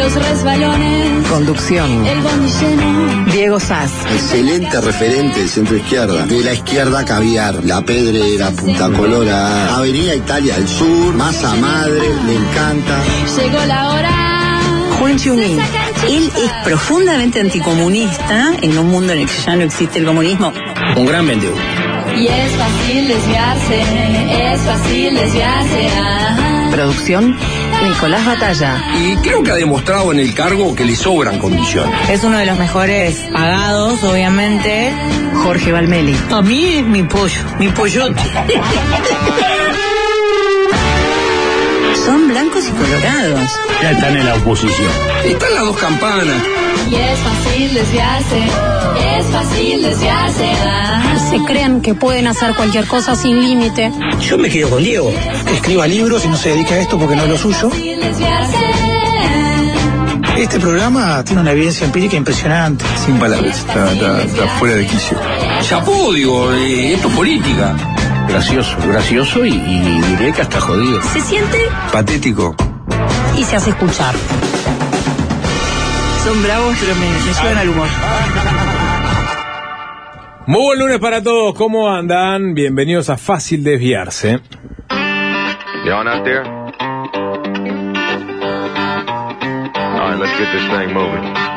los resbalones. conducción, El lleno. Diego Sass, Excelente referente del centro izquierda. De la izquierda caviar, La Pedrera, Punta Colora, Avenida Italia del Sur, Masa Madre, me encanta. Llegó la hora. Juan Chunin. Él es profundamente anticomunista en un mundo en el que ya no existe el comunismo. Un gran vendedor. Y es fácil desviarse. Es fácil desviarse. Ah. Producción, Nicolás Batalla. Y creo que ha demostrado en el cargo que le sobran condiciones. Es uno de los mejores pagados, obviamente. Jorge Valmeli. A mí es mi pollo, mi pollote. Son blancos y colorados. Ya están en la oposición. Están las dos campanas. Y es fácil desviarse. Es fácil desviarse. Ah. se creen que pueden hacer cualquier cosa sin límite. Yo me quedo con Diego. escriba libros y no se dedica a esto porque no es lo suyo. Este programa tiene una evidencia empírica impresionante. Sin palabras, está, fuera de quicio. Chapó, digo, eh, esto es política. Gracioso, gracioso y, y diré que hasta jodido. Se siente Patético. Y se hace escuchar. Son bravos, pero me, me suben al humor. Muy buen lunes para todos, ¿cómo andan? Bienvenidos a Fácil Desviarse. Y'all not there? All right, let's get this thing moving.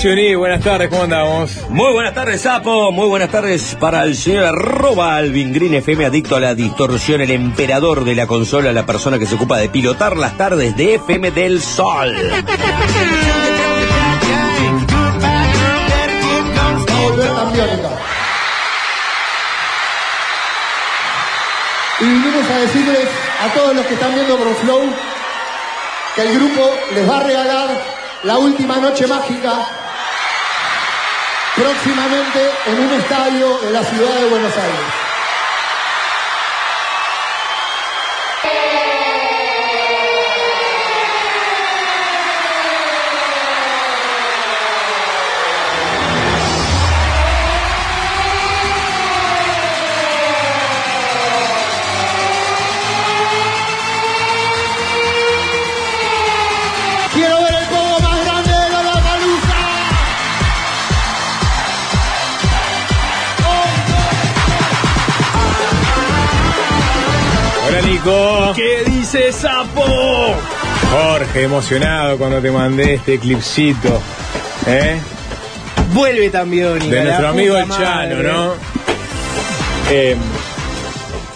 Chuní, buenas tardes, ¿cómo andamos? Muy buenas tardes, Sapo. Muy buenas tardes para el señor arroba Alvin Green FM, adicto a la distorsión, el emperador de la consola, la persona que se ocupa de pilotar las tardes de FM del Sol. Y vinimos a decirles a todos los que están viendo por Flow que el grupo les va a regalar la última noche mágica próximamente en un estadio de la ciudad de Buenos Aires. Nico. ¿Qué dice Sapo? Jorge, emocionado cuando te mandé este clipcito. ¿Eh? Vuelve también, De nuestro amigo el Chano, ¿no? Eh,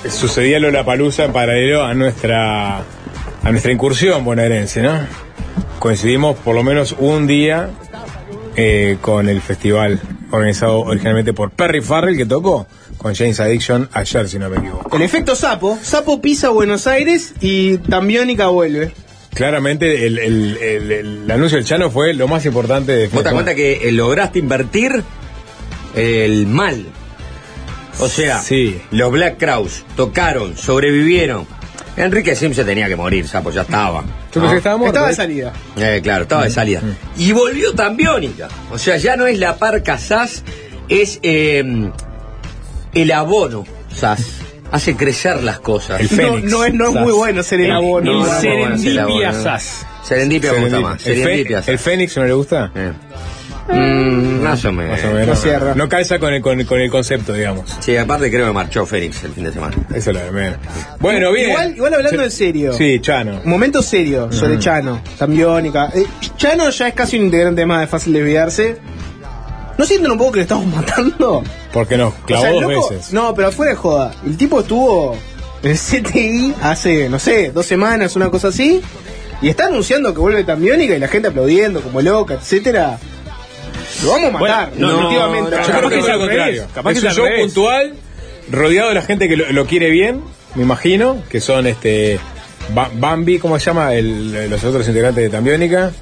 sucedía lo la palusa en paralelo a nuestra a nuestra incursión bonaerense, ¿no? Coincidimos por lo menos un día eh, con el festival organizado originalmente por Perry Farrell que tocó con James Addiction ayer, si no me equivoco. El efecto Sapo. Sapo pisa Buenos Aires y Tambiónica vuelve. Claramente el, el- el- el anuncio del Chano fue lo más importante de ¿Vos te das cuenta que eh, lograste invertir el mal? O sea, Sí. los Black Crowes tocaron, sobrevivieron, Enrique Sim se tenía que morir, sapo, ya estaba. Estaba muerto. Estaba de ¿eh? salida. Eh, claro, estaba de salida. Y volvió Tambiónica. O sea, ya no es la parca SAS, es eh, el abono SAS. Hace crecer las cosas. El Fénix. No, no es, no es muy bueno ser el abono. No, El Serendipia. SAS. Serendipia me gusta más. El, Fe- Serendipia SAS. el Fénix no le gusta. Eh. Mm, más o menos. Más o menos. No cierra. No calza con el, con, el- con el concepto, digamos. Sí, aparte creo que marchó Fénix el fin de semana. Eso es lo de menos. Bueno, bien. Igual, igual hablando en serio. Sí, Chano. Momento serio sobre Chano, Tambiónica. Eh, Chano ya es casi un integrante más de fácil desviarse. ¿No sienten un poco que le estamos matando? Porque nos clavó O sea, el dos loco- veces. No, pero fuera de joda. El tipo estuvo en el CTI hace, no sé, dos semanas, una cosa así. Y está anunciando que vuelve Tambiónica y la gente aplaudiendo como loca, etcétera. Lo vamos a matar, Bueno, no, definitivamente. no, Capaz creo que es lo al contrario. Capaz Es que es un show revés. puntual, rodeado de la gente que lo, lo quiere bien, me imagino, que son este Ba- Bambi, ¿cómo se llama? El- los otros integrantes de Tambiónica.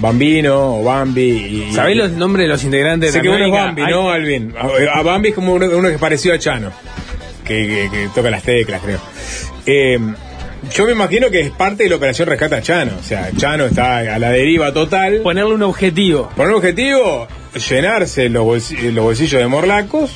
Bambino o Bambi. Y, ¿Sabés los nombres de los integrantes Sé de que uno es? Bambi, ¿no, Alvin? A, a Bambi es como uno, uno que es parecido a Chano, que, que- que toca las teclas, creo. Eh, yo me imagino que es parte de la operación Rescata a Chano. O sea, Chano está a la deriva total. Ponerle un objetivo. Poner un objetivo, llenarse los, bolsi- los bolsillos de morlacos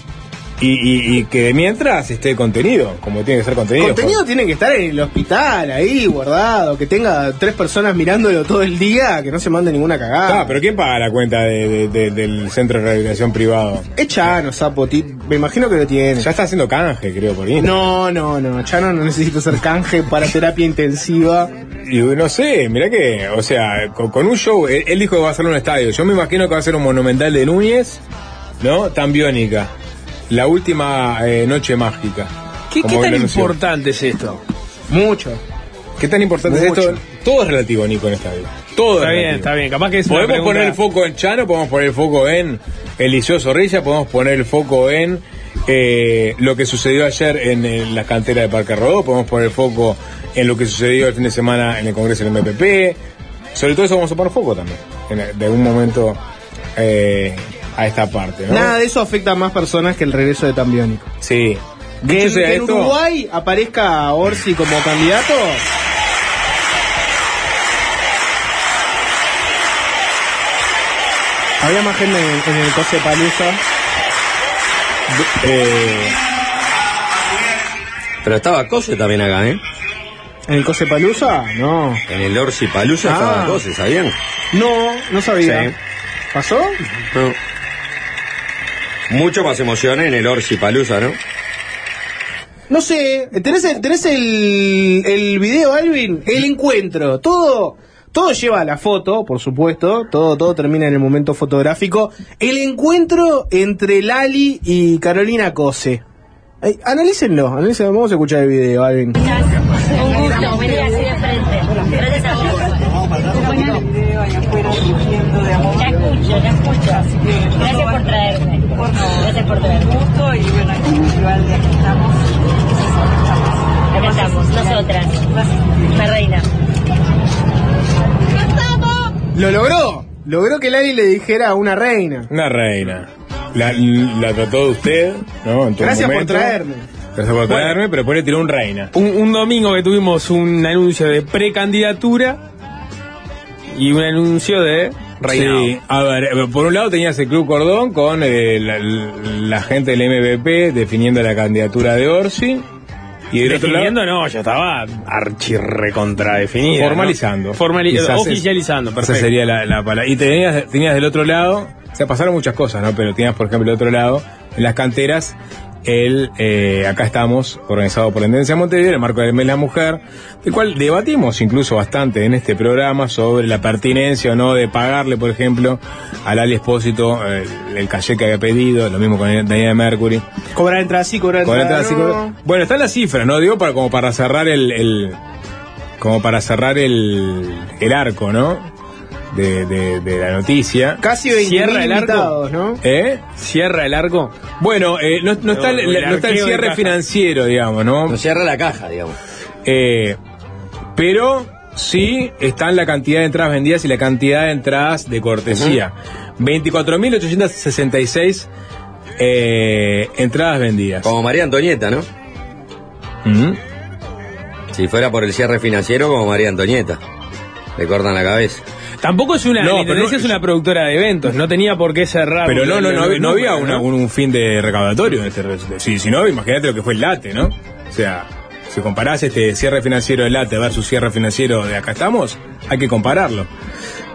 y, y- y que mientras esté contenido, como tiene que ser contenido. Contenido tiene que estar en el hospital, ahí, guardado, que tenga tres personas mirándolo todo el día, que no se mande ninguna cagada. Ah, pero ¿quién paga la cuenta de- de- de- del centro de rehabilitación privado? Es Chano, sapo, me imagino que lo tiene. Ya está haciendo canje, creo, por ahí. No, no, no, Chano no necesita hacer canje para terapia intensiva. Y no sé, mirá que, o sea, con, con un show, él, él dijo que va a hacer un estadio. Yo me imagino que va a ser un monumental de Núñez, ¿no? Tan biónica. La última eh, noche mágica. ¿Qué, tan importante es esto? Mucho. ¿Qué tan importante Mucho. es esto? Todo es relativo, Nico, en estadio. Todo Está es bien, relativo. está bien. Capaz que es Podemos pregunta- poner el foco en Chano, podemos poner el foco en Eliseo Zorrilla, podemos poner el foco en eh, lo que sucedió ayer en, en la cantera de Parque Rodó, podemos poner el foco en lo que sucedió el fin de semana en el Congreso del MPP. Sobre todo eso vamos a poner foco también, en- de algún momento eh, a esta parte. ¿no? Nada de eso afecta a más personas que el regreso de Tambiónico. Sí. Que, en- que en Uruguay aparezca Orsi como candidato. Había más gente en, en el Cose Palusa. Eh, Pero estaba Cose también acá, ¿eh? ¿En el Cose Palusa? No. En el Orsi Palusa Ah. estaba Cose, ¿sabían? No, no sabía. Sí. ¿Pasó? No. Mucho más emociones en el Orsi Palusa, ¿no? No sé, ¿tenés, el- tenés el, el video, Alvin? El encuentro, todo, todo lleva a la foto, por supuesto, todo, todo termina en el momento fotográfico. El encuentro entre Lali y Carolina Cose. Ay, analícenlo, analícenlo, vamos a escuchar el video, Alvin. Un gusto, vení así de frente. Gracias a vos. Ya escucho, ya escucho. Gracias por traerme. Gracias por traerme. gusto y bueno, igual de aquí estamos. Acá estamos, nosotras. La reina. Lo logró, logró que Lali le dijera a una reina. Una reina. La, la trató de usted, ¿no? En todo Gracias por momento. traerme. Gracias por traerme, pero después le tiró un reina. Un, un domingo que tuvimos un anuncio de precandidatura y un anuncio de reinado. Sí, a ver, eh, por un lado tenías el Club Cordón con eh, la, la gente del MVP definiendo la candidatura de Orsi. Y del otro lado, Definiendo, no, ya estaba archirrecontra definida. formalizando. ¿no? Formali- Quizás es- oficializando, Esa perfecto. sería la, la palabra. Y tenías, tenías del otro lado, o sea, pasaron muchas cosas, ¿no? Pero tenías, por ejemplo, del otro lado, en las canteras, el eh, Acá estamos, organizado por la Intendencia de Montevideo, el marco del mes de la mujer, del cual debatimos incluso bastante en este programa sobre la pertinencia o no de pagarle, por ejemplo, al Ali Espósito eh, el caché que había pedido, lo mismo con Daniela Mercury. Cobrar entrada sí, cobrar entrada. Bueno, está la cifra, ¿no? Digo, para, como para cerrar el, el- como para cerrar el, el arco, ¿no? De, de- de la noticia. Casi 20 Cierra el arco. ¿no? ¿Eh? Cierra el arco. Bueno, eh, no, no está, No, el- el no está el cierre caja. financiero, digamos, ¿no? No cierra la caja, digamos. Eh, pero sí están la cantidad de entradas vendidas y la cantidad de entradas de cortesía. 24.866 eh, entradas vendidas. Como María Antonieta, ¿no? Si fuera por el cierre financiero, como María Antonieta. Le cortan la cabeza. Tampoco es una. No, la pero Intendencia no- es una productora de eventos, no tenía por qué cerrar. Pero no, no, no, había un, un fin de recaudatorio en este Si, si no, imagínate lo que fue el late, ¿no? O sea, si comparás este cierre financiero del late versus cierre financiero de acá estamos, hay que compararlo.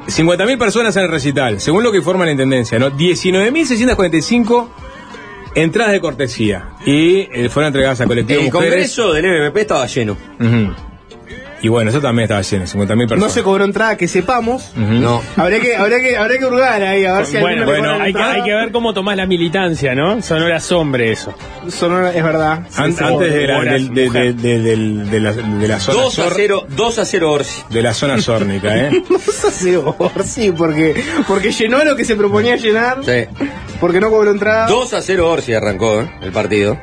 50.000 personas en el recital, según lo que informa la Intendencia, ¿no? 19.645 entradas de cortesía y eh, fueron entregadas a colectivos El mujeres. congreso del MMP estaba lleno. Ujú. Y bueno, eso también estaba lleno, 50.000 personas. No se cobró entrada, que sepamos. Ujú. No. Habría que, habría que, habría que hurgar ahí, a ver si Bueno, bueno, hay que, hay que ver cómo tomás la militancia, ¿no? Sonora Sombre eso. Sonora- es verdad. An- Sí, antes de la, del- de, de- de- la, de la zona 2 a sor- 0, 2 a 0 Orsi. de la zona sórnica, ¿eh? No sé si por sí, porque, porque llenó lo que se proponía llenar, Sí. porque no cobró entrada. 2 a 0 Orsi arrancó ¿eh? el partido.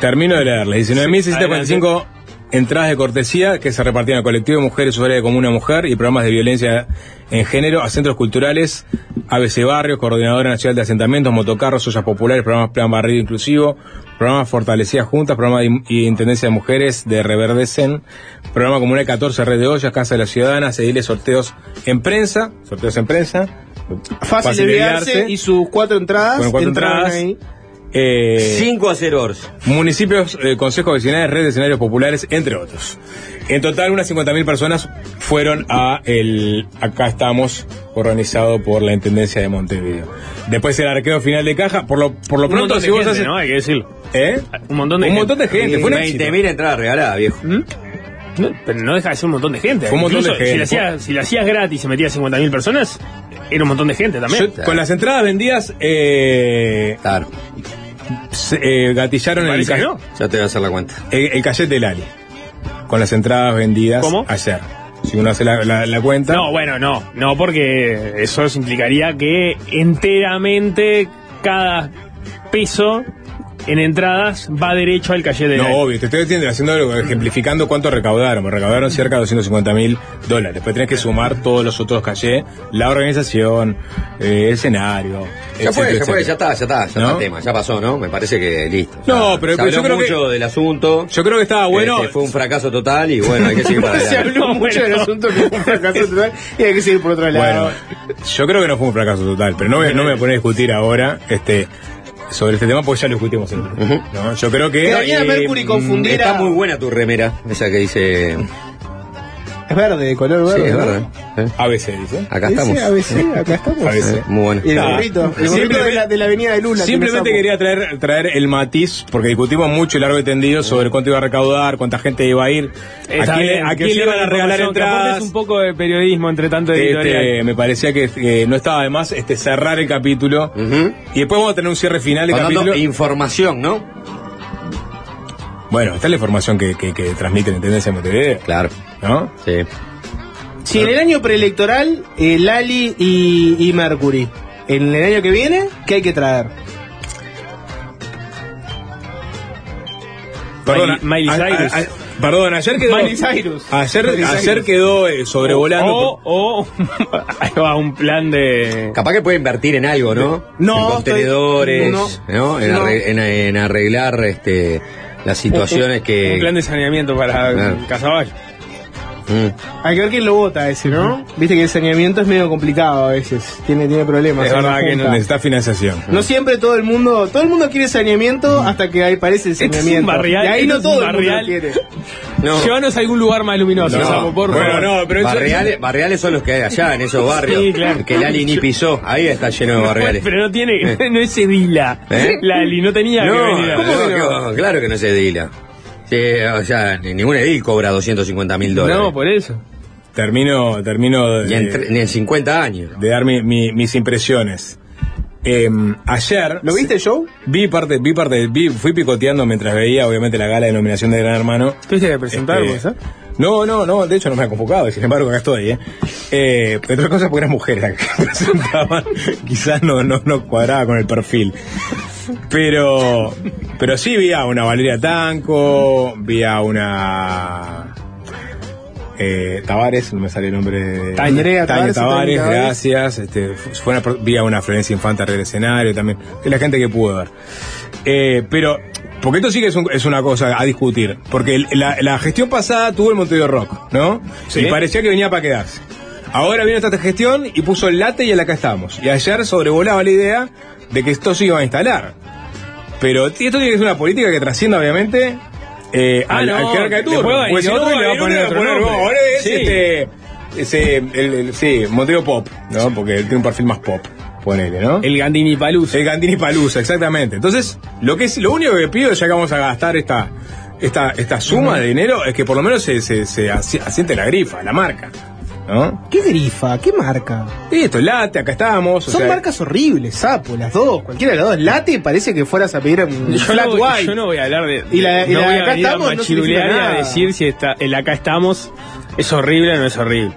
Termino de leerle. 19.645 entradas de cortesía que se repartían a colectivo de mujeres, usuarias de comuna mujer y programas de violencia en género, a centros culturales, ABC Barrios, Coordinadora Nacional de Asentamientos, Motocarros, Ollas Populares, programas Plan Barrido Inclusivo, programas Fortalecidas Juntas, programa de y Intendencia de Mujeres de Reverdecen, programa Comunal 14, Red de Ollas, Casa de la Ciudadana, ediles sorteos en prensa, sorteos en prensa. Fácil, de olvidarse y sus cuatro entradas. Con cuatro entradas. ahí. Eh, 5 a 0 Orsi. municipios, eh, consejos vecinales, red de escenarios populares, entre otros. En total, unas 50.000 personas fueron a el Acá estamos, organizado por la Intendencia de Montevideo. Después el arqueo final de caja, por lo, por lo Un pronto, si vos gente, haces... ¿no? Hay que decirlo. ¿Eh? Un montón de Un gente. montón de gente, fue un éxito. 20.000 entradas regaladas, viejo. No, pero no deja de ser un montón de gente. Fue un montón Incluso de gente. Si la hacías, si la hacías gratis y metías 50.000 personas, era un montón de gente también. Yo, con las entradas vendidas, eh, Claro. Se- eh, gatillaron ¿Te el, no? Ya te voy a hacer la cuenta. el, el cachet del Ali. Con las entradas vendidas ¿Cómo? ayer. Si uno hace la, la- la cuenta. No, bueno, no, no, porque eso implicaría que enteramente cada peso en entradas va derecho al calle de No, obvio, te estoy diciendo, haciendo algo, ejemplificando cuánto recaudaron. Me recaudaron cerca de 250 mil dólares. Después tenés que sumar todos los otros cachés, la organización, eh, el escenario. Ya fue, ya fue, ya está, ya está, ya ¿No? está el tema, ya pasó, ¿no? Me parece que listo. No, Ya, pero- se yo habló creo que- mucho del asunto. Yo creo que estaba bueno. Este, fue un fracaso total y bueno, hay que seguir para Se adelante. habló mucho del asunto que fue un fracaso total y hay que seguir por otro lado. Bueno, yo creo que no fue un fracaso total, pero no, me- no me voy a poner a discutir ahora este, sobre este tema porque ya lo discutimos. ¿no? Yo creo que. Que Daniela eh, Mercury confundiera. Está muy buena tu remera, esa que dice. Es verde, de color Sí, verde. es ¿no? verdad. ¿eh? ABC, dice. Acá estamos. ABC, acá estamos. ABC. Eh, Muy bueno. Y el gorrito, el Simplemente- de la, de la avenida de Lula. Simplemente quería traer, traer el matiz, porque discutimos mucho y largo y tendido sobre cuánto iba a recaudar, cuánta gente iba a ir, a quién, le- bien, a quién le iban a la regalar entradas. un poco de periodismo entre tanto editorial. Este, me parecía que eh, no estaba de más este, cerrar el capítulo y después vamos a tener un cierre final dando capítulo. información, ¿no? Bueno, está la información que, que, que transmiten en Tendencia Montevideo, Claro. ¿No? Sí. Si en el año preelectoral, eh, Lali y, y Mercury. En el año que viene, ¿qué hay que traer? Perdón, Miley a- a- Cyrus. a- perdón, ayer quedó. Miley Cyrus. Ayer, Miley ayer Cyrus. quedó eh, sobrevolando. O, o ahí va un plan de. Capaz que puede invertir en algo, ¿no? No, En contenedores, estoy- ¿no? En, no. arre- en- en arreglar este, las situaciones que. Un plan de saneamiento para Claro. Casaballe. Mm. Hay que ver quién lo vota ese, ¿no? Viste que el saneamiento es medio complicado a veces. Tiene, tiene problemas. Es verdad que no necesita financiación. No siempre todo el mundo, todo el mundo quiere saneamiento hasta que ahí aparece el Este es un saneamiento. barrial, y ahí este no es todo el mundo quiere. No. Llévanos a algún lugar más luminoso, No. Por Bueno, favor. no, pero eso- barriales, barriales son los que hay allá, en esos barrios. Sí, claro. Que Lali ni pisó. Ahí está lleno de barriales. Pero no tiene, no es Edila. ¿Eh? Lali, no tenía No, que venir. ¿cómo a- que no? Claro que no se edila. Sí, o sea, ni- ningún edil cobra 250 mil dólares. No, por eso. Termino, termino Ni en, tre- ni en 50 años. de dar mi- mi- mis impresiones. Em, ayer. ¿Lo viste el show? Vi parte, vi parte, vi, fui picoteando mientras veía, obviamente, la gala de nominación de Gran Hermano. Tuviste que presentar, Este, pues, ¿eh? No, no, no, de hecho no me ha convocado, sin embargo acá estoy, ¿eh? eh entre otras cosas porque eran mujeres las que presentaban, quizás no, no, no cuadraba con el perfil. Pero, pero sí vi a una Valeria Tanco, vi a una eh, Tavares, no me sale el nombre. Andrea Tania Tavares, Tavares, gracias. Este, fue una, vi a una Florencia Infanta del escenario también, de la gente que pudo ver. Eh, pero Porque esto sí que es, un- es una cosa a discutir. Porque el- la, la gestión pasada tuvo el Montevideo Rock, ¿no? Sí. Y parecía que venía para quedarse. Ahora viene esta gestión y puso el late y el acá estamos. Y ayer sobrevolaba la idea de que esto se iba a instalar. Pero esto tiene que ser una política que trascienda, obviamente, eh, Ah, al, no, al jerarca de turno. venir si no, y le va a poner a otro poner, nombre. ahora es Sí. este, ese, el, el- sí, Montevideo Pop, ¿no? Porque él tiene un perfil más pop, ponele, ¿no? El Gandini Palusa. El Gandini Palusa, exactamente. Entonces, lo que es, lo único que pido, ya que vamos a gastar esta, esta, esta suma de dinero, es que por lo menos se, se, se asi- asiente la grifa, la marca. ¿No? ¿Qué grifa? ¿Qué marca? El late, acá estamos. o Son sea, marcas horribles, sapo, las dos, cualquiera de las dos. Late parece que fueras a pedir un Yo flat no, white. yo no voy a hablar de. Y la- y no la voy de a acá a estamos no decir si está, el acá estamos es horrible o no es horrible.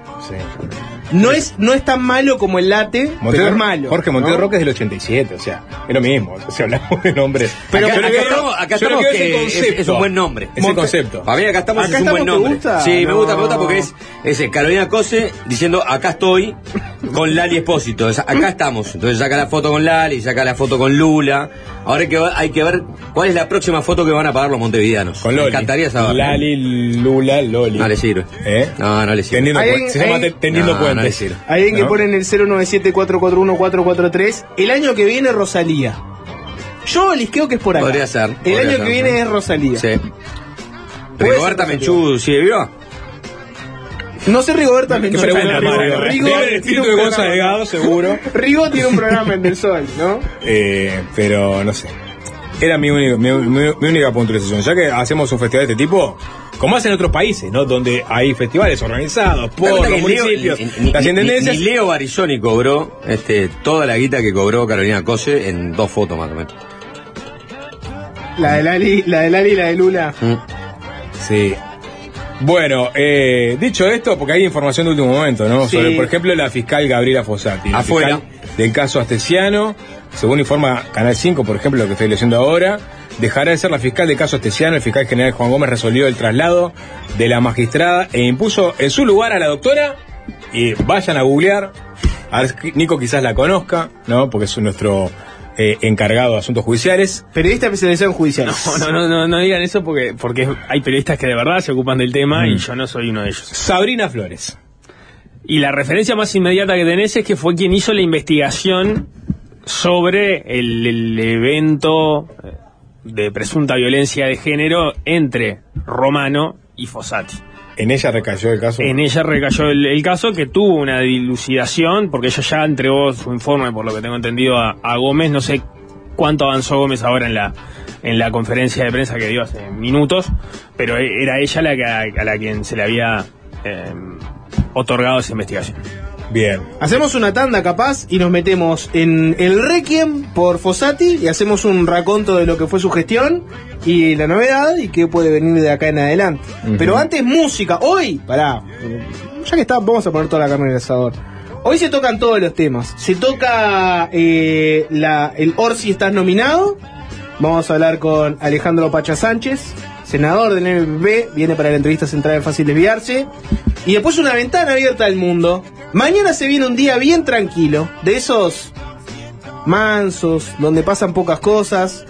No es, no es tan malo como el late, pero Montero- es malo. Jorge Montero ¿no? Roque es del 87, o sea, es lo mismo, o sea, si hablamos de nombres. Pero acá, no quiero- estamos, acá estamos que es, concepto. es un buen nombre. Ese concepto. Para mí acá estamos Acá es un buen estamos, ¿te nombre. gusta? Sí, me gusta, me gusta porque es ese Carolina Cose diciendo acá estoy con Lali Espósito. Es, acá estamos. Entonces saca la foto con Lali, saca la foto con Lula. Ahora hay que, ver- hay que ver cuál es la próxima foto que van a pagar los montevideanos. Con Me Loli. encantaría saber. Lali, Lula, Loli. No le sirve. ¿Eh? No, no le sirve. Alguien- se llama hay- te- tendiendo No, alguien que pone en el 097-441-443. El año que viene Rosalía. Yo lisqueo que es por acá. Podría ser, El podría año ser, que viene ¿no? es Rosalía. Sí. Rigoberta Menchú sigue viva. No sé Rigoberta Menchú. Rigo espíritu un de Gonza programa. Delgado, seguro. Rigo tiene un programa en Del Sol, ¿no? Eh, pero no sé. Era mi, único, mi, mi- mi única puntualización. Ya que hacemos un festival de este tipo, como hacen en otros países, ¿no? Donde hay festivales organizados por los que Leo- municipios, ni- ni- las ni- intendencias. Ni Leo Barizoni cobró este, toda la guita que cobró Carolina Cose en dos fotos más o menos. La de Lali, la de Lali y la de Lula. Sí. Bueno, eh, dicho esto, porque hay información de último momento, ¿no? Sí. Sobre, por ejemplo, la fiscal Gabriela Fossati. la Afuera. fiscal Del caso Astesiano, según informa Canal 5, por ejemplo, lo que estoy leyendo ahora, dejará de ser la fiscal del caso Astesiano. El fiscal general Juan Gómez resolvió el traslado de la magistrada e impuso en su lugar a la doctora. Y vayan a googlear. A ver, Nico quizás la conozca, ¿no? Porque es nuestro eh, encargado de asuntos judiciales. Periodista especializado en judiciales. No, no, no, no, no digan eso porque, porque hay periodistas que de verdad se ocupan del tema Mm. y yo no soy uno de ellos. Sabrina Flores. Y la referencia más inmediata que tenés es que fue quien hizo la investigación sobre el, el evento de presunta violencia de género entre Romano y Fossati. En ella recayó el caso. En ella recayó el, el caso que tuvo una dilucidación, porque ella ya entregó su informe, por lo que tengo entendido, a, a Gómez. No sé cuánto avanzó Gómez ahora en la, en la conferencia de prensa que dio hace minutos, pero era ella la que, a, la quien se le había eh, otorgado esa investigación. Bien. Hacemos una tanda capaz y nos metemos en el Requiem por Fossati y hacemos un raconto de lo que fue su gestión y la novedad y qué puede venir de acá en adelante. Pero antes música, hoy, pará, ya que está, vamos a poner toda la carne en el asador. Hoy se tocan todos los temas. Se toca eh, la, el Orsi estás nominado. Vamos a hablar con Alejandro Pacha Sánchez, senador del MPP, viene para la entrevista central de Fácil Desviarse. Y después una ventana abierta al mundo. Mañana se viene un día bien tranquilo, de esos mansos, donde pasan pocas cosas.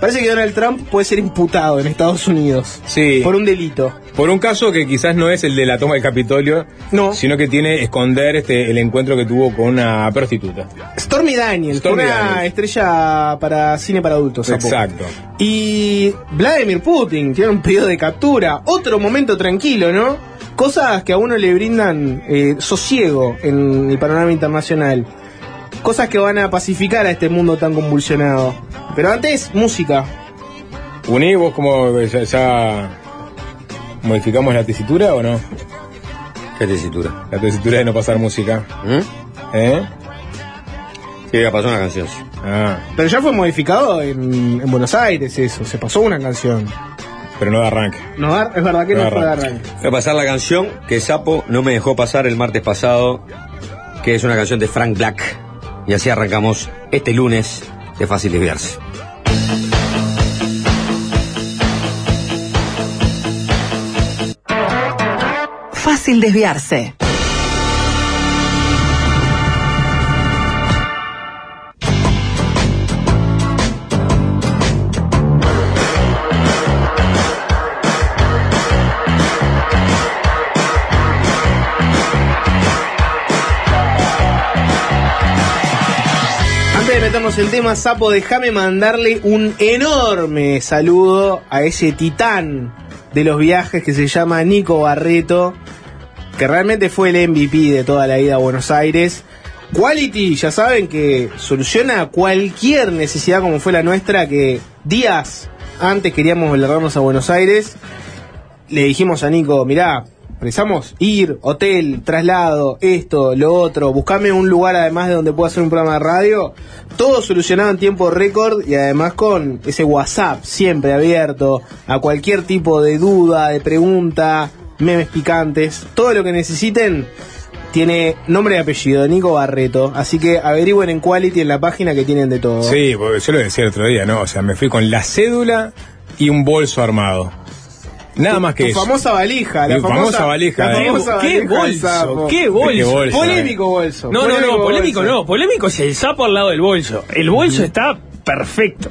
Parece que Donald Trump puede ser imputado en Estados Unidos Sí. por un delito. Por un caso que quizás no es el de la toma del Capitolio, No. sino que tiene esconder este el encuentro que tuvo con una prostituta. Stormy Daniels, Stormy una Daniels. estrella para cine para adultos. Exacto. Y Vladimir Putin tiene un pedido de captura. Otro momento tranquilo, ¿no? Cosas que a uno le brindan eh, sosiego en el panorama internacional. Cosas que van a pacificar a este mundo tan convulsionado. Pero antes, música. Uní, vos como ya, ya modificamos la tesitura o no? ¿Qué tesitura? La tesitura de no pasar música. ¿Mm? ¿Eh? Sí, ya pasó una canción. Ah, Pero ya fue modificado en, en Buenos Aires eso. Se pasó una canción. pero no de arranque. No, es verdad que No no, fue de arranque. Voy a pasar la canción que Sapo no me dejó pasar el martes pasado, que es una canción de Frank Black. Y así arrancamos este lunes de Fácil Desviarse. Fácil desviarse. En tema, Sapo, déjame mandarle un enorme saludo a ese titán de los viajes que se llama Nico Barreto, que realmente fue el MVP de toda la ida a Buenos Aires. Quality, ya saben que soluciona cualquier necesidad como fue la nuestra, que días antes queríamos largarnos a Buenos Aires. Le dijimos a Nico, mirá, Precisamos ir, hotel, traslado, esto, lo otro, buscame un lugar además de donde pueda hacer un programa de radio. Todo solucionado en tiempo récord y además con ese WhatsApp siempre abierto a cualquier tipo de duda, de pregunta, memes picantes, todo lo que necesiten. Tiene nombre y apellido, Nico Barreto. Así que averigüen en Quality en la página que tienen de todo. Sí, porque yo lo decía el otro día, ¿no? O sea, me fui con la cédula y un bolso armado. Nada más que tu eso. famosa valija, la Mi famosa valija, la eh. famosa ¿Qué valija bolso? ¿Qué bolso? Qué bolso, Polémico bolso. No, no, no, polémico bolso. no. Polémico es el sapo al lado del bolso. El bolso está perfecto.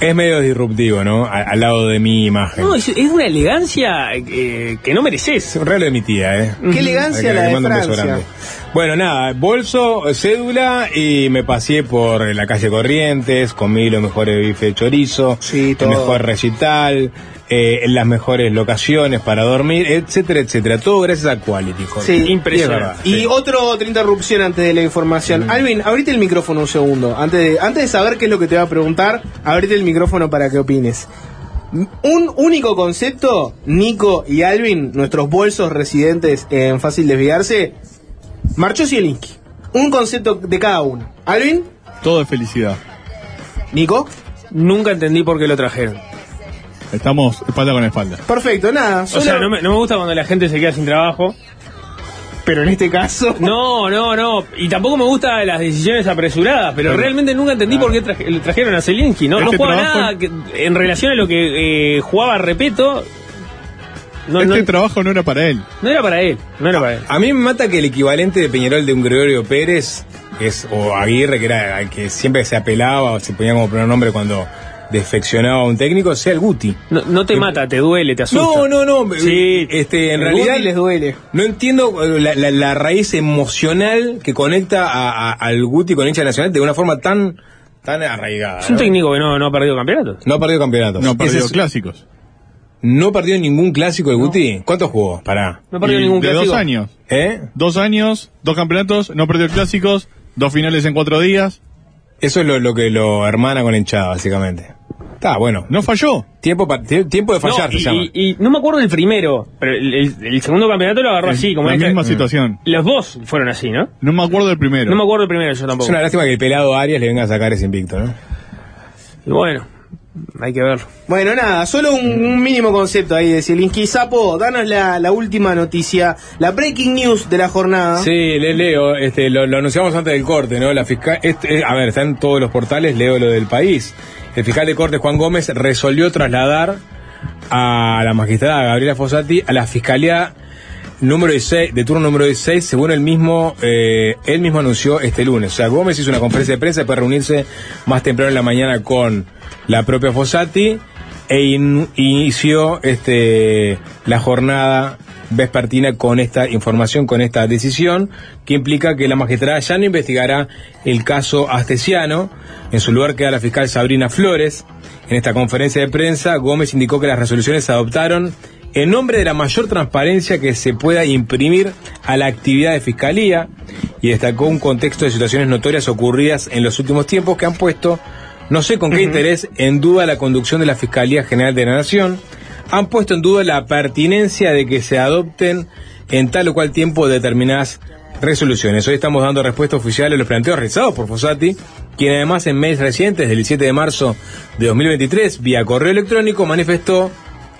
Es medio disruptivo, ¿no? Al lado de mi imagen. No, es, es una elegancia eh, que no mereces. Es un regalo de mi tía, ¿eh? Qué elegancia que la le de Francia. Bueno, nada, bolso, cédula y me pasé por la calle Corrientes, comí los mejores bife de chorizo, el mejor recital, eh, las mejores locaciones para dormir, etcétera, etcétera. Todo gracias a Quality, Jorge. Sí, impresionante. Y sí. otro, otra interrupción antes de la información. Alvin, abrite el micrófono un segundo. Antes de, antes de saber qué es lo que te va a preguntar, abrite el micrófono para que opines. Un único concepto, Nico y Alvin, nuestros bolsos residentes en Fácil Desviarse, marchó Zielinski. Un concepto de cada uno. Alvin, Todo es felicidad. Nico, Nunca entendí por qué lo trajeron. Estamos espalda con espalda. perfecto, nada. O sea, no me, no me gusta cuando la gente se queda sin trabajo. Pero en este caso. No, no, no. Y tampoco me gustan las decisiones apresuradas, pero realmente nunca entendí por qué traje- le trajeron a Zelinsky. No, no Este jugaba trabajo- nada que- en relación a lo que eh, jugaba Repeto. No, este no, trabajo no era para él. no era para él. No era para él. A mí me mata que el equivalente de Peñarol de un Gregorio Pérez, que es, o Aguirre, que era el que siempre se apelaba o se ponía como primer nombre cuando defeccionaba a un técnico, sea el Guti. No, no te mata, te duele, te asusta. No, no, no. Sí. Este, en El realidad Guti les duele. No entiendo eh, la, la- la raíz emocional que conecta a- a- al Guti con hincha nacional de una forma tan, tan arraigada. Es un ¿no? técnico que no, no ha perdido campeonatos. No ha perdido campeonatos. No perdió Ese es- clásicos. No perdió ningún clásico el Guti. ¿Cuántos jugó? Pará. No ha perdido Y ningún de clásico. dos años. ¿Eh? Dos años, dos campeonatos, no perdió clásicos, dos finales en cuatro días. Eso es lo, lo que lo hermana con la hinchada, básicamente. Está bueno. No falló. Tiempo, pa- tie- tiempo de fallar No, se y, llama. y- y no me acuerdo del primero, pero el, el- el segundo campeonato lo agarró Es así, como la este. misma situación. Los dos fueron así, ¿no? No me acuerdo del primero. No me acuerdo del primero, yo Es tampoco. una lástima que el pelado Arias le venga a sacar ese invicto, ¿no? Y bueno, hay que verlo. Bueno, nada, solo un, mínimo concepto ahí de Zielinski. Sapo, danos la, la última noticia, la breaking news de la jornada. Sí, le leo, este, lo, lo anunciamos antes del corte, ¿no? La fiscal, este, eh, a ver, está en todos los portales, leo lo del país. El fiscal de corte Juan Gómez resolvió trasladar a la magistrada Gabriela Fossati a la fiscalía número 16, de turno número 16, según él mismo, eh, él mismo anunció este lunes. O sea, Gómez hizo una conferencia de prensa para reunirse más temprano en la mañana con la propia Fossati e in- inició este la jornada vespertina con esta información, con esta decisión, que implica que la magistrada ya no investigará el caso Astesiano. En su lugar queda la fiscal Sabrina Flores. En esta conferencia de prensa, Gómez indicó que las resoluciones se adoptaron en nombre de la mayor transparencia que se pueda imprimir a la actividad de fiscalía y destacó un contexto de situaciones notorias ocurridas en los últimos tiempos que han puesto, no sé con qué interés, en duda la conducción de la Fiscalía General de la Nación, han puesto en duda la pertinencia de que se adopten en tal o cual tiempo determinadas resoluciones. Hoy estamos dando respuesta oficial a los planteos realizados por Fossati, quien además en meses recientes, del 7 de marzo de 2023, vía correo electrónico, manifestó,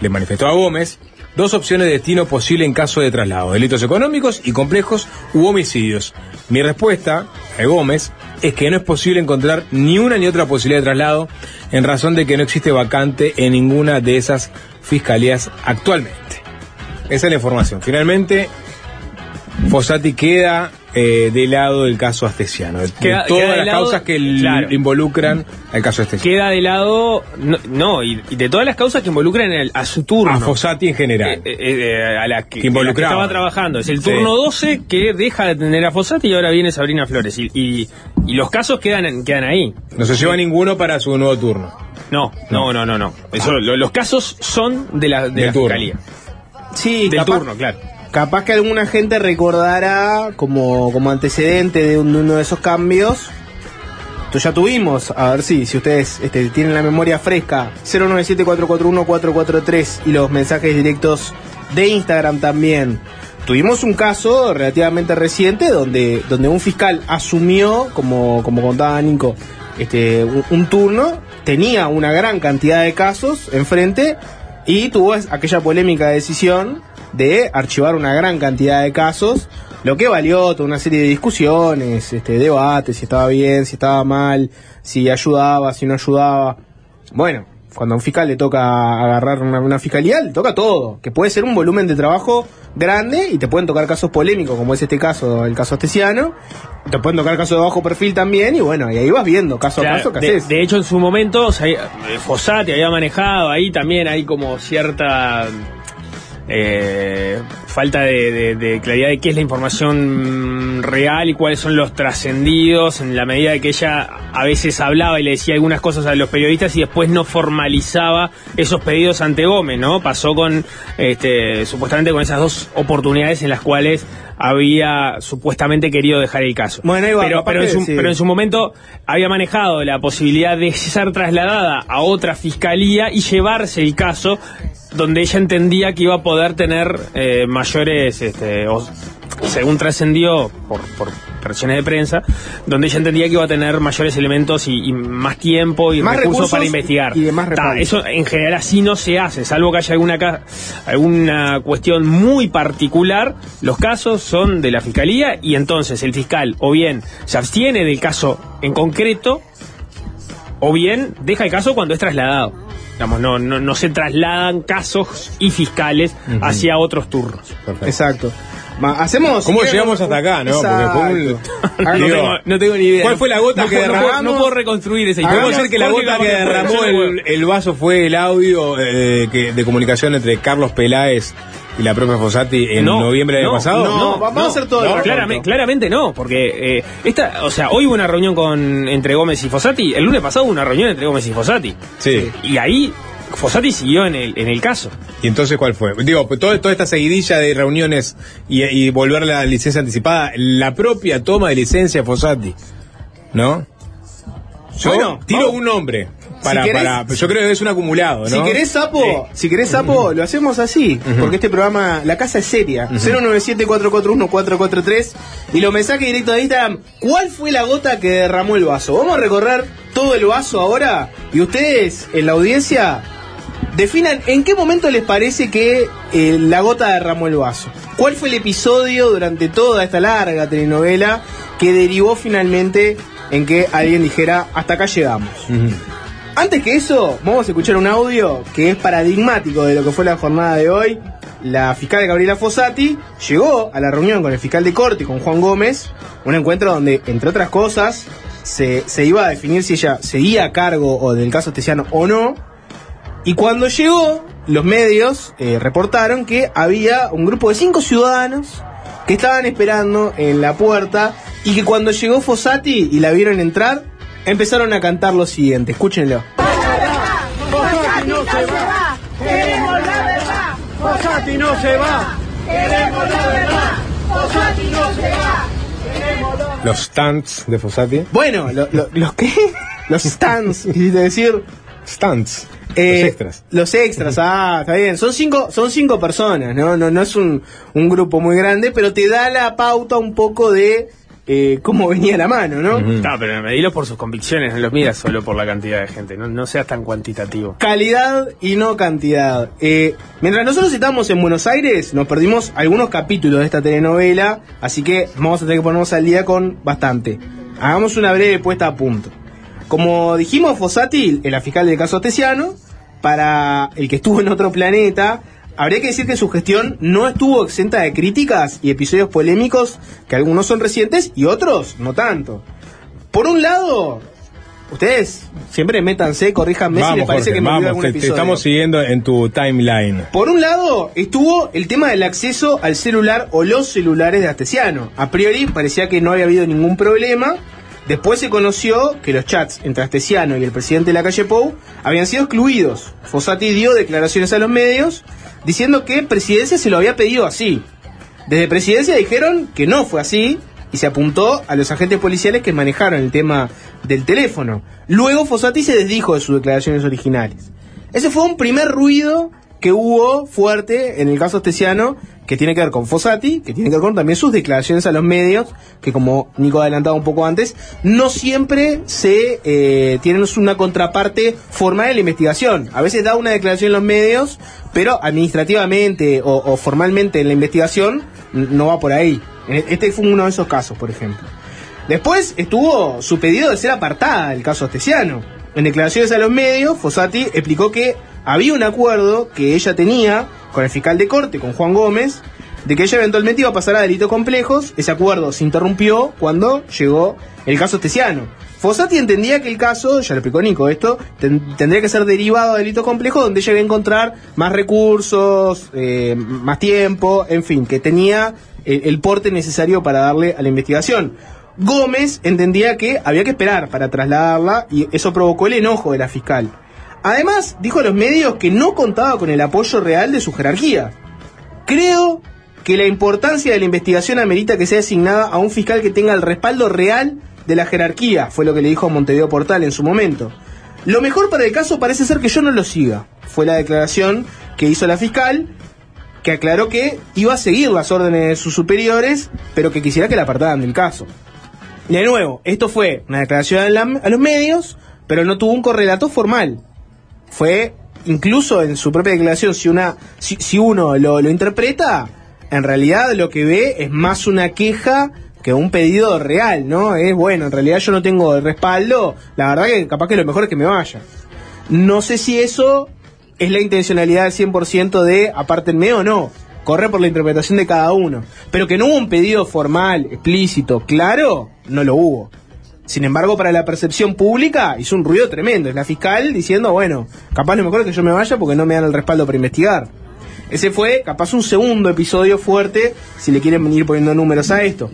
le manifestó a Gómez, dos opciones de destino posible en caso de traslado, delitos económicos y complejos u homicidios. Mi respuesta a Gómez es que no es posible encontrar ni una ni otra posibilidad de traslado en razón de que no existe vacante en ninguna de esas fiscalías actualmente. Esa es la información. Finalmente, Fossati queda eh, de lado del caso astesiano, de Queda- todas queda de las lado- causas que claro. involucran al caso astesiano. Queda de lado, no, no, y, y de todas las causas que involucran el- a su turno. A Fossati en general. Eh, eh, a la que, Que que la que estaba trabajando. Es el Sí. turno 12 que deja de tener a Fossati y ahora viene Sabrina Flores. Y, y, y los casos quedan, en- quedan ahí. No se lleva ninguno para su nuevo turno. No, no, no, no, no. Eso, lo- los casos son de la, de Del la turno. fiscalía. Sí, Del capaz, turno, claro. Capaz que alguna gente recordará como, como antecedente de, un- de uno de esos cambios. Esto ya tuvimos, a ver si, si ustedes este, tienen la memoria fresca, 097-441-443 y los mensajes directos de Instagram también. Tuvimos un caso relativamente reciente donde, donde un fiscal asumió, como, como contaba Nico, este, un, turno, tenía una gran cantidad de casos enfrente y tuvo aquella polémica decisión de archivar una gran cantidad de casos, lo que valió toda una serie de discusiones, este, debates, si estaba bien, si estaba mal, si ayudaba, si no ayudaba. Bueno, cuando a un fiscal le toca agarrar una, una fiscalía, le toca todo, que puede ser un volumen de trabajo grande y te pueden tocar casos polémicos, como es este caso, el caso astesiano, te pueden tocar casos de bajo perfil también, y bueno, y ahí vas viendo caso a Claro, caso que de, haces. de hecho, en su momento, o sea, eh, Fossati había manejado, ahí también hay como cierta eh, falta de, de- de claridad de qué es la información real y cuáles son los trascendidos, en la medida de que ella a veces hablaba y le decía algunas cosas a los periodistas y después no formalizaba esos pedidos ante Gómez, ¿no? Pasó con, este, supuestamente con esas dos oportunidades en las cuales había supuestamente querido dejar el caso. Bueno, va, pero, en su, pero en su momento había manejado la posibilidad de ser trasladada a otra fiscalía y llevarse el caso donde ella entendía que iba a poder tener eh, mayores, este, o- según trascendió por, por versiones de prensa, donde ella entendía que iba a tener mayores elementos y, y más tiempo y Más recursos, recursos para investigar. y más Ta, eso en general así no se hace, salvo que haya alguna, alguna cuestión muy particular, los casos son de la fiscalía y entonces el fiscal o bien se abstiene del caso en concreto o bien deja el caso cuando es trasladado. Digamos, no, no, no se trasladan casos y fiscales hacia otros turnos. Exacto. Ma- hacemos. ¿Cómo llegamos hasta acá, no? Porque fue un- Exacto. no, tengo, no tengo ni idea. ¿Cuál fue la gota No que puedo- no puedo-? No puedo reconstruir esa Podemos historia. decir que la gota que derramó el, el vaso fue el audio eh, que, de comunicación entre Carlos Peláez y la propia Fossati en No, noviembre del no, año pasado. no, vamos a hacer todo el claramente, claramente no, porque eh, esta, o sea, hoy hubo una reunión con entre Gómez y Fossati, el lunes pasado hubo una reunión entre Gómez y Fossati. Sí. Y ahí Fossati siguió en el, en el caso. ¿Y entonces cuál fue? Digo, pues, todo- toda esta seguidilla de reuniones y, y volver a la licencia anticipada, la propia toma de licencia de Fossati, ¿no? Yo Bueno, tiro vamos. un nombre para, Si querés- para, yo creo que es un acumulado, ¿no? Si querés sapo, si querés sapo, lo hacemos así, porque este programa, la casa es seria. 097-441-443 y los mensajes directos de Instagram. ¿Cuál fue la gota que derramó el vaso? Vamos a recorrer todo el vaso ahora y ustedes en la audiencia definan en qué momento les parece que eh, la gota derramó el vaso. ¿Cuál fue el episodio durante toda esta larga telenovela que derivó finalmente en que alguien dijera hasta acá llegamos? Antes que eso, vamos a escuchar un audio que es paradigmático de lo que fue la jornada de hoy. La fiscal Gabriela Fossati llegó a la reunión con el fiscal de corte, con Juan Gómez, un encuentro donde, entre otras cosas, se, se iba a definir si ella seguía a cargo o del caso Tesiano o no. Y cuando llegó, los medios eh, reportaron que había un grupo de cinco ciudadanos que estaban esperando en la puerta y que cuando llegó Fossati y la vieron entrar, empezaron a cantar lo siguiente. Escúchenlo. Fossati no se va, queremos la verdad. Fossati no se va, queremos la verdad. Fossati no se va, queremos la Los stunts de Fossati. Bueno, lo- lo- los que los stands, quisiste decir. Stunts. Eh, los extras. Los extras, ah, está bien. Son cinco, son cinco personas, ¿no? No, no es un, un grupo muy grande, pero te da la pauta un poco de eh, cómo venía la mano, ¿no? No, pero medilo por sus convicciones, no los miras solo por la cantidad de gente, no, no seas tan cuantitativo. Calidad y no cantidad. Eh, mientras nosotros estábamos en Buenos Aires, nos perdimos algunos capítulos de esta telenovela, así que vamos a tener que ponernos al día con bastante. Hagamos una breve puesta a punto. Como dijimos, Fossati, la fiscal del caso Tesiano, para el que estuvo en otro planeta, habría que decir que su gestión no estuvo exenta de críticas y episodios polémicos que algunos son recientes y otros no tanto. Por un lado, ustedes siempre métanse, corríjanme si les Vamos, parece Jorge, que me vamos, algún te, te episodio. estamos siguiendo en tu timeline. Por un lado, estuvo el tema del acceso al celular o los celulares de Astesiano. A priori parecía que no había habido ningún problema. Después se conoció que los chats entre Astesiano y el presidente de la calle Pou habían sido excluidos. Fossati dio declaraciones a los medios diciendo que Presidencia se lo había pedido así. Desde Presidencia dijeron que no fue así y se apuntó a los agentes policiales que manejaron el tema del teléfono. Luego Fossati se desdijo de sus declaraciones originales. Ese fue un primer ruido que hubo fuerte en el caso Astesiano, que tiene que ver con Fossati, que tiene que ver con también sus declaraciones a los medios, que como Nico adelantaba un poco antes, no siempre se eh, tienen una contraparte formal en la investigación. A veces da una declaración en los medios, pero administrativamente o, o formalmente en la investigación no va por ahí. E- Este fue uno de esos casos, por ejemplo. Después estuvo su pedido de ser apartada del caso Astesiano. En declaraciones a los medios, Fossati explicó que había un acuerdo que ella tenía con el fiscal de corte, con Juan Gómez, de que ella eventualmente iba a pasar a delitos complejos. Ese acuerdo se interrumpió cuando llegó el caso Astesiano. Fossati entendía que el caso, ya lo explicó Nico esto, ten- tendría que ser derivado a delitos complejos donde ella iba a encontrar más recursos, eh, más tiempo, en fin, que tenía el, el porte necesario para darle a la investigación. Gómez entendía que había que esperar para trasladarla y eso provocó el enojo de la fiscal. Además, dijo a los medios que no contaba con el apoyo real de su jerarquía. Creo que la importancia de la investigación amerita que sea asignada a un fiscal que tenga el respaldo real de la jerarquía, fue lo que le dijo a Montevideo Portal en su momento. Lo mejor para el caso parece ser que yo no lo siga, fue la declaración que hizo la fiscal, que aclaró que iba a seguir las órdenes de sus superiores, pero que quisiera que la apartaran del caso. De nuevo, esto fue una declaración a, los medios, pero no tuvo un correlato formal. Fue, incluso en su propia declaración, si, una, si, si uno lo, lo interpreta, en realidad lo que ve es más una queja que un pedido real, ¿no? Es bueno, en realidad yo no tengo el respaldo, la verdad que capaz que lo mejor es que me vaya. No sé si eso es la intencionalidad del 100% de apártenme o no. Corre por la interpretación de cada uno. Pero que no hubo un pedido formal, explícito, claro, no lo hubo. Sin embargo, para la percepción pública hizo un ruido tremendo. Es la fiscal diciendo, bueno, capaz lo mejor es que yo me vaya porque no me dan el respaldo para investigar. Ese fue capaz un segundo episodio fuerte, si le quieren venir poniendo números a esto.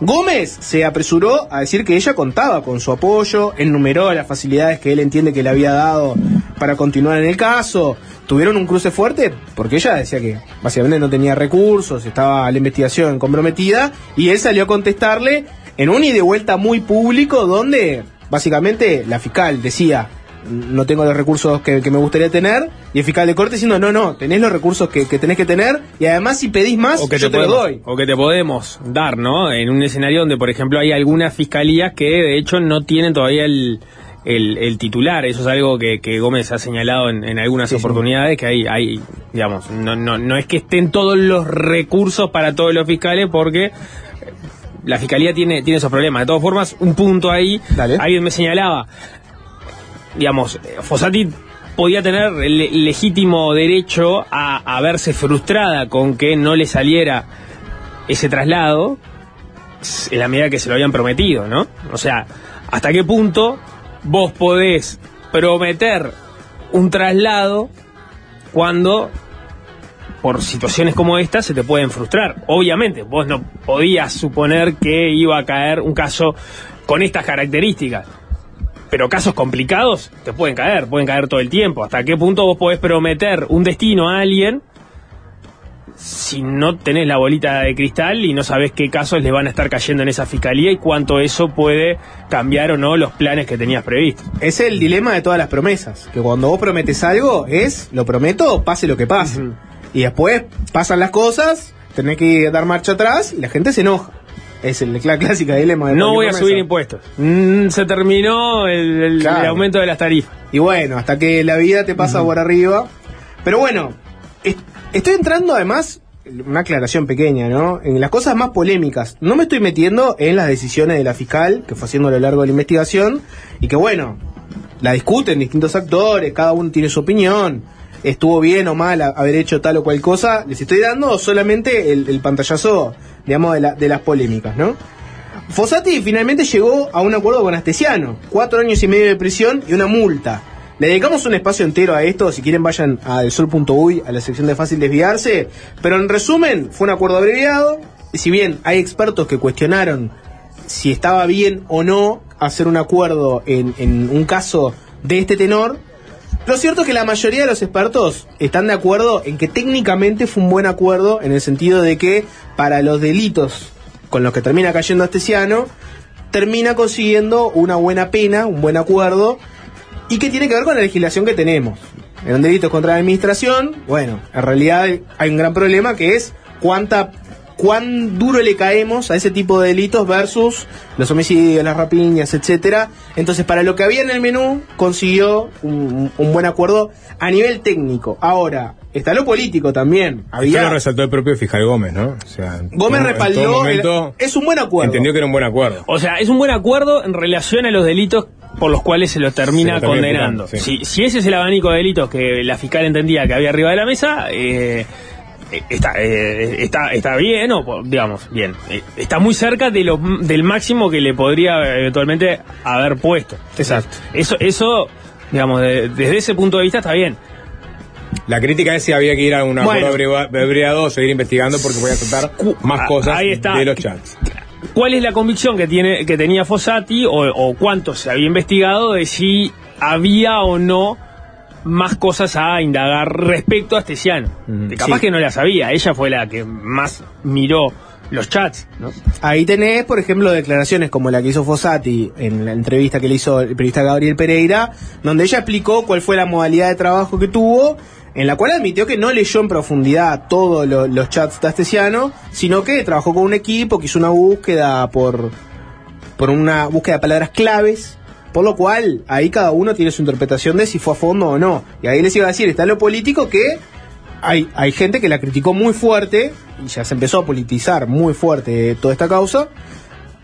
Gómez se apresuró a decir que ella contaba con su apoyo, enumeró las facilidades que él entiende que le había dado para continuar en el caso. Tuvieron un cruce fuerte porque ella decía que básicamente no tenía recursos, estaba la investigación comprometida y él salió a contestarle en un ida y de vuelta muy público donde básicamente la fiscal decía no tengo los recursos que, que me gustaría tener y el fiscal de corte diciendo no, no, tenés los recursos que, que tenés que tener y además si pedís más o que yo te podemos, doy. o que te podemos dar, ¿no? En un escenario donde, por ejemplo, hay algunas fiscalías que de hecho no tienen todavía el, el, el titular. Eso es algo que, que Gómez ha señalado en, en algunas oportunidades, que hay, hay digamos, no, no, no es que estén todos los recursos para todos los fiscales, porque la fiscalía tiene, tiene esos problemas. De todas formas, un punto ahí, alguien me señalaba, digamos, Fossati podía tener el le- legítimo derecho a, a verse frustrada con que no le saliera ese traslado en la medida que se lo habían prometido, ¿no? O sea, ¿hasta qué punto vos podés prometer un traslado cuando por situaciones como esta se te pueden frustrar? Obviamente, vos no podías suponer que iba a caer un caso con estas características. Pero casos complicados te pueden caer, pueden caer todo el tiempo. ¿Hasta qué punto vos podés prometer un destino a alguien si no tenés la bolita de cristal y no sabés qué casos le van a estar cayendo en esa fiscalía y cuánto eso puede cambiar o no los planes que tenías previstos? Es el dilema de todas las promesas, que cuando vos prometes algo es, lo prometo, pase lo que pase. Y después pasan las cosas, tenés que dar marcha atrás y la gente se enoja. Es el, la clásica dilema de No voy a subir impuestos. Mm, se terminó el, el- Claro. el aumento de las tarifas. Y bueno, hasta que la vida te pasa por arriba. Pero bueno, est- estoy entrando además, una aclaración pequeña, ¿no? En las cosas más polémicas. No me estoy metiendo en las decisiones de la fiscal que fue haciendo a lo largo de la investigación y que bueno, la discuten distintos actores, cada uno tiene su opinión. Estuvo bien o mal haber hecho tal o cual cosa, les estoy dando solamente el, pantallazo, digamos, de, la- de las polémicas, ¿no? Fossati finalmente llegó a un acuerdo con Astesiano, cuatro años y medio de prisión y una multa. Le dedicamos un espacio entero a esto, si quieren vayan a elsol.uy, a la sección de fácil desviarse, pero en resumen fue un acuerdo abreviado, y si bien hay expertos que cuestionaron si estaba bien o no hacer un acuerdo en un caso de este tenor, lo cierto es que la mayoría de los expertos están de acuerdo en que técnicamente fue un buen acuerdo en el sentido de que para los delitos con los que termina cayendo Astesiano, termina consiguiendo una buena pena, un buen acuerdo, y que tiene que ver con la legislación que tenemos. En delitos contra la administración, bueno, en realidad hay un gran problema que es cuánta cuán duro le caemos a ese tipo de delitos versus los homicidios, las rapiñas, etcétera. Entonces, para lo que había en el menú, consiguió un, un buen acuerdo a nivel técnico. Ahora, está lo político también. Esto Había lo resaltó el propio fiscal Gómez, ¿no? O sea, Gómez todo respaldó. momento el- es un buen acuerdo. entendió que era un buen acuerdo. O sea, es un buen acuerdo en relación a los delitos por los cuales se los termina Se lo termina condenando. sí. si, si ese es el abanico de delitos que la fiscal entendía que había arriba de la mesa, eh, está, eh, está, está bien, o digamos, bien. Eh, está muy cerca de lo, del máximo que le podría eventualmente haber puesto. Exacto. Eso, eso digamos, de- desde ese punto de vista está bien. La crítica es si había que ir a un acuerdo abreviado o seguir investigando porque voy a tratar más Ah, cosas ahí está. de los chats. ¿Cuál es la convicción que tiene que tenía Fossati o, o cuánto se había investigado de si había o no más cosas a indagar respecto a Astesiano? Que capaz sí. que no la sabía, ella fue la que más miró los chats, ¿no? Ahí tenés, por ejemplo, declaraciones como la que hizo Fossati en la entrevista que le hizo el periodista Gabriel Pereira, donde ella explicó cuál fue la modalidad de trabajo que tuvo, en la cual admitió que no leyó en profundidad todos lo- los chats de Astesiano, sino que trabajó con un equipo que hizo una búsqueda por, por una búsqueda de palabras claves, por lo cual ahí cada uno tiene su interpretación de si fue a fondo o no. Y ahí les iba a decir, está lo político que hay, hay gente que la criticó muy fuerte y ya se empezó a politizar muy fuerte toda esta causa.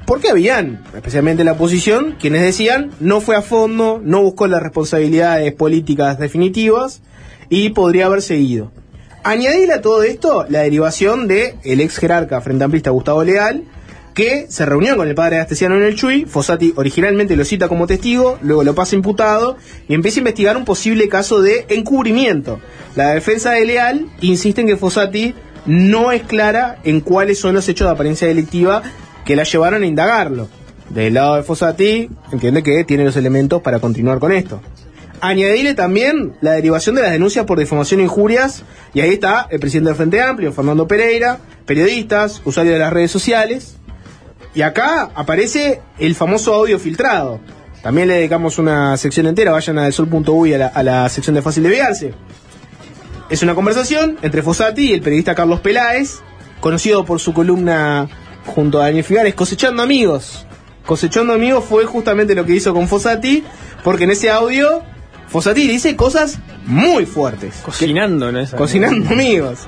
Porque habían, especialmente la oposición, quienes decían no fue a fondo, no buscó las responsabilidades políticas definitivas y podría haber seguido. Añadirle a todo esto la derivación de el ex jerarca frente amplista Gustavo Leal, que se reunió con el padre Astesiano en el Chuy. Fossati originalmente lo cita como testigo, luego lo pasa imputado y empieza a investigar un posible caso de encubrimiento. La defensa de Leal insiste en que Fossati no es clara en cuáles son los hechos de apariencia delictiva que la llevaron a indagarlo. Del lado de Fossati, entiende que tiene los elementos para continuar con esto. Añadirle también la derivación de las denuncias por difamación e injurias, y ahí está el presidente del Frente Amplio, Fernando Pereira, periodistas, usuarios de las redes sociales, y acá aparece el famoso audio filtrado. También le dedicamos una sección entera, vayan a sol.uy a la, a la sección de fácil desviarse. Es una conversación entre Fossati y el periodista Carlos Peláez, conocido por su columna junto a Daniel Figares, Cosechando Amigos. Cosechando Amigos fue justamente lo que hizo con Fossati, porque en ese audio Fossati dice cosas muy fuertes. Cocinando, ¿no? Cocinando amigos.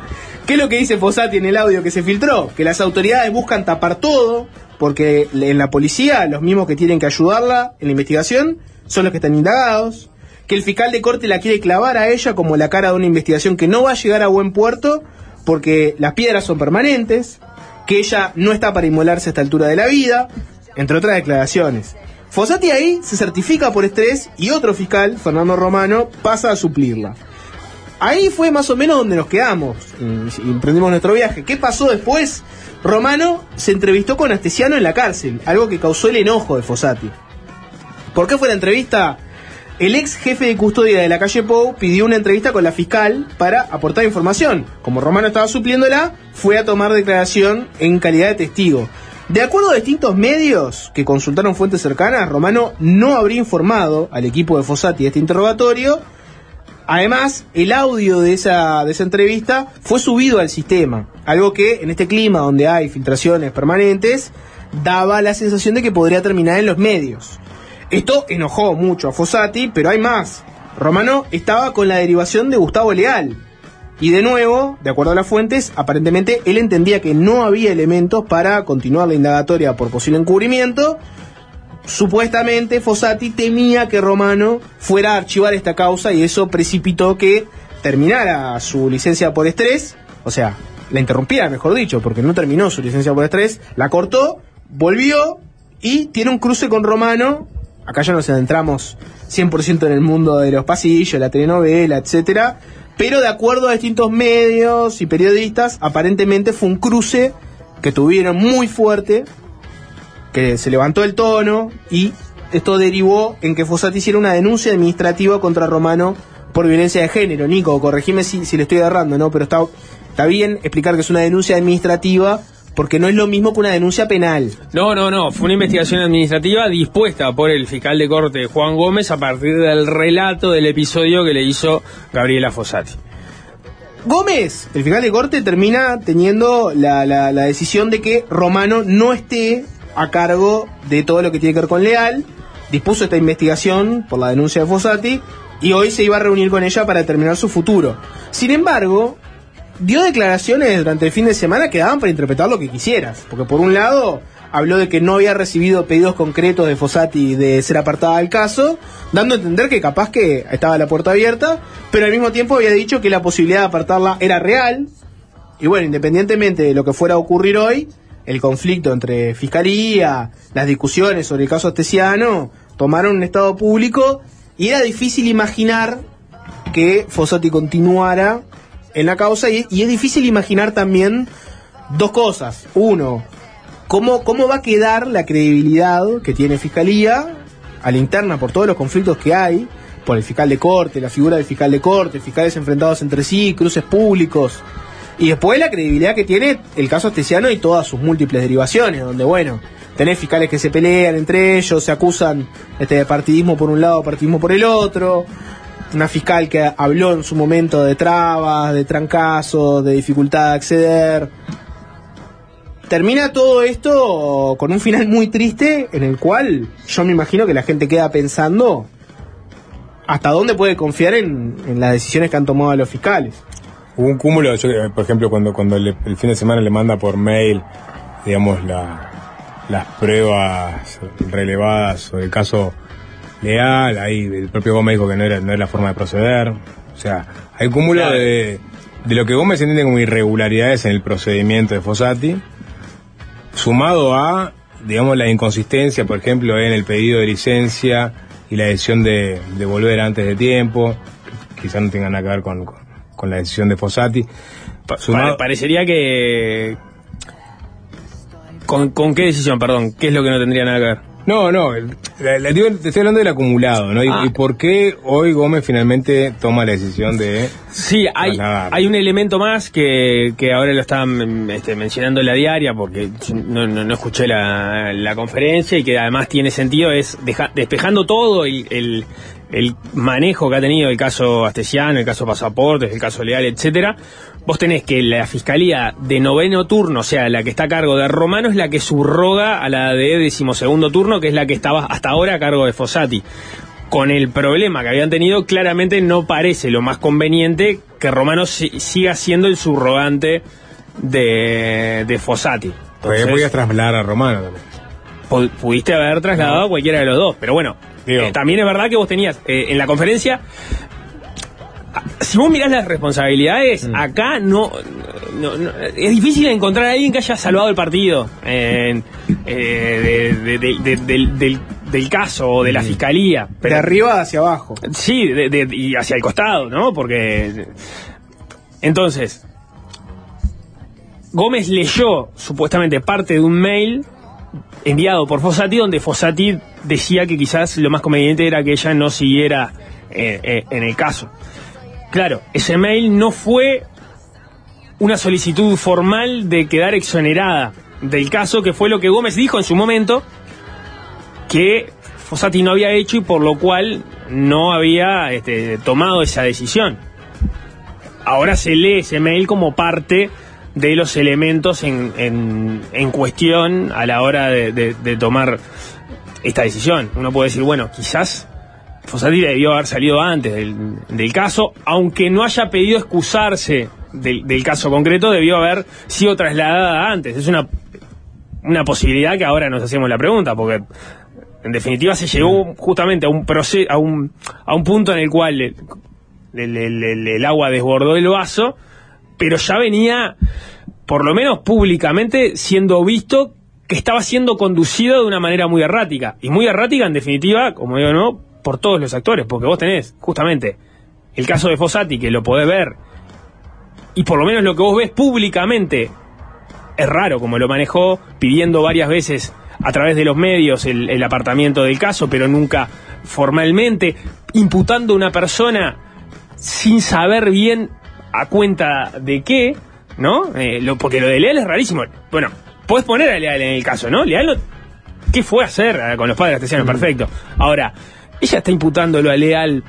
¿Qué es lo que dice Fossati en el audio que se filtró? Que las autoridades buscan tapar todo, porque en la policía los mismos que tienen que ayudarla en la investigación son los que están indagados. Que el fiscal de corte la quiere clavar a ella como la cara de una investigación que no va a llegar a buen puerto, porque las piedras son permanentes. Que ella no está para inmolarse a esta altura de la vida, entre otras declaraciones. Fossati ahí se certifica por estrés y otro fiscal, Fernando Romano, pasa a suplirla. Ahí fue más o menos donde nos quedamos y emprendimos nuestro viaje. ¿Qué pasó después? Romano se entrevistó con Astesiano en la cárcel, algo que causó el enojo de Fossati. ¿Por qué fue la entrevista? El ex jefe de custodia de la calle Pou pidió una entrevista con la fiscal para aportar información. Como Romano estaba supliéndola, fue a tomar declaración en calidad de testigo. De acuerdo a distintos medios que consultaron fuentes cercanas, Romano no habría informado al equipo de Fossati de este interrogatorio. Además, el audio de esa, de esa entrevista fue subido al sistema, algo que en este clima donde hay filtraciones permanentes daba la sensación de que podría terminar en los medios. Esto enojó mucho a Fossati, pero hay más. Romano estaba con la derivación de Gustavo Leal. Y de nuevo, de acuerdo a las fuentes, aparentemente él entendía que no había elementos para continuar la indagatoria por posible encubrimiento. Supuestamente Fossati temía que Romano fuera a archivar esta causa y eso precipitó que terminara su licencia por estrés, o sea, la interrumpiera, mejor dicho, porque no terminó su licencia por estrés, la cortó, volvió y tiene un cruce con Romano. Acá ya nos adentramos 100% en el mundo de los pasillos, la telenovela, etcétera. Pero de acuerdo a distintos medios y periodistas, aparentemente fue un cruce que tuvieron muy fuerte, que se levantó el tono y esto derivó en que Fossati hiciera una denuncia administrativa contra Romano por violencia de género. Nico, corregime si, si le estoy agarrando, ¿no? Pero está, está bien explicar que es una denuncia administrativa porque no es lo mismo que una denuncia penal. No, no, no. Fue una investigación administrativa dispuesta por el fiscal de corte Juan Gómez a partir del relato del episodio que le hizo Gabriela Fossati. Gómez, el fiscal de corte, termina teniendo la, la- la decisión de que Romano no esté a cargo de todo lo que tiene que ver con Leal. Dispuso esta investigación por la denuncia de Fossati y hoy se iba a reunir con ella para determinar su futuro. Sin embargo, dio declaraciones durante el fin de semana que daban para interpretar lo que quisieras. Porque por un lado habló de que no había recibido pedidos concretos de Fossati de ser apartada del caso, dando a entender que capaz que estaba la puerta abierta, pero al mismo tiempo había dicho que la posibilidad de apartarla era real. Y bueno, independientemente de lo que fuera a ocurrir hoy, el conflicto entre fiscalía, las discusiones sobre el caso Astesiano, tomaron un estado público y era difícil imaginar que Fossati continuara en la causa y, es difícil imaginar también dos cosas. Uno, ¿cómo, cómo va a quedar la credibilidad que tiene Fiscalía a la interna por todos los conflictos que hay, por el fiscal de corte, la figura del fiscal de corte, fiscales enfrentados entre sí, cruces públicos. Y después la credibilidad que tiene el caso Astesiano y todas sus múltiples derivaciones, donde bueno, tenés fiscales que se pelean entre ellos, se acusan este, de partidismo por un lado, partidismo por el otro, una fiscal que habló en su momento de trabas, de trancazos, de dificultad de acceder. Termina todo esto con un final muy triste en el cual yo me imagino que la gente queda pensando hasta dónde puede confiar en, en las decisiones que han tomado los fiscales. Hubo un cúmulo, yo, eh, por ejemplo, cuando, cuando le- el fin de semana le manda por mail, digamos, la- las pruebas relevadas sobre el caso leal, ahí el propio Gómez dijo que no era, no era la forma de proceder. O sea, hay cúmulo Claro. de, de lo que Gómez entiende como irregularidades en el procedimiento de Fossati, sumado a, digamos, la inconsistencia, por ejemplo, en el pedido de licencia y la decisión de, de volver antes de tiempo, quizás no tenga nada que ver con, con- con la decisión de Fossati. Sumado- parecería que... ¿Con, ¿Con qué decisión, perdón? ¿Qué es lo que no tendría nada que ver? No, no, el- la- la- digo, te estoy hablando del acumulado, ¿no? Y, Ah. y por qué hoy Gómez finalmente toma la decisión de... Sí, hay, hay un elemento más que, que ahora lo están este, mencionando en la diaria porque no, no- no escuché la, la conferencia y que además tiene sentido, es deja- despejando todo el, el- el manejo que ha tenido el caso Astesiano, el caso Pasaportes, el caso Leal, etcétera. Vos tenés que la fiscalía de noveno turno, o sea, la que está a cargo de Romano, es la que subroga a la de decimosegundo turno, que es la que estaba hasta ahora a cargo de Fossati con el problema que habían tenido, claramente no parece lo más conveniente que Romano si- siga siendo el subrogante de, de Fossati. Porque podías trasladar a Romano también. pu- pudiste haber trasladado a cualquiera de los dos, pero bueno, eh, también es verdad que vos tenías eh, en la conferencia. Si vos mirás las responsabilidades, Mm. acá no, no- no- Es difícil encontrar a alguien que haya salvado el partido en, eh, de- de- de- de- del, del- del caso o de la fiscalía. de arriba hacia abajo. Sí, de- de- y hacia el costado, ¿no? Porque. Entonces. Gómez leyó supuestamente parte de un mail enviado por Fossati donde Fossati decía que quizás lo más conveniente era que ella no siguiera eh, eh, en el caso. Claro, ese mail no fue una solicitud formal de quedar exonerada del caso, que fue lo que Gómez dijo en su momento, que Fossati no había hecho y por lo cual no había este, tomado esa decisión. Ahora se lee ese mail como parte de los elementos en, en- en cuestión a la hora de, de- tomar esta decisión. Uno puede decir, bueno, quizás Fossati debió haber salido antes del, del caso, aunque no haya pedido excusarse del, del caso concreto, debió haber sido trasladada antes. Es una, una posibilidad que ahora nos hacemos la pregunta, porque en definitiva se llegó justamente a un proceso, a un, a un punto en el cual el, el- el- el agua desbordó el vaso, pero ya venía, por lo menos públicamente, siendo visto que estaba siendo conducido de una manera muy errática. Y muy errática, en definitiva, como digo, ¿no? Por todos los actores, porque vos tenés, justamente, el caso de Fossati, que lo podés ver, y por lo menos lo que vos ves públicamente, es raro como lo manejó, pidiendo varias veces a través de los medios el, el apartamiento del caso, pero nunca formalmente, imputando a una persona sin saber bien a cuenta de qué, ¿no? Eh, lo- porque lo de Leal es rarísimo. Bueno, podés poner a Leal en el caso, ¿no? Leal, no- ¿qué fue a hacer eh, con los padres castellanos? Perfecto. Ahora, ella está imputándolo a Leal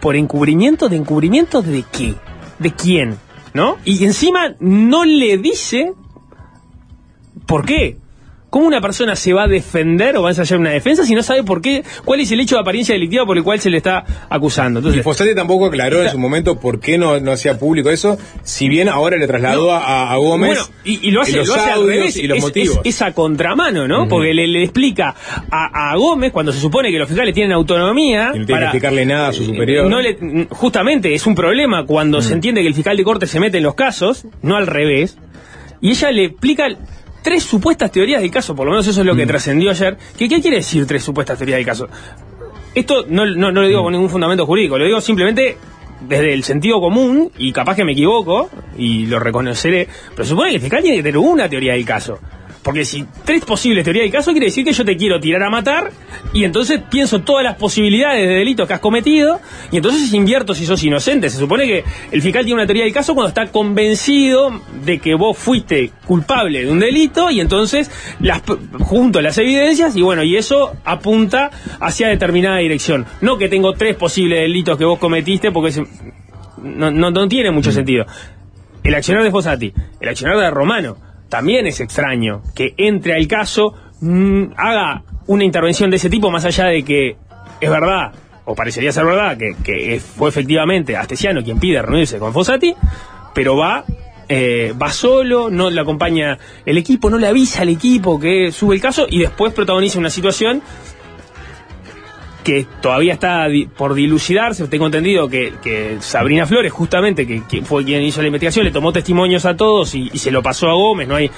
por encubrimiento, ¿de encubrimiento de qué? ¿De quién? ¿No? Y encima no le dice ¿Por qué? ¿Cómo una persona se va a defender o va a ensayar una defensa si no sabe por qué, cuál es el hecho de apariencia delictiva por el cual se le está acusando? Y Entonces, Fossati tampoco aclaró en su momento por qué no, no hacía público eso, si bien ahora le trasladó No. a, a Gómez Bueno, y, y lo hace, los lo hace al revés. y los es, motivos. es- es a contramano, ¿no? Porque le, le explica a, a Gómez, cuando se supone que los fiscales tienen autonomía. Y no tiene que explicarle nada a su superior. No le- justamente es un problema cuando se entiende que el fiscal de corte se mete en los casos, no al revés. Y ella le explica tres supuestas teorías del caso, por lo menos eso es lo que trascendió ayer. ¿Qué quiere decir tres supuestas teorías del caso? Esto no, no, no lo digo con ningún fundamento jurídico, lo digo simplemente desde el sentido común, y capaz que me equivoco, y lo reconoceré, pero supone que el fiscal tiene que tener una teoría del caso. Porque si tres posibles teorías del caso quiere decir que yo te quiero tirar a matar y entonces pienso todas las posibilidades de delitos que has cometido y entonces invierto si sos inocente. Se supone que el fiscal tiene una teoría del caso cuando está convencido de que vos fuiste culpable de un delito y entonces las junto las evidencias y bueno, y eso apunta hacia determinada dirección. No que tengo tres posibles delitos que vos cometiste porque se- no, no, no tiene mucho sentido. El accionar de Fossati, el accionar de Romano, también es extraño que entre al caso, mm, haga una intervención de ese tipo, más allá de que es verdad, o parecería ser verdad, que, fue efectivamente Astesiano quien pide reunirse con Fossati, pero va. eh, va solo, no le acompaña el equipo, no le avisa al equipo que sube el caso y después protagoniza una situación que todavía está por dilucidarse. Tengo entendido que, que Sabrina Flores, justamente, que, fue quien hizo la investigación, le tomó testimonios a todos y, se lo pasó a Gómez. No hay,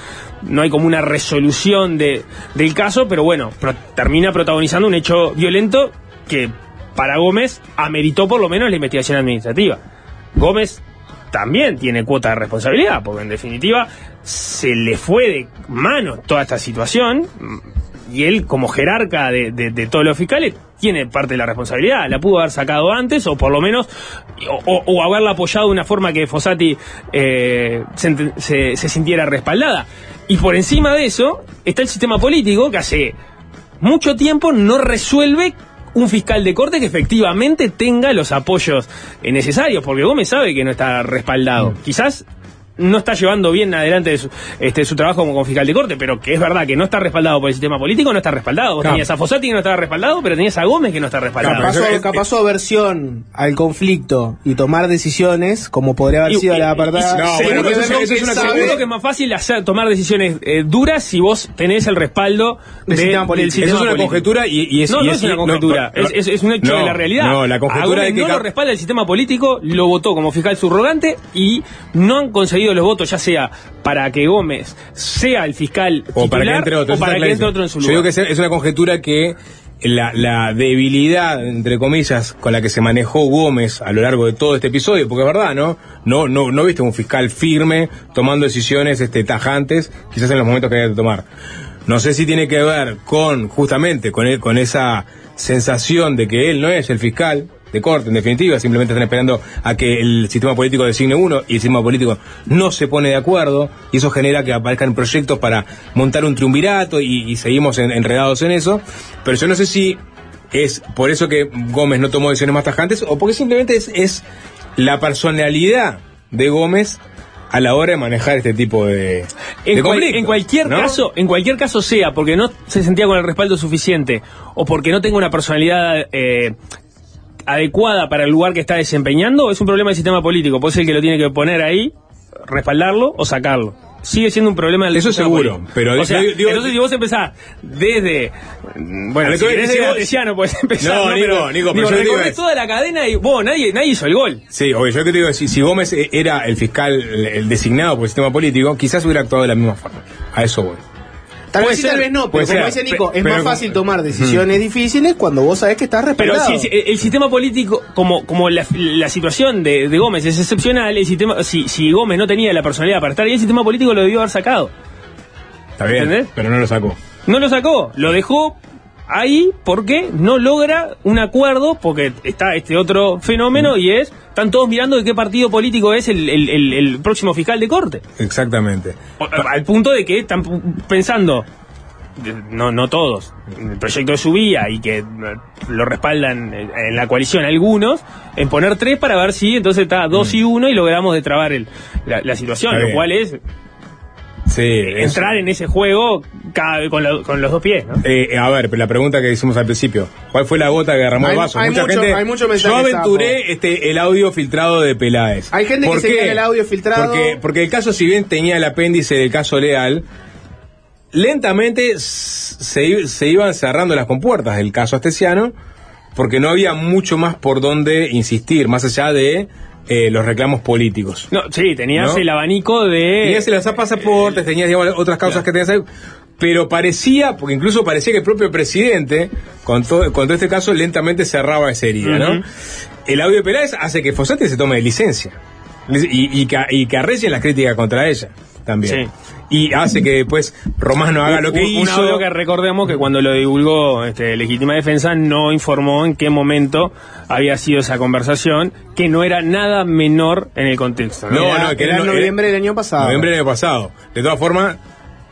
no hay como una resolución de, del caso, pero bueno, termina protagonizando un hecho violento que para Gómez ameritó por lo menos la investigación administrativa. Gómez también tiene cuota de responsabilidad, porque en definitiva se le fue de mano toda esta situación y él como jerarca de- de todos los fiscales tiene parte de la responsabilidad, la pudo haber sacado antes o por lo menos o, o- o haberla apoyado de una forma que Fossati eh, se, se- se sintiera respaldada. Y por encima de eso está el sistema político que hace mucho tiempo no resuelve un fiscal de corte que efectivamente tenga los apoyos necesarios, porque Gómez sabe que no está respaldado. Quizás no está llevando bien adelante su, este, su trabajo como fiscal de corte, pero que es verdad que no está respaldado por el sistema político, no está respaldado. Vos Claro. tenías a Fossati que no estaba respaldado, pero tenías a Gómez que no está respaldado. Capaz, su- capaz su aversión al conflicto y tomar decisiones, como podría haber Y- sido y- la apartada. y- seguro, con que seguro que es más fácil hacer, tomar decisiones eh, duras si vos tenés el respaldo Del de- sistema del político. sistema Eso es una político. conjetura y- y es- no, y no es- es una no, conjetura, no, es, es- es un hecho no, de la realidad. no, la conjetura A de que no lo respalda el sistema político, lo votó como fiscal subrogante y no han conseguido los votos, ya sea para que Gómez sea el fiscal o para que entre otro. o para que entre otro en su Yo lugar. digo que es, una conjetura que la, la debilidad, entre comillas, con la que se manejó Gómez a lo largo de todo este episodio, porque es verdad, ¿no? No, no, no viste un fiscal firme tomando decisiones este, tajantes, quizás en los momentos que había que tomar. No sé si tiene que ver con, justamente, con, el- con esa sensación de que él no es el fiscal de corte, en definitiva, simplemente están esperando a que el sistema político designe uno y el sistema político no se pone de acuerdo y eso genera que aparezcan proyectos para montar un triunvirato y, y seguimos en- enredados en eso. Pero yo no sé si es por eso que Gómez no tomó decisiones más tajantes o porque simplemente es, es la personalidad de Gómez a la hora de manejar este tipo de, En, de cual- conflictos, en cualquier ¿no? caso, en cualquier caso sea porque no se sentía con el respaldo suficiente o porque no tenga una personalidad eh, adecuada para el lugar que está desempeñando, es un problema del sistema político. Puede ser el que lo tiene que poner ahí, respaldarlo o sacarlo. sigue siendo un problema del Eso sistema seguro, político. pero o sea, digo- digo- entonces si vos empezás desde bueno, Lo si que querés desde empezar, No, ¿no? Nico, pero, Nico, pero digo, yo te digo toda la cadena y vos, nadie, nadie hizo el gol. Sí, obvio, yo te digo, si, si Gómez era el fiscal, el designado por el sistema político, quizás hubiera actuado de la misma forma. A eso voy. Tal vez sí, tal vez no, pero como ser, dice Nico, es pero- más fácil tomar decisiones difíciles cuando vos sabés que estás Pero respaldado. si, si- el, el sistema político, como, como la, la situación de, de Gómez es excepcional, el sistema, si, si Gómez no tenía la personalidad para estar ahí, el sistema político lo debió haber sacado. Está bien, ¿Entendés? pero no lo sacó. No lo sacó, lo dejó ahí porque no logra un acuerdo, porque está este otro fenómeno y es, están todos mirando de qué partido político es el, el- el- el próximo fiscal de corte. Exactamente. O- Al punto de que están pensando, no, no todos, el proyecto de su vía y que eh, lo respaldan en en la coalición algunos, en poner tres para ver si entonces está dos y uno y logramos destrabar el, la, la situación, lo cual es Sí, eso. entrar en ese juego cada con, la- con los dos pies, ¿no? Eh, a ver, pero la pregunta que hicimos al principio, ¿cuál fue la gota que derramó Hay- el vaso? hay Mucha mucho- gente. hay mucho yo aventuré este el audio filtrado de Peláez. Hay gente que ¿Por señala qué? el audio filtrado. Porque, porque el caso, si bien tenía el apéndice del caso Leal, lentamente se, se iban cerrando las compuertas del caso astesiano, porque no había mucho más por donde insistir, más allá de eh, los reclamos políticos. No, sí, tenías ¿No? el abanico de... Tenías los pasaportes, tenías digamos, otras causas que tenías ahí, pero parecía, porque incluso parecía que el propio presidente, con todo, con todo este caso, lentamente cerraba esa herida, ¿no? El audio de Peláez hace que Fossati se tome licencia y, y, que, y que arrecien las críticas contra ella también. Sí. Y hace que después Romano haga lo que un, un hizo. audio que recordemos que cuando lo divulgó este, Legítima Defensa no informó en qué momento había sido esa conversación, que no era nada menor en el contexto. ¿no? No, Era- no, que era noviembre del año pasado. Noviembre del año pasado. De todas formas,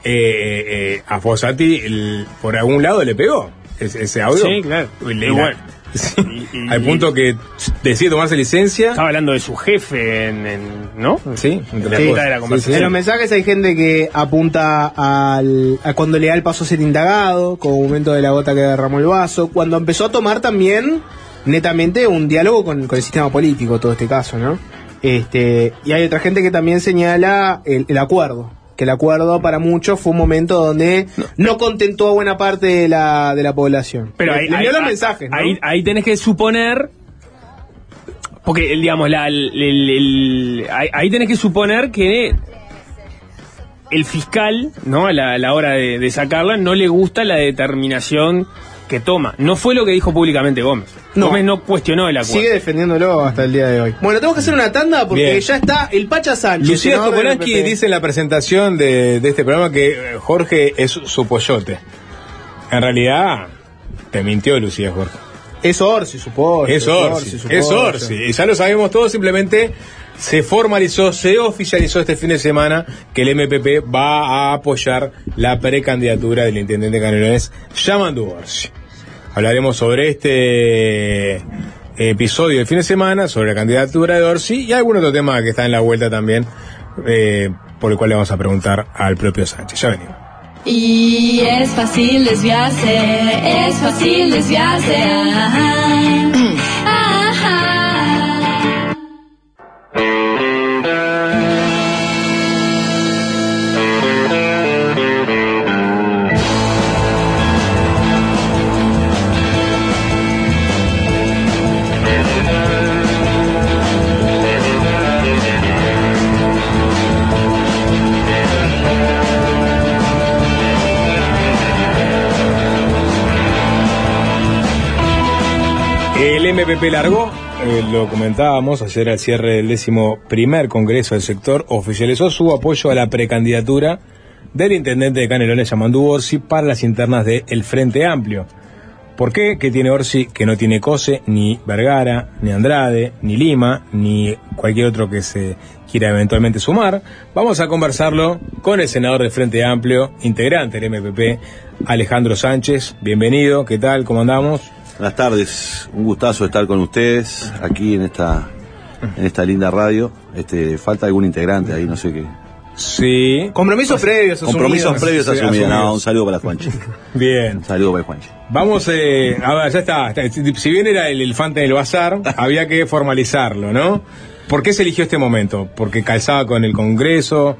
eh, eh, a Fossati el- por algún lado le pegó ese, ese audio. Sí, claro. Le- bueno. Sí, al punto que decide tomarse licencia. Estaba hablando de su jefe, en, en- ¿no? Sí, entre Sí. cosas. de la Sí, conversación. sí, En los mensajes hay gente que apunta al, a cuando Leal pasó a ser indagado, como momento de la gota que derramó el vaso, cuando empezó a tomar también netamente un diálogo con, con el sistema político, todo este caso, ¿no? Este, y hay otra gente que también señala el, el acuerdo, que el acuerdo para muchos fue un momento donde no, contentó a buena parte de la, de la población. Pero ahí, ahí- los ahí- mensajes, ¿no? ahí, ahí tenés que suponer. Porque, digamos, la, el- el- el- ahí, ahí tenés que suponer que el fiscal, ¿no? A la, a la hora de, de sacarla, no le gusta la determinación que toma. No fue lo que dijo públicamente Gómez. No. Gómez no cuestionó el acuerdo. Sigue defendiéndolo hasta el día de hoy. Bueno, tenemos que hacer una tanda porque Bien. ya está el Pacha Sánchez. Lucía Topolansky PP. dice en la presentación de, de este programa que eh, Jorge es su pollote. En realidad, te mintió Lucía Jorge. Es Orsi, supongo. Es Orsi, su es pollo. Orsi. Y ya lo sabemos todos, simplemente se formalizó, se oficializó este fin de semana que el MPP va a apoyar la precandidatura del intendente canelones Yamandu Orsi. Hablaremos sobre este episodio del fin de semana, sobre la candidatura de Orsi y algún otro tema que está en la vuelta también, eh, por el cual le vamos a preguntar al propio Sánchez. Ya venimos. Y es fácil desviarse, es fácil desviarse. MPP largó, eh, lo comentábamos ayer al cierre del décimo primer congreso del sector, oficializó su apoyo a la precandidatura del intendente de Canelones, Yamandú Orsi, para las internas del Frente Amplio. ¿Por qué? ¿Qué tiene Orsi que no tiene Cose, ni Vergara, ni Andrade, ni Lima, ni cualquier otro que se quiera eventualmente sumar? Vamos a conversarlo con el senador del Frente Amplio, integrante del MPP, Alejandro Sánchez. Bienvenido, ¿qué tal? ¿Cómo andamos? Buenas tardes, un gustazo estar con ustedes aquí en esta en esta linda radio. Este, falta algún integrante ahí, no sé qué. Sí. Compromisos previos Compromisos asumidos. previos Sí, asumidos. No, un saludo para Juanchi. Bien. Un saludo para Juanchi. Vamos, eh, a ver, ya está, está. Si bien era el elefante del bazar, había que formalizarlo, ¿no? ¿Por qué se eligió este momento? ¿Porque calzaba con el Congreso?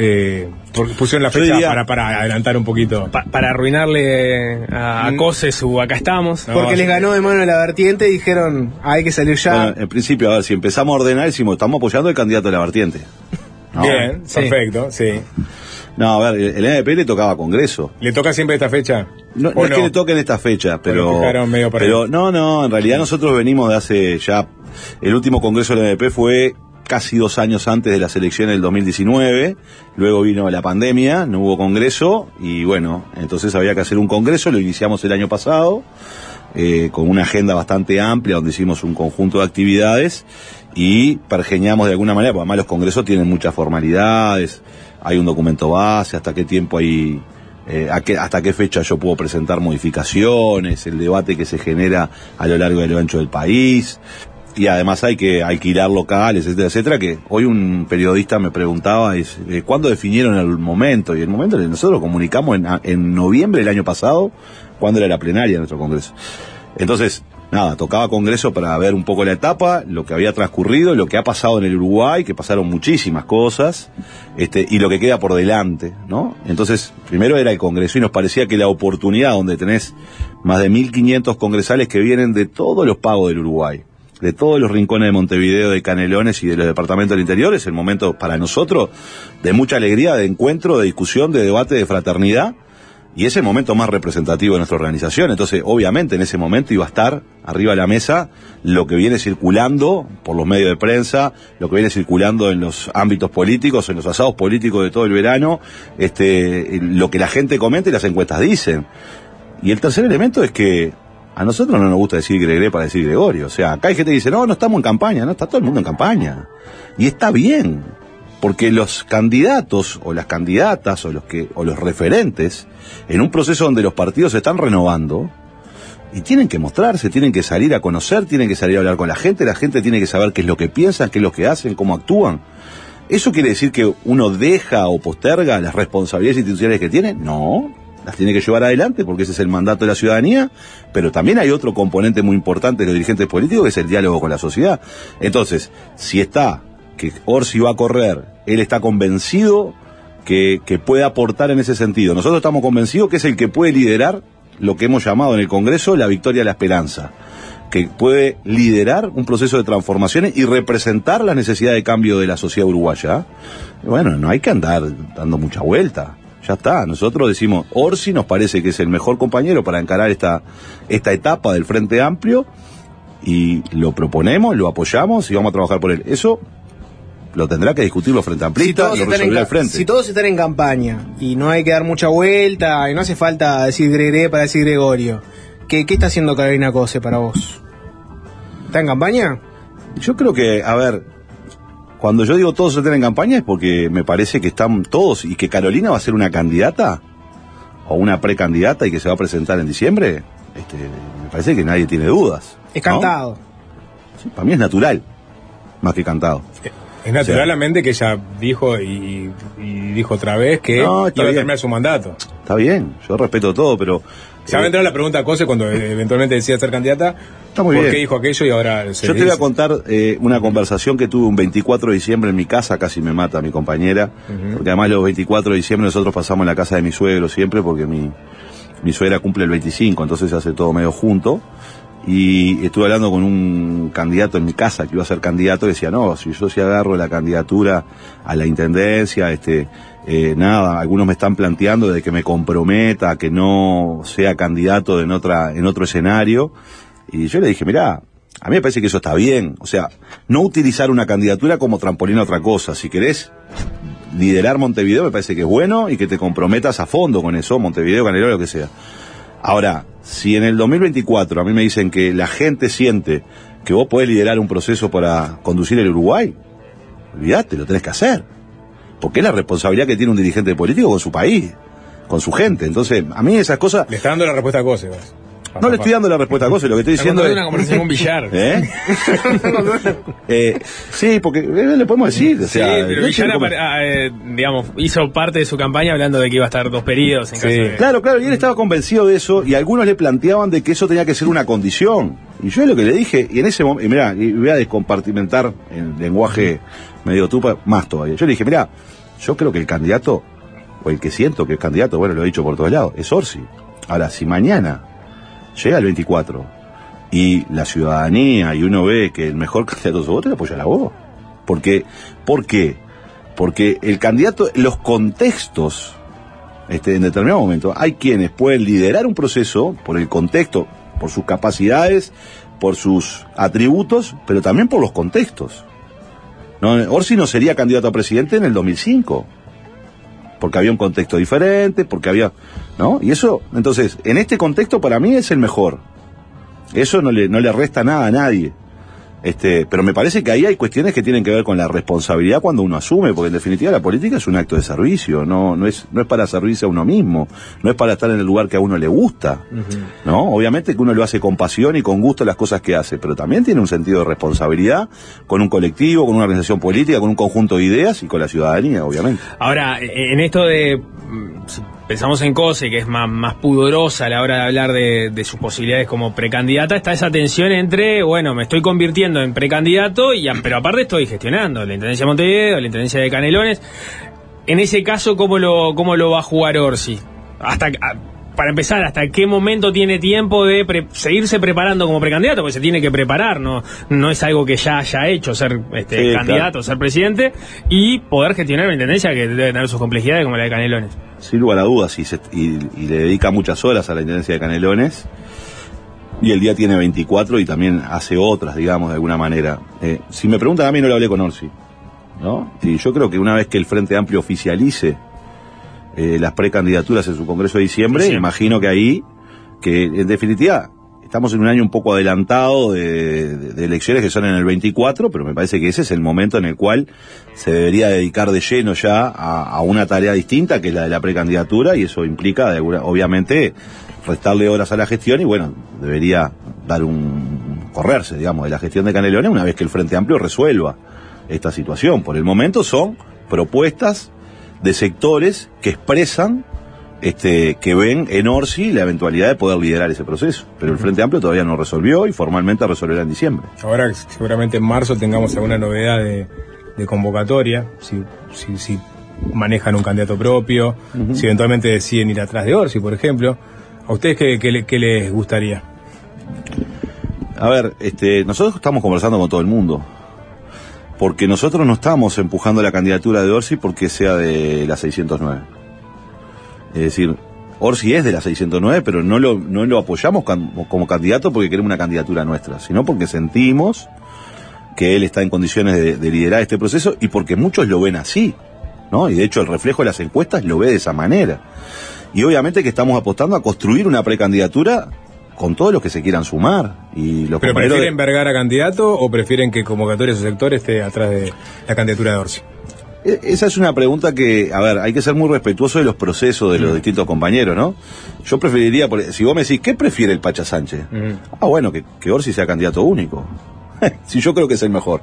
Eh, porque pusieron la fecha diría- para, para adelantar un poquito. Pa- para arruinarle a, a Cose su acá estamos. Porque les ganó de mano la vertiente y dijeron, "Ah, hay que salir ya. Bueno, en principio, a ver, si empezamos a ordenar, decimos, estamos apoyando al candidato de la vertiente. No. Bien, Sí. perfecto, sí. No, a ver, el NDP le tocaba Congreso. ¿Le toca siempre esta fecha? No, ¿O no es que le toque en esta fecha, pero. Medio para pero ahí. no, no, en realidad nosotros venimos de hace ya. El último congreso del NDP fue casi dos años antes de las elecciones del 2019. Luego vino la pandemia, no hubo congreso y bueno, entonces había que hacer un congreso. Lo iniciamos el año pasado eh, con una agenda bastante amplia donde hicimos un conjunto de actividades y pergeñamos de alguna manera, porque además los congresos tienen muchas formalidades, hay un documento base, hasta qué tiempo hay, eh, hasta qué fecha yo puedo presentar modificaciones, el debate que se genera a lo largo y a lo ancho del país. Y además hay que alquilar locales, etcétera, etcétera, que hoy un periodista me preguntaba, es, eh, ¿cuándo definieron el momento? Y el momento nosotros lo comunicamos en, en noviembre del año pasado, cuando era la plenaria de nuestro Congreso. Entonces, nada, tocaba Congreso para ver un poco la etapa, lo que había transcurrido, lo que ha pasado en el Uruguay, que pasaron muchísimas cosas, este, y lo que queda por delante, ¿no? Entonces, primero era el Congreso y nos parecía que la oportunidad donde tenés más de 1.500 congresales que vienen de todos los pagos del Uruguay, de todos los rincones de Montevideo, de Canelones y de los departamentos del interior, es el momento para nosotros de mucha alegría, de encuentro, de discusión, de debate, de fraternidad, y es el momento más representativo de nuestra organización. Entonces, obviamente, en ese momento iba a estar arriba de la mesa lo que viene circulando por los medios de prensa, lo que viene circulando en los ámbitos políticos, en los asados políticos de todo el verano, este, lo que la gente comenta y las encuestas dicen. Y el tercer elemento es que a nosotros no nos gusta decir Gregre para decir Gregorio. O sea, acá hay gente que dice, no, no estamos en campaña, no, está todo el mundo en campaña. Y está bien, porque los candidatos o las candidatas o los que o los referentes en un proceso donde los partidos se están renovando y tienen que mostrarse, tienen que salir a conocer, tienen que salir a hablar con la gente, la gente tiene que saber qué es lo que piensan, qué es lo que hacen, cómo actúan. ¿Eso quiere decir que uno deja o posterga las responsabilidades institucionales que tiene? No, las tiene que llevar adelante porque ese es el mandato de la ciudadanía, pero también hay otro componente muy importante de los dirigentes políticos que es el diálogo con la sociedad. Entonces, si está que Orsi va a correr, él está convencido que, que puede aportar en ese sentido. Nosotros estamos convencidos que es el que puede liderar lo que hemos llamado en el Congreso la victoria de la esperanza, que puede liderar un proceso de transformaciones y representar la necesidad de cambio de la sociedad uruguaya. Bueno, no hay que andar dando mucha vuelta. Ya está, nosotros decimos, Orsi nos parece que es el mejor compañero para encarar esta, esta etapa del Frente Amplio y lo proponemos, lo apoyamos y vamos a trabajar por él. Eso lo tendrá que discutir los Frente Amplistas y lo están en, el Frente. si todos están en campaña y no hay que dar mucha vuelta y no hace falta decir Gregre para decir Gregorio, ¿qué, qué está haciendo Carolina Cose para vos? ¿Está en campaña? Yo creo que, a ver, cuando yo digo todos están en campaña es porque me parece que están todos y que Carolina va a ser una candidata o una precandidata y que se va a presentar en diciembre. Este, me parece que nadie tiene dudas. Es ¿no? cantado. Sí, para mí es natural, más que cantado. Es naturalmente que ella dijo y, y dijo otra vez que No, iba a terminar su mandato. Está bien, yo respeto todo, pero Ya va a entrar la pregunta a Cose cuando eh, eventualmente decía ser candidata. Está muy ¿Por bien. qué dijo aquello y ahora se Yo te voy a contar eh, una conversación que tuve un 24 de diciembre en mi casa, casi me mata mi compañera, porque además los 24 de diciembre nosotros pasamos en la casa de mi suegro siempre, porque mi, mi suegra cumple el 25, entonces se hace todo medio junto. Y estuve hablando con un candidato en mi casa que iba a ser candidato y decía, no, si yo sí agarro la candidatura a la intendencia, este, eh, nada, algunos me están planteando de que me comprometa, que no sea candidato en otra, en otro escenario. Y yo le dije, mirá, a mí me parece que eso está bien. O sea, no utilizar una candidatura como trampolín a otra cosa. Si querés liderar Montevideo, me parece que es bueno y que te comprometas a fondo con eso, Montevideo, Canelero, lo que sea. Ahora, si en el 2024 a mí me dicen que la gente siente que vos podés liderar un proceso para conducir el Uruguay, olvídate, lo tenés que hacer. Porque es la responsabilidad que tiene un dirigente político con su país, con su gente. Entonces, a mí esas cosas... Le está dando la respuesta a Cose. vos. No le estoy dando la respuesta a cosas, lo que estoy diciendo es... una conversación con Villar. ¿Eh? Eh, sí, porque eh, le podemos decir, o sea, sí, pero Villar, ah, eh, digamos, hizo parte de su campaña hablando de que iba a estar dos periodos en caso de... Claro, claro, y él estaba convencido de eso, y algunos le planteaban de que eso tenía que ser una condición. Y yo lo que le dije, y en ese momento, mirá, y voy a descompartimentar en lenguaje medio tupa, más todavía. Yo le dije, mirá, Yo creo que el candidato, o el que siento que es candidato, bueno, lo he dicho por todos lados, es Orsi. Ahora, si mañana llega el 24 y la ciudadanía y uno ve que el mejor candidato es otro, apoya la voz. Porque, ¿Por qué? Porque el candidato, los contextos, este, en determinado momento, hay quienes pueden liderar un proceso por el contexto, por sus capacidades, por sus atributos, pero también por los contextos. No, Orsi no sería candidato a presidente en el 2005 porque había un contexto diferente, porque había, ¿no? Y eso, entonces, en este contexto para mí es el mejor. Eso no le, no le resta nada a nadie. Este, pero me parece que ahí hay cuestiones que tienen que ver con la responsabilidad cuando uno asume, porque en definitiva la política es un acto de servicio, no, no es, no es para servirse a uno mismo, no es para estar en el lugar que a uno le gusta, ¿no? Obviamente que uno lo hace con pasión y con gusto las cosas que hace, pero también tiene un sentido de responsabilidad con un colectivo, con una organización política, con un conjunto de ideas y con la ciudadanía, obviamente. Ahora, en esto de. Pensamos en Cose, que es más, más pudorosa a la hora de hablar de, sus posibilidades como precandidata, está esa tensión entre, bueno, me estoy convirtiendo en precandidato, y, pero aparte estoy gestionando la Intendencia de Montevideo, la Intendencia de Canelones. En ese caso, ¿cómo lo, cómo lo va a jugar Orsi? Hasta, a- para empezar, ¿hasta qué momento tiene tiempo de pre- seguirse preparando como precandidato? Porque se tiene que preparar, no, no es algo que ya haya hecho ser este, Sí, candidato, claro. ser presidente, y poder gestionar una intendencia que debe tener sus complejidades como la de Canelones. Sin lugar a dudas, y, se- y- y le dedica muchas horas a la Intendencia de Canelones. Y el día tiene 24 y también hace otras, digamos, de alguna manera. Eh, si me preguntan a mí, no lo hablé con Orsi. ¿no? Y yo creo que una vez que el Frente Amplio oficialice eh, las precandidaturas en su Congreso de diciembre, Sí. imagino que ahí, que en definitiva, estamos en un año un poco adelantado de, de- de elecciones que son en el 24, pero me parece que ese es el momento en el cual se debería dedicar de lleno ya a, a una tarea distinta, que es la de la precandidatura, y eso implica, de obviamente, restarle horas a la gestión y bueno, debería dar un correrse, digamos, de la gestión de Canelones una vez que el Frente Amplio resuelva esta situación. Por el momento son propuestas de sectores que expresan este, que ven en Orsi la eventualidad de poder liderar ese proceso. Pero el Frente Amplio todavía no resolvió y formalmente resolverá en diciembre. Ahora seguramente en marzo tengamos alguna novedad de, de convocatoria, si, si, si manejan un candidato propio, si eventualmente deciden ir atrás de Orsi, por ejemplo. ¿A ustedes qué, qué le- qué les gustaría? A ver, este, nosotros estamos conversando con todo el mundo. Porque nosotros no estamos empujando la candidatura de Orsi porque sea de la 609. Es decir, Orsi es de la 609, pero no lo, no lo apoyamos como candidato porque queremos una candidatura nuestra, sino porque sentimos que él está en condiciones de, de liderar este proceso y porque muchos lo ven así, ¿no? Y de hecho el reflejo de las encuestas lo ve de esa manera. Y obviamente que estamos apostando a construir una precandidatura con todos los que se quieran sumar. Y los ¿Pero de- prefieren vergar a candidato o prefieren que convocatoria de su sector esté atrás de la candidatura de Orsi? E- Esa es una pregunta que, a ver, hay que ser muy respetuoso de los procesos de los distintos compañeros, ¿no? Yo preferiría, si vos me decís, ¿qué prefiere el Pacha Sánchez? Ah, bueno, que, que Orsi sea candidato único. si yo creo que es el mejor.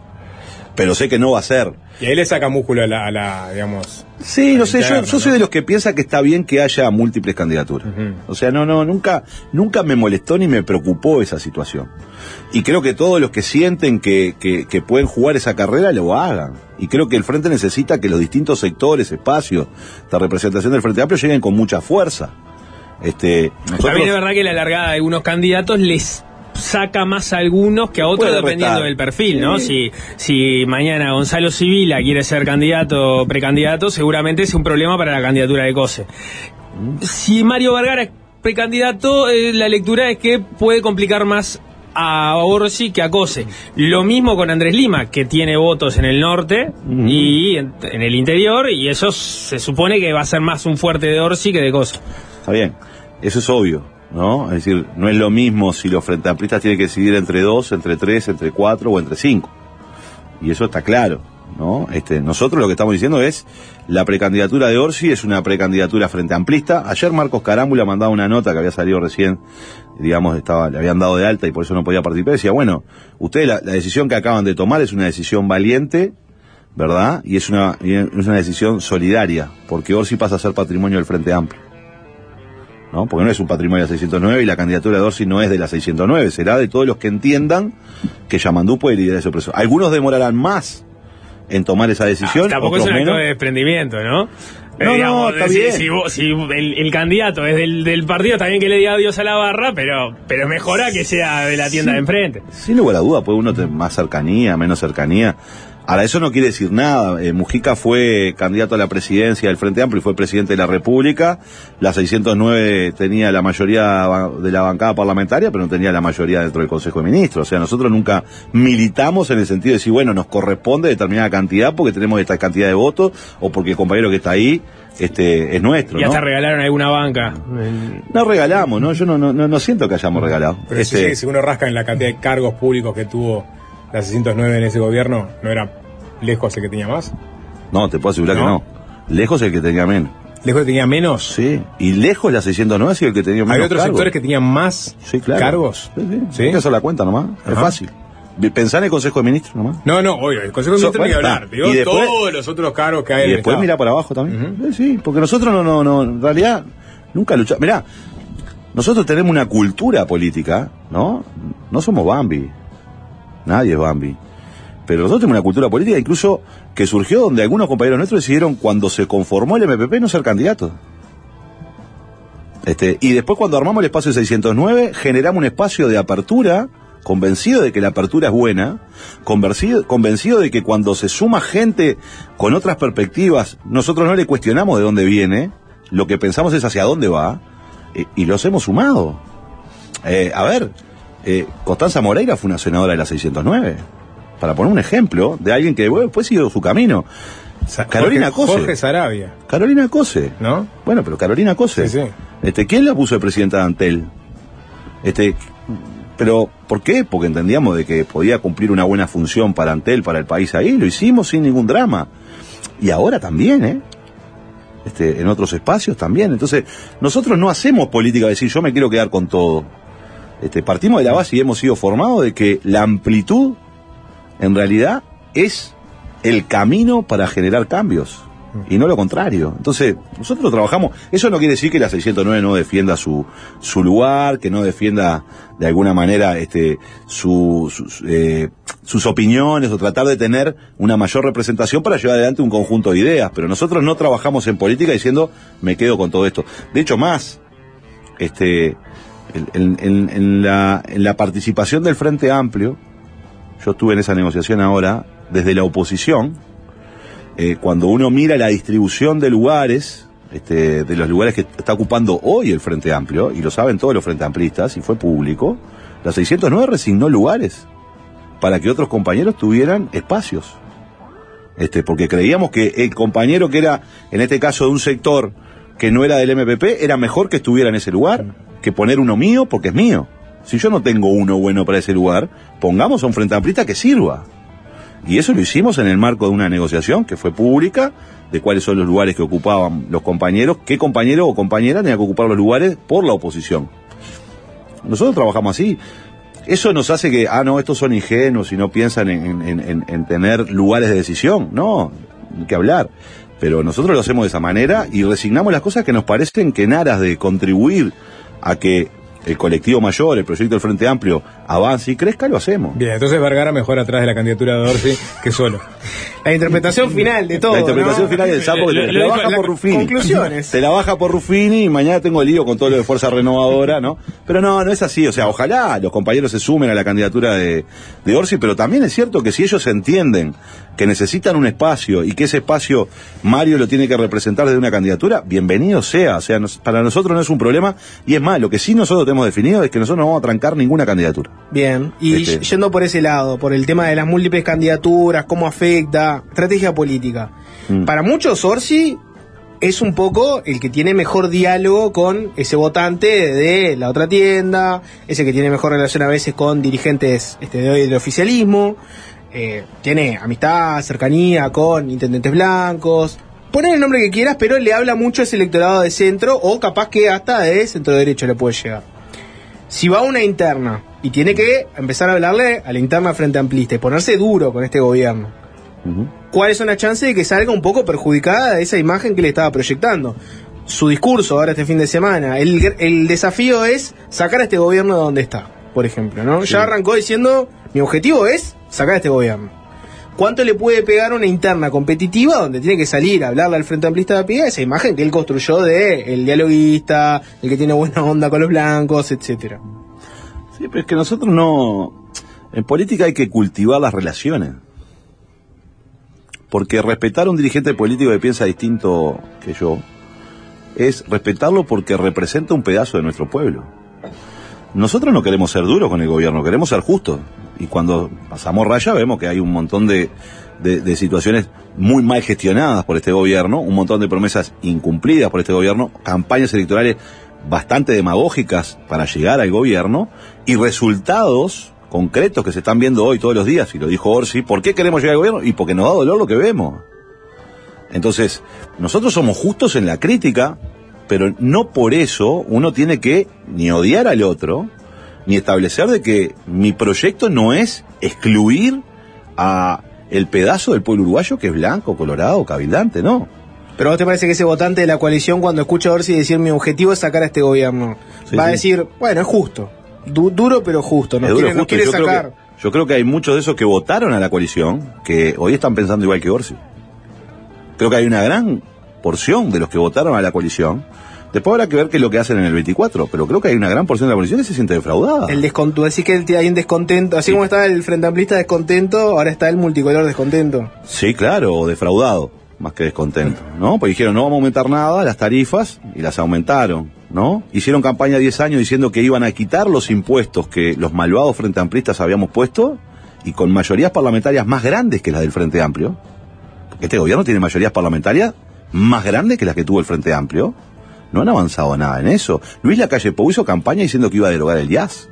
Pero sé que no va a ser. Y ahí le saca músculo a la, a la, digamos... Sí, no sé, yo, soy de los que piensa que está bien que haya múltiples candidaturas. O sea, no, no, nunca, nunca me molestó ni me preocupó esa situación. Y creo que todos los que sienten que, que, que pueden jugar esa carrera lo hagan. Y creo que el Frente necesita que los distintos sectores, espacios de representación del Frente Amplio lleguen con mucha fuerza. Este, nosotros- También es verdad que la largada de algunos candidatos les saca más a algunos que a otros dependiendo del perfil, ¿no? Sí. Si, si mañana Gonzalo Civila quiere ser candidato o precandidato, seguramente es un problema para la candidatura de COSE. Si Mario Vergara es precandidato, eh, la lectura es que puede complicar más a Orsi que a Cose. Lo mismo con Andrés Lima, que tiene votos en el norte y en, en el interior, y eso se supone que va a ser más un fuerte de Orsi que de Cose. Está bien, eso es obvio, ¿no? Es decir, no es lo mismo si los frente amplistas tienen que decidir entre dos, entre tres, entre cuatro o entre cinco. Y eso está claro, ¿no? Este, nosotros lo que estamos diciendo es la precandidatura de Orsi es una precandidatura frente amplista. Ayer Marcos Carámbula mandaba una nota que había salido recién, digamos, estaba, le habían dado de alta y por eso no podía participar. Decía, bueno, ustedes la, la decisión que acaban de tomar es una decisión valiente, ¿verdad? Y es una, y es una decisión solidaria, porque Orsi pasa a ser patrimonio del Frente Amplio. ¿No? Porque no es un patrimonio de la 609 y la candidatura de Orsi no es de la 609, será de todos los que entiendan que Yamandú puede liderar ese proceso. Algunos demorarán más en tomar esa decisión. Tampoco es un acto de desprendimiento, ¿no? No, Eh, no, está si, bien. si vos- si el, el candidato es del, del partido, bien que le diga adiós a la barra, pero, pero mejora que sea de la tienda de enfrente. Sin lugar a duda, puede uno tener más cercanía, menos cercanía. Ahora, eso no quiere decir nada. Eh, Mujica fue candidato a la presidencia del Frente Amplio y fue presidente de la República. La 609 tenía la mayoría de la bancada parlamentaria, pero no tenía la mayoría dentro del Consejo de Ministros. O sea, nosotros nunca militamos en el sentido de decir, bueno, nos corresponde determinada cantidad porque tenemos esta cantidad de votos o porque el compañero que está ahí este, es nuestro. Y ¿no? hasta regalaron alguna banca. No regalamos, ¿no? Yo no, no, no, no siento que hayamos regalado. Pero si- Este, si, uno rasca en la cantidad de cargos públicos que tuvo la 609 en ese gobierno, ¿no era lejos el que tenía más? No, te puedo asegurar ¿No? que no. Lejos el que tenía menos. ¿Lejos tenía menos? Sí. Y lejos la 609 ha sido el que tenía menos. ¿Había otros cargos. sectores que tenían más Sí, claro. cargos? Sí, sí. Hay que hacer la cuenta nomás. Es fácil. Pensar en el Consejo de Ministros nomás. No, no, oye, el Consejo de So- Ministros tiene que bueno, hablar. está. Digo, Y después- todos los otros cargos que hay Y el después mira para abajo también. Eh, Sí, porque nosotros no, no, no, en realidad nunca luchamos. Mirá, nosotros tenemos una cultura política, ¿no? No somos Bambi. Nadie es Bambi. Pero nosotros tenemos una cultura política incluso que surgió donde algunos compañeros nuestros decidieron cuando se conformó el MPP no ser candidatos. Este, y después cuando armamos el espacio 609, generamos un espacio de apertura, convencido de que la apertura es buena, convencido, convencido de que cuando se suma gente con otras perspectivas, nosotros no le cuestionamos de dónde viene, lo que pensamos es hacia dónde va, y los hemos sumado. Eh, a ver, eh, Constanza Moreira fue una senadora de la 609, para poner un ejemplo de alguien que bueno, después siguió su camino. Carolina Jorge, Cose. Jorge Sarabia. Carolina Cose. ¿No? Bueno, pero Carolina Cose. Sí, sí. Este, ¿Quién la puso de presidenta de Antel? Este, pero, ¿por qué? Porque entendíamos de que podía cumplir una buena función para Antel, para el país ahí, lo hicimos sin ningún drama. Y ahora también, ¿eh? Este, en otros espacios también. Entonces, nosotros no hacemos política de decir yo me quiero quedar con todo. Este, partimos de la base y hemos sido formados de que la amplitud, en realidad, es el camino para generar cambios. Y no lo contrario. Entonces, nosotros trabajamos. Eso no quiere decir que la 609 no defienda su, su lugar, que no defienda de alguna manera este, su- sus, eh, sus opiniones o tratar de tener una mayor representación para llevar adelante un conjunto de ideas. Pero nosotros no trabajamos en política diciendo me quedo con todo esto. De hecho, más, este, en, la participación del Frente Amplio, yo estuve en esa negociación ahora, desde la oposición, eh, cuando uno mira la distribución de lugares, este, de los lugares que está ocupando hoy el Frente Amplio, y lo saben todos los Frente Amplistas, y fue público, la 609 resignó lugares para que otros compañeros tuvieran espacios. Este, porque creíamos que el compañero que era, en este caso, de un sector que no era del MPP, era mejor que estuviera en ese lugar que poner uno mío porque es mío. Si yo no tengo uno bueno para ese lugar, pongamos a un Frente Amplista que sirva. Y eso lo hicimos en el marco de una negociación que fue pública, de cuáles son los lugares que ocupaban los compañeros, qué compañero o compañera tenía que ocupar los lugares por la oposición. Nosotros trabajamos así. Eso nos hace que, ah, no, estos son ingenuos y no piensan en, en- en- en tener lugares de decisión. No, ni que hablar. Pero nosotros lo hacemos de esa manera y resignamos las cosas que nos parecen que en aras de contribuir a que el colectivo mayor, el proyecto del Frente Amplio, avance y crezca, lo hacemos. Bien, entonces Vergara mejor atrás de la candidatura de Orsi que solo. La interpretación final de todo. La interpretación ¿no? final del sapo que Lo- te, lo la baja la- por Ruffini. Conclusiones. Te la baja por Ruffini y mañana tengo el lío con todo lo de Fuerza Renovadora, ¿no? Pero no, no es así. O sea, ojalá los compañeros se sumen a la candidatura de, de Orsi, pero también es cierto que si ellos entienden que necesitan un espacio y que ese espacio Mario lo tiene que representar desde una candidatura, bienvenido sea. O sea, nos- para nosotros no es un problema. Y es más, lo que sí nosotros tenemos definido es que nosotros no vamos a trancar ninguna candidatura. Bien, y Este- yendo por ese lado, por el tema de las múltiples candidaturas, cómo afecta, estrategia política. Mm. Para muchos, Orsi es un poco el que tiene mejor diálogo con ese votante de la otra tienda, ese que tiene mejor relación a veces con dirigentes este, de hoy del oficialismo, eh, tiene amistad, cercanía con intendentes blancos. Poner el nombre que quieras, pero le habla mucho a ese electorado de centro o capaz que hasta de centro derecho le puede llegar si va a una interna y tiene que empezar a hablarle a la interna frente amplista y ponerse duro con este gobierno, ¿cuáles son las chances de que salga un poco perjudicada de esa imagen que le estaba proyectando? Su discurso ahora este fin de semana, el, desafío es sacar a este gobierno de donde está, por ejemplo, ¿no? Sí. Ya arrancó diciendo, mi objetivo es sacar este gobierno. ¿cuánto le puede pegar una interna competitiva donde tiene que salir a hablarle al Frente Amplista de pie esa imagen que él construyó de el dialoguista, el que tiene buena onda con los blancos, etcétera? Sí, pero es que nosotros no. En política hay que cultivar las relaciones. Porque respetar a un dirigente político que piensa distinto que yo es respetarlo porque representa un pedazo de nuestro pueblo. Nosotros no queremos ser duros con el gobierno, queremos ser justos. Y cuando pasamos raya vemos que hay un montón de, de- situaciones muy mal gestionadas por este gobierno, un montón de promesas incumplidas por este gobierno, campañas electorales bastante demagógicas para llegar al gobierno y resultados concretos que se están viendo hoy todos los días, y lo dijo Orsi, ¿por qué queremos llegar al gobierno? Y porque nos da dolor lo que vemos. Entonces, nosotros somos justos en la crítica, pero no por eso uno tiene que ni odiar al otro, ni establecer de que mi proyecto no es excluir a el pedazo del pueblo uruguayo que es blanco, colorado, cabildante, no. Pero ¿vos te parece que ese votante de la coalición cuando escucha a Orsi decir mi objetivo es sacar a este gobierno, Sí, va a decir, bueno, es justo, Du- duro pero justo, duro, quiere, justo, quiere yo creo que- yo creo que hay muchos de esos que votaron a la coalición que hoy están pensando igual que Orsi. Creo que hay una gran porción de los que votaron a la coalición. Después habrá que ver qué es lo que hacen en el 24, pero creo que hay una gran porción de la coalición que se siente defraudada. El descontento, así que hay un descontento, así como estaba el Frente Amplista descontento, ahora está el multicolor descontento. Sí, claro, o defraudado, más que descontento, ¿no? Porque dijeron, no vamos a aumentar nada, las tarifas, y las aumentaron, ¿no? Hicieron campaña 10 años diciendo que iban a quitar los impuestos que los malvados Frente Amplistas habíamos puesto, y con mayorías parlamentarias más grandes que las del Frente Amplio. Porque este gobierno tiene mayorías parlamentarias más grandes que las que tuvo el Frente Amplio. No han avanzado nada en eso. Luis Lacalle Pou hizo campaña diciendo que iba a derogar el IAS.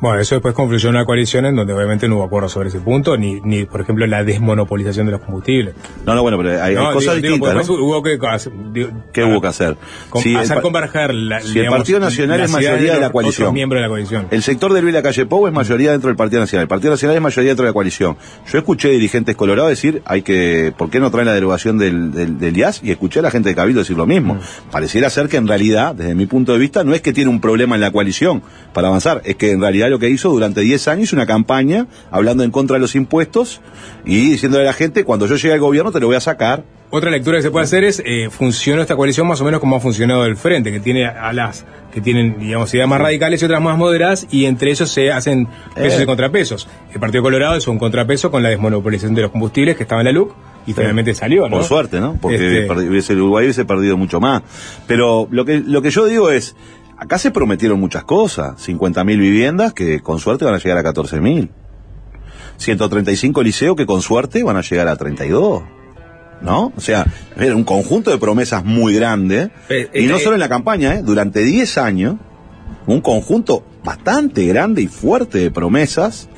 Bueno, eso después confluyó en una coalición en donde obviamente no hubo acuerdo sobre ese punto, ni, ni por ejemplo, la desmonopolización de los combustibles. No, no, bueno, pero hay, hay No, cosas digo- digo, distintas, pues, ¿no? hubo que hacer- digo, ¿Qué hubo que hacer? con- Si hacer converger la, si el Partido Nacional es mayoría de la coalición. otros miembros de la coalición. El sector de Luis Lacalle Pou es mayoría dentro del Partido Nacional. El Partido Nacional es mayoría dentro de la coalición. Yo escuché dirigentes colorados decir, hay que, ¿por qué no traen la derogación del, del, del IAS? Y escuché a la gente de Cabildo decir lo mismo. Mm. Pareciera ser que en realidad, desde mi punto de vista, no es que tiene un problema en la coalición para avanzar, es que en realidad lo que hizo durante 10 años una campaña hablando en contra de los impuestos y diciéndole a la gente, cuando yo llegue al gobierno te lo voy a sacar. Otra lectura que se puede hacer es, eh, funcionó esta coalición más o menos como ha funcionado el Frente, que tiene a las que tienen, digamos, ideas más radicales y otras más moderadas, y entre ellos se hacen pesos Eh. y contrapesos. El Partido Colorado es un contrapeso con la desmonopolización de los combustibles que estaba en la LUC, y finalmente salió, ¿no? Por suerte, ¿no? Porque Este- el Uruguay hubiese perdido mucho más. Pero lo que, lo que yo digo es, acá se prometieron muchas cosas. 50.000 viviendas que con suerte van a llegar a 14.000. 135 liceos que con suerte van a llegar a 32. ¿No? O sea, era un conjunto de promesas muy grande. Eh, y no eh, solo en la campaña, ¿eh? Durante 10 años, un conjunto bastante grande y fuerte de promesas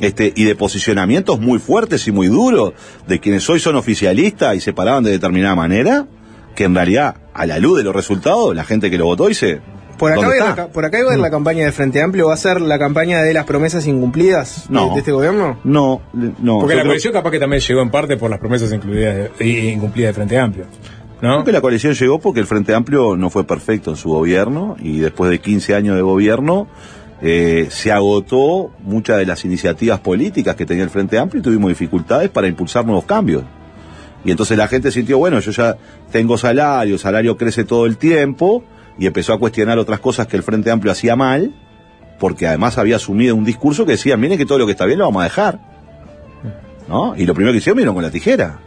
este, y de posicionamientos muy fuertes y muy duros de quienes hoy son oficialistas y se paraban de determinada manera, que en realidad, a la luz de los resultados, la gente que lo votó dice, Por acá, ¿dónde va a ir está? la, por acá iba a ir la campaña de Frente Amplio, ¿va a ser la campaña de las promesas incumplidas de- No. de, este gobierno? No, no. Porque la creo- coalición capaz que también llegó en parte por las promesas incluidas de- y incumplidas de Frente Amplio. ¿No? Creo que la coalición llegó porque el Frente Amplio no fue perfecto en su gobierno y después de 15 años de gobierno eh, se agotó muchas de las iniciativas políticas que tenía el Frente Amplio y tuvimos dificultades para impulsar nuevos cambios. Y entonces la gente sintió, bueno, yo ya tengo salario, el salario crece todo el tiempo y empezó a cuestionar otras cosas que el Frente Amplio hacía mal, porque además había asumido un discurso que decía, miren que todo lo que está bien lo vamos a dejar. ¿No? Y lo primero que hicieron vino con la tijera.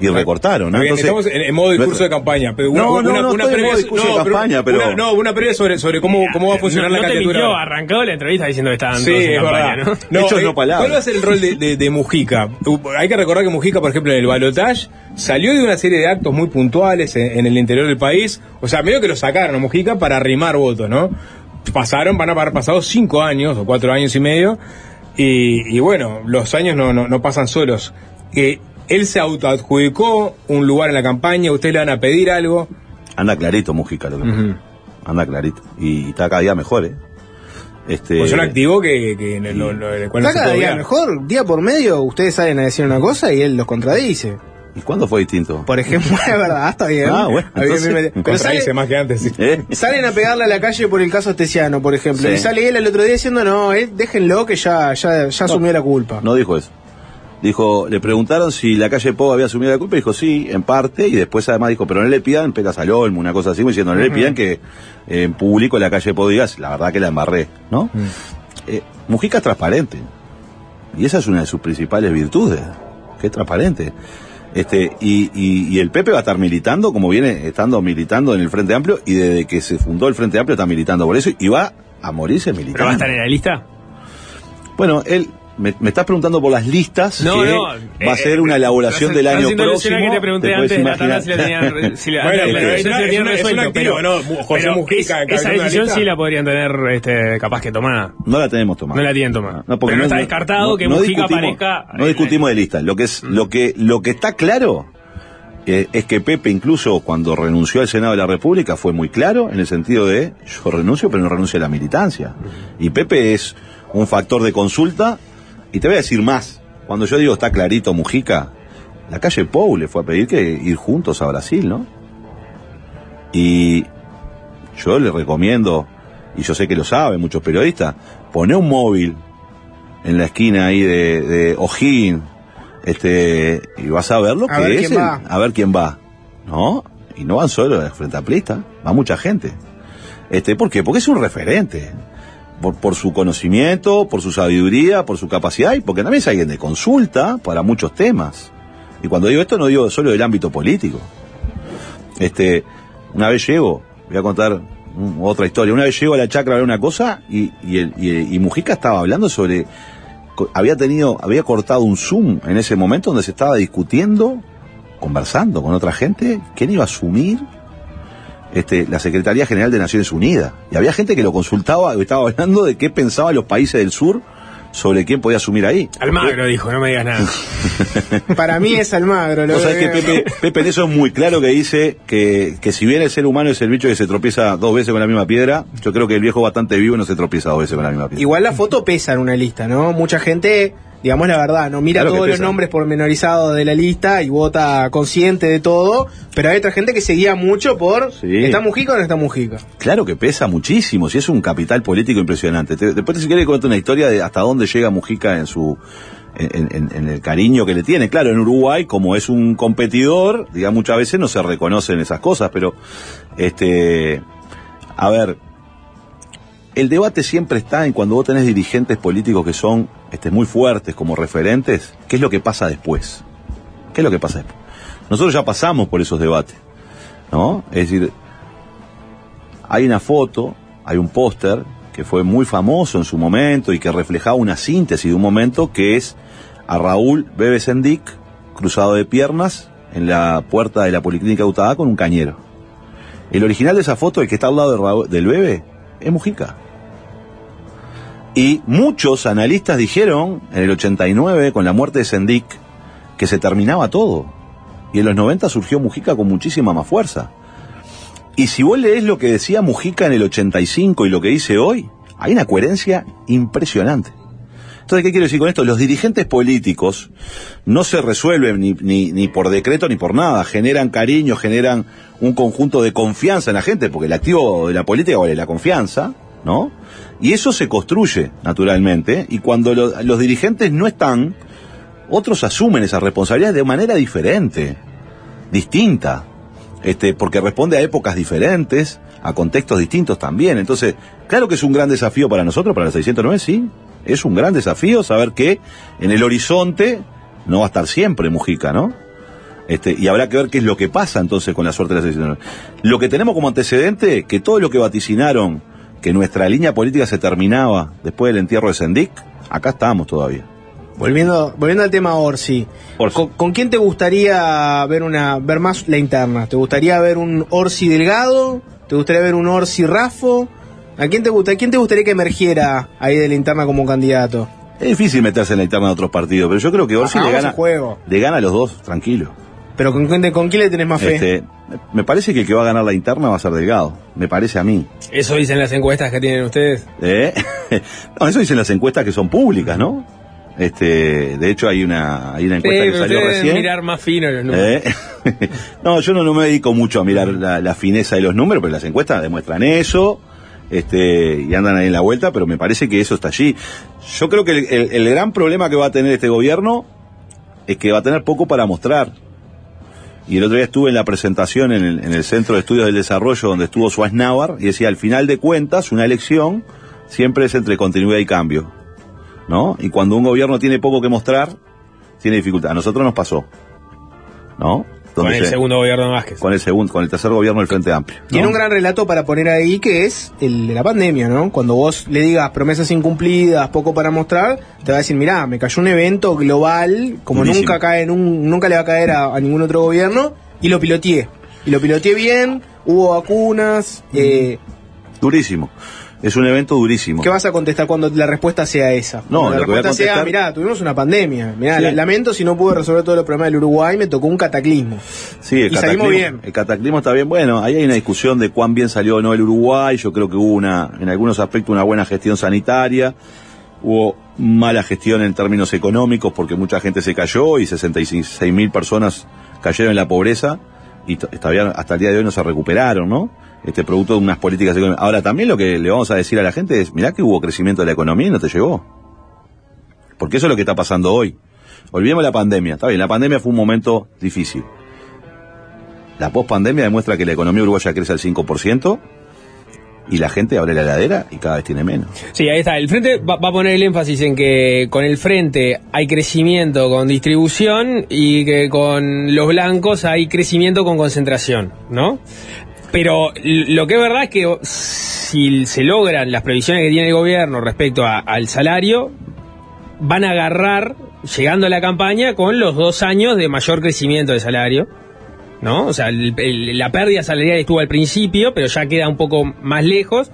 Y recortaron, ¿no? Bien, estamos en, en modo discurso de campaña. Pero una, No, no, una, no una estoy en modo previa- de no, campaña, pero- Una, no, una previa sobre, sobre cómo, cómo va a funcionar no, la te candidatura. mintió, arrancó la entrevista diciendo que estaban Sí, todos en es campaña, verdad. ¿no? No, Hechos, eh, no palabras. ¿Cuál va a ser el rol de, de- de Mujica? Uh, Hay que recordar que Mujica, por ejemplo, en el balotage salió de una serie de actos muy puntuales en, en el interior del país. O sea, medio que lo sacaron a Mujica para arrimar votos, ¿no? Pasaron, van a haber pasado cinco años o cuatro años y medio. Y, y bueno, los años no, no, no pasan solos. Eh, él se autoadjudicó un lugar en la campaña, ustedes le van a pedir algo. Anda clarito Mujica lo que. Anda clarito. Y está cada día mejor, ¿eh? Este, Pues un activo que, no- el cual no Está se cada día mejor, día por medio, ustedes salen a decir una cosa y él los contradice. ¿Y cuándo fue distinto? Por ejemplo, es verdad, está bien. Ah, bueno, Está bien, entonces- bien, bien. Pero Contradice sale- más que antes. sí. ¿Eh? Salen a pegarle a la calle por el caso Estesiano, por ejemplo. Sí. Y sale él el otro día diciendo, no, eh, déjenlo que ya, ya, ya asumió la culpa. No dijo eso. Dijo, le preguntaron si la calle Pou había asumido la culpa, y dijo sí, en parte, y después además dijo, pero no le pidan pegas al olmo, una cosa así, diciendo, no le pidan que en público la calle Pou diga, la verdad que la embarré, ¿no? Eh, Mujica es transparente. Y esa es una de sus principales virtudes, que es transparente. Este, y, y- y el Pepe va a estar militando como viene estando militando en el Frente Amplio y desde que se fundó el Frente Amplio está militando por eso y va a morirse militando. ¿Pero va a estar en la lista? Bueno, él me, me estás preguntando por las listas No, que no, va eh, a ser una elaboración estás- del año próximo. que te pregunté puedes antes imaginar. si la tenían si la- Bueno, la- pero es una- es un activo, pero- ¿no? José Mujica es- esa decisión sí la podrían tener este, capaz que tomada. No la tenemos tomada. No la tienen tomada. No, porque pero no está descartado que Mujica discutimos- aparezca. No discutimos de lista. Lo que es, lo que, lo que está claro eh, es que Pepe, incluso cuando renunció al Senado de la República, fue muy claro en el sentido de yo renuncio, pero no renuncio a la militancia. Y Pepe es un factor de consulta. Y te voy a decir más. Cuando yo digo está clarito Mujica, la calle Pou le fue a pedir que ir juntos a Brasil, ¿no? Y yo le recomiendo, y yo sé que lo saben muchos periodistas, poné un móvil en la esquina ahí de, de O'Higgins, este, y vas a ver lo A que ver es quién el- va. a ver quién va, ¿no? Y no van solo los frente amplistas, va mucha gente. Este, ¿por qué? Porque es un referente. Por, por su conocimiento, por su sabiduría, por su capacidad y porque también es alguien de consulta para muchos temas. Y cuando digo esto no digo solo del ámbito político. Este, una vez llego, voy a contar otra historia, una vez llego a la chacra a ver una cosa y, Mujica estaba hablando sobre, había tenido, había cortado un Zoom en ese momento donde se estaba discutiendo, conversando con otra gente, quién iba a asumir este, la Secretaría General de Naciones Unidas. Y había gente que lo consultaba, estaba hablando de qué pensaban los países del sur sobre quién podía asumir ahí. Almagro dijo, no me digas nada. Para mí es Almagro. Lo Vos sabés que. Pepe, Pepe en eso es muy claro que dice que, que si bien el ser humano es el bicho que se tropieza dos veces con la misma piedra, yo creo que el viejo bastante vivo no se tropieza dos veces con la misma piedra. Igual la foto pesa en una lista, ¿no? Mucha gente, digamos la verdad, no mira Claro todos los nombres pormenorizados de la lista y vota consciente de todo, pero hay otra gente que se guía mucho por Sí. ¿está Mujica o no está Mujica? Claro que pesa muchísimo, si es un capital político impresionante. Te- después si quieres cuento una historia de hasta dónde llega Mujica en su en, en- en el cariño que le tiene. Claro, en Uruguay, como es un competidor, digamos, muchas veces no se reconocen esas cosas, pero este a ver, el debate siempre está en cuando vos tenés dirigentes políticos que son este, muy fuertes como referentes, ¿qué es lo que pasa después? ¿Qué es lo que pasa después? Nosotros ya pasamos por esos debates, ¿no? Es decir, hay una foto, hay un póster que fue muy famoso en su momento y que reflejaba una síntesis de un momento que es a Raúl Bebe Sendic cruzado de piernas en la puerta de la Policlínica Utah con un cañero. El original de esa foto, el que está al lado Raúl- del Bebe, es Mujica. Y muchos analistas dijeron en el 89, con la muerte de Sendic, que se terminaba todo. Y en los 90 surgió Mujica con muchísima más fuerza. Y si vos lees lo que decía Mujica en el 85 y lo que dice hoy, hay una coherencia impresionante. Entonces, ¿qué quiero decir con esto? Los dirigentes políticos no se resuelven ni, ni, ni por decreto ni por nada. Generan cariño, generan un conjunto de confianza en la gente, porque el activo de la política vale la confianza, ¿no? Y eso se construye, naturalmente, y cuando lo- los dirigentes no están, otros asumen esa responsabilidad de manera diferente, distinta, este, porque responde a épocas diferentes, a contextos distintos también. Entonces, claro que es un gran desafío para nosotros, para la 609, sí, es un gran desafío saber que en el horizonte no va a estar siempre Mujica, ¿no? Este, y habrá que ver qué es lo que pasa entonces con la suerte de la 609. Lo que tenemos como antecedente, que todo lo que vaticinaron, que nuestra línea política se terminaba después del entierro de Sendic, acá estamos todavía. Volviendo, volviendo al tema Orsi. ¿Con, con quién te gustaría ver una ver más la interna? ¿Te gustaría ver un Orsi Delgado? ¿Te gustaría ver un Orsi Rafo? ¿A quién te gusta, a quién te gustaría que emergiera ahí de la interna como candidato? Es difícil meterse en la interna de otros partidos, pero yo creo que Orsi le gana, juego. le gana a los dos, tranquilo. Pero con, con quién le tenés más fe? Este, me parece que el que va a ganar la interna va a ser Delgado, me parece a mí. Eso dicen las encuestas que tienen ustedes. ¿Eh? no, eso dicen las encuestas que son públicas, ¿no? Este, de hecho hay una, hay una encuesta Sí, que salió recién. mirar más fino los números. ¿Eh? no, yo no, no me dedico mucho a mirar la, la fineza de los números, pero las encuestas demuestran eso. Este, y andan ahí en la vuelta, pero me parece que eso está allí. Yo creo que el, el- el gran problema que va a tener este gobierno es que va a tener poco para mostrar. Y el otro día estuve en la presentación en el, en el Centro de Estudios del Desarrollo donde estuvo Schwarzenegger y decía, al final de cuentas, una elección siempre es entre continuidad y cambio. ¿No? Y cuando un gobierno tiene poco que mostrar, tiene dificultad. A nosotros nos pasó. ¿No? Con el se- segundo gobierno de Vázquez. Con el segundo, con el tercer gobierno del Frente Amplio. ¿no? Tiene un gran relato para poner ahí que es el de la pandemia, ¿no? Cuando vos le digas promesas incumplidas, poco para mostrar, te va a decir, mirá, me cayó un evento global, como Durísimo. nunca cae en un, nunca le va a caer a, a ningún otro gobierno, y lo piloteé. Y lo piloteé bien, hubo vacunas, eh, Durísimo. Es un evento durísimo. ¿qué vas a contestar cuando la respuesta sea esa? No, la lo que voy a respuesta sea, contestar- mirá, tuvimos una pandemia, mirá, Sí. lamento si no pude resolver todos los problemas del Uruguay, me tocó un cataclismo. Sí, el Y salimos cataclismo, bien. el cataclismo está bien. Bueno, ahí hay una discusión de cuán bien salió o no el Uruguay. Yo creo que hubo una, en algunos aspectos, una buena gestión sanitaria. Hubo mala gestión en términos económicos porque mucha gente se cayó y 66 mil personas cayeron en la pobreza y todavía hasta el día de hoy no se recuperaron, ¿no? Este producto de unas políticas económicas. Ahora también lo que le vamos a decir a la gente es, mirá que hubo crecimiento de la economía y no te llegó. Porque eso es lo que está pasando hoy. Olvidemos la pandemia. Está bien, la pandemia fue un momento difícil. La pospandemia demuestra que la economía uruguaya crece al 5% y la gente abre la heladera y cada vez tiene menos. Sí, ahí está. El frente va, va a poner el énfasis en que con el frente hay crecimiento con distribución y que con los blancos hay crecimiento con concentración, ¿no? Pero lo que es verdad es que si se logran las previsiones que tiene el gobierno respecto al salario, van a agarrar, llegando a la campaña, con los dos años de mayor crecimiento de salario. ¿no? O sea, el- el- la pérdida salarial estuvo al principio, pero ya queda un poco más lejos.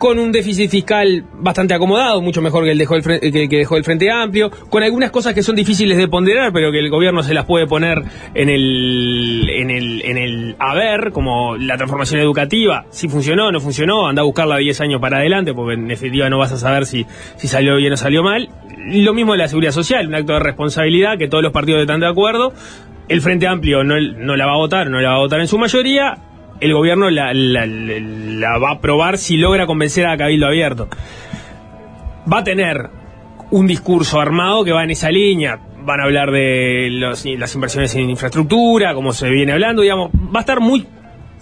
Con un déficit fiscal bastante acomodado, mucho mejor que el, dejó el que, dejó el Frente Amplio, con algunas cosas que son difíciles de ponderar, pero que el gobierno se las puede poner en el, en el, en el haber, como la transformación educativa, si funcionó no funcionó, anda a buscarla 10 años para adelante, porque en definitiva no vas a saber si, si salió bien o salió mal. Lo mismo de la seguridad social, un acto de responsabilidad que todos los partidos están de acuerdo. El Frente Amplio no, no la va a votar, no la va a votar en su mayoría. El gobierno la, va a aprobar si logra convencer a Cabildo Abierto. Va a tener un discurso armado que va en esa línea. Van a hablar de los- las inversiones en infraestructura, como se viene hablando, digamos. Va a estar muy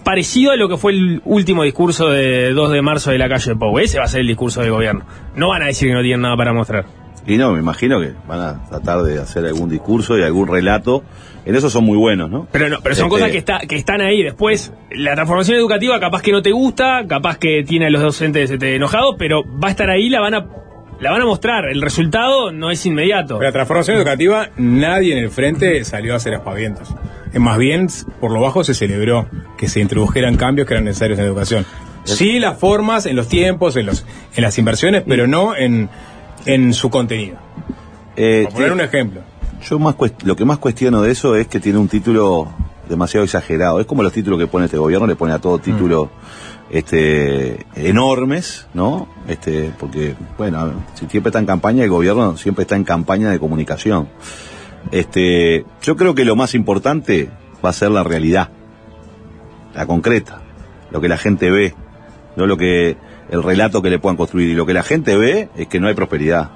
parecido a lo que fue el último discurso de 2 de marzo de la calle Pou. Ese va a ser el discurso del gobierno. No van a decir que no tienen nada para mostrar. Y no, me imagino que van a tratar de hacer algún discurso y algún relato. En eso son muy buenos, ¿no? Pero no, pero son Este, cosas que, está, que están ahí. Después, la transformación educativa capaz que no te gusta, capaz que tiene a los docentes este, enojados, pero va a estar ahí, la van a, la van a mostrar. El resultado no es inmediato. Pero la transformación educativa, nadie en el frente salió a hacer aspavientos. Es más bien, por lo bajo se celebró que se introdujeran cambios que eran necesarios en educación. Sí, las formas, en los tiempos, en, los, en las inversiones, pero no en, en su contenido. Eh, Por poner un ejemplo. Yo más lo que más cuestiono de eso es que tiene un título demasiado exagerado. Es como los títulos que pone este gobierno, le pone a todo título este enormes, ¿no? Este, porque, bueno, si siempre está en campaña, el gobierno siempre está en campaña de comunicación. Este, yo creo que lo más importante va a ser la realidad, la concreta, lo que la gente ve, no lo que el relato que le puedan construir. Y lo que la gente ve es que no hay prosperidad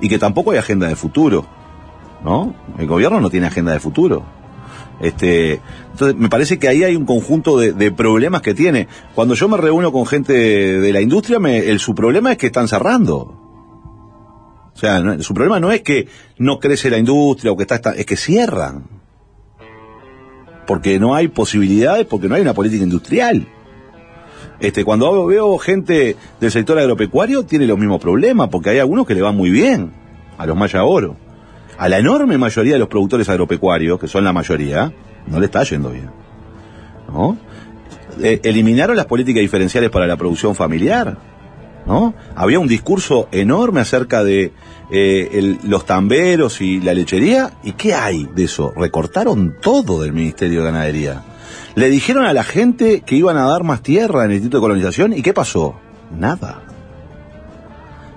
y que tampoco hay agenda de futuro. ¿no? El gobierno no tiene agenda de futuro. Este, entonces, me parece que ahí hay un conjunto de, problemas que tiene. Cuando yo me reúno con gente de la industria, me- el, su problema es que están cerrando. O sea, su problema no es que no crece la industria o que está, está- es que cierran. Porque no hay posibilidades, porque no hay una política industrial. Este, cuando veo gente del sector agropecuario, tiene los mismos problemas, porque hay algunos que le van muy bien, a los Maya Oro. A la enorme mayoría de los productores agropecuarios, que son la mayoría, no le está yendo bien. ¿No? Eh, eliminaron las políticas diferenciales para la producción familiar. ¿No? Había un discurso enorme acerca de eh, los tamberos y la lechería. ¿Y qué hay de eso? Recortaron todo del Ministerio de Ganadería. Le dijeron a la gente que iban a dar más tierra en el Instituto de Colonización. ¿Y qué pasó? Nada.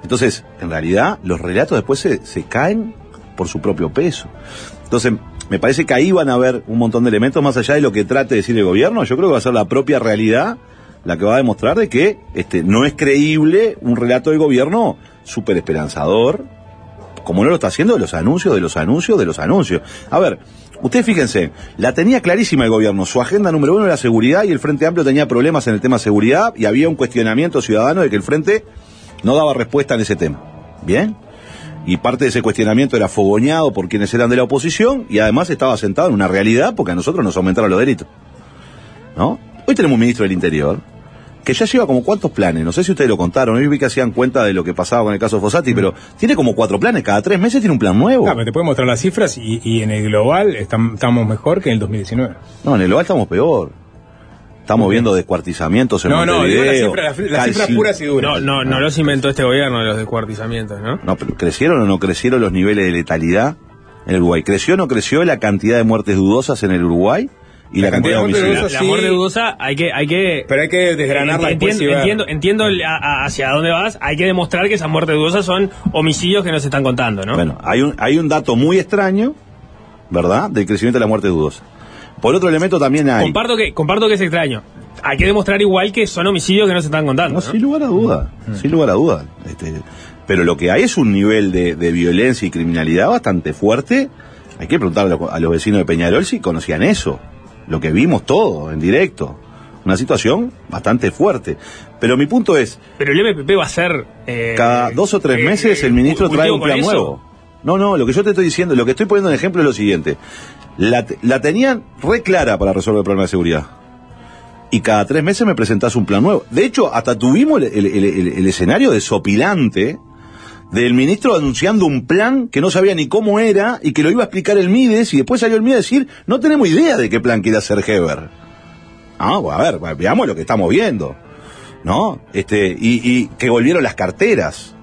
Entonces, en realidad, los relatos después se, se caen por su propio peso. Entonces, me parece que ahí van a haber un montón de elementos más allá de lo que trate de decir el gobierno. Yo creo que va a ser la propia realidad la que va a demostrar de que este, no es creíble un relato del gobierno súper esperanzador, como no lo está haciendo de los anuncios, de los anuncios, de los anuncios. A ver, ustedes fíjense, la tenía clarísima el gobierno. Su agenda número uno era seguridad y el Frente Amplio tenía problemas en el tema seguridad y había un cuestionamiento ciudadano de que el Frente no daba respuesta en ese tema. ¿Bien? Y parte de ese cuestionamiento era fogoñado por quienes eran de la oposición y además estaba sentado en una realidad porque a nosotros nos aumentaron los delitos. ¿No? Hoy tenemos un ministro del Interior que ya lleva como cuántos planes, no sé si ustedes lo contaron, hoy vi que hacían cuenta de lo que pasaba con el caso Fossati, pero tiene como cuatro planes, cada tres meses tiene un plan nuevo. Ah, pero te puedo mostrar las cifras y, y en el global estam- estamos mejor que en el 2019. No, en el global estamos peor. Estamos viendo descuartizamientos en No, no, digo las Montevideo, cifras, las, las cifras puras y duras. No, no, no los inventó este gobierno de los descuartizamientos, ¿no? No, pero ¿crecieron o no crecieron los niveles de letalidad en el Uruguay? ¿Creció o no creció la cantidad de muertes dudosas en el Uruguay? Y la, cantidad de homicidios. La, muerte dudosa hay que, hay que. Pero hay que desgranarla después Entiendo, ver. entiendo, entiendo el- a- a- hacia dónde vas. Hay que demostrar que esas muertes dudosas son homicidios que no se están contando, ¿no? Bueno, hay un, hay un dato muy extraño, ¿verdad?, del crecimiento de la muerte dudosa. Por otro elemento también hay... Comparto que, comparto que es extraño. Hay que demostrar igual que son homicidios que no se están contando. No, sin lugar a duda, sin lugar a duda. Este, pero lo que hay es un nivel de, de violencia y criminalidad bastante fuerte. Hay que preguntarle a los- a los vecinos de Peñarol si conocían eso. Lo que vimos todo en directo. Una situación bastante fuerte. Pero mi punto es, Pero el MPP va a ser. eh, cada dos o tres eh, meses el ministro trae un plan nuevo. No, no, lo que yo te estoy diciendo, lo que estoy poniendo en ejemplo es lo siguiente. La, la tenían re clara para resolver el problema de seguridad. Y cada tres meses me presentás un plan nuevo. De hecho, hasta tuvimos el, el- el- el- el escenario desopilante del ministro anunciando un plan que no sabía ni cómo era y que lo iba a explicar el Mides y después salió el Mides a decir, no tenemos idea de qué plan quiere hacer Heber. Ah, a ver, veamos lo que estamos viendo. ¿No? Este, y, y que volvieron las carteras.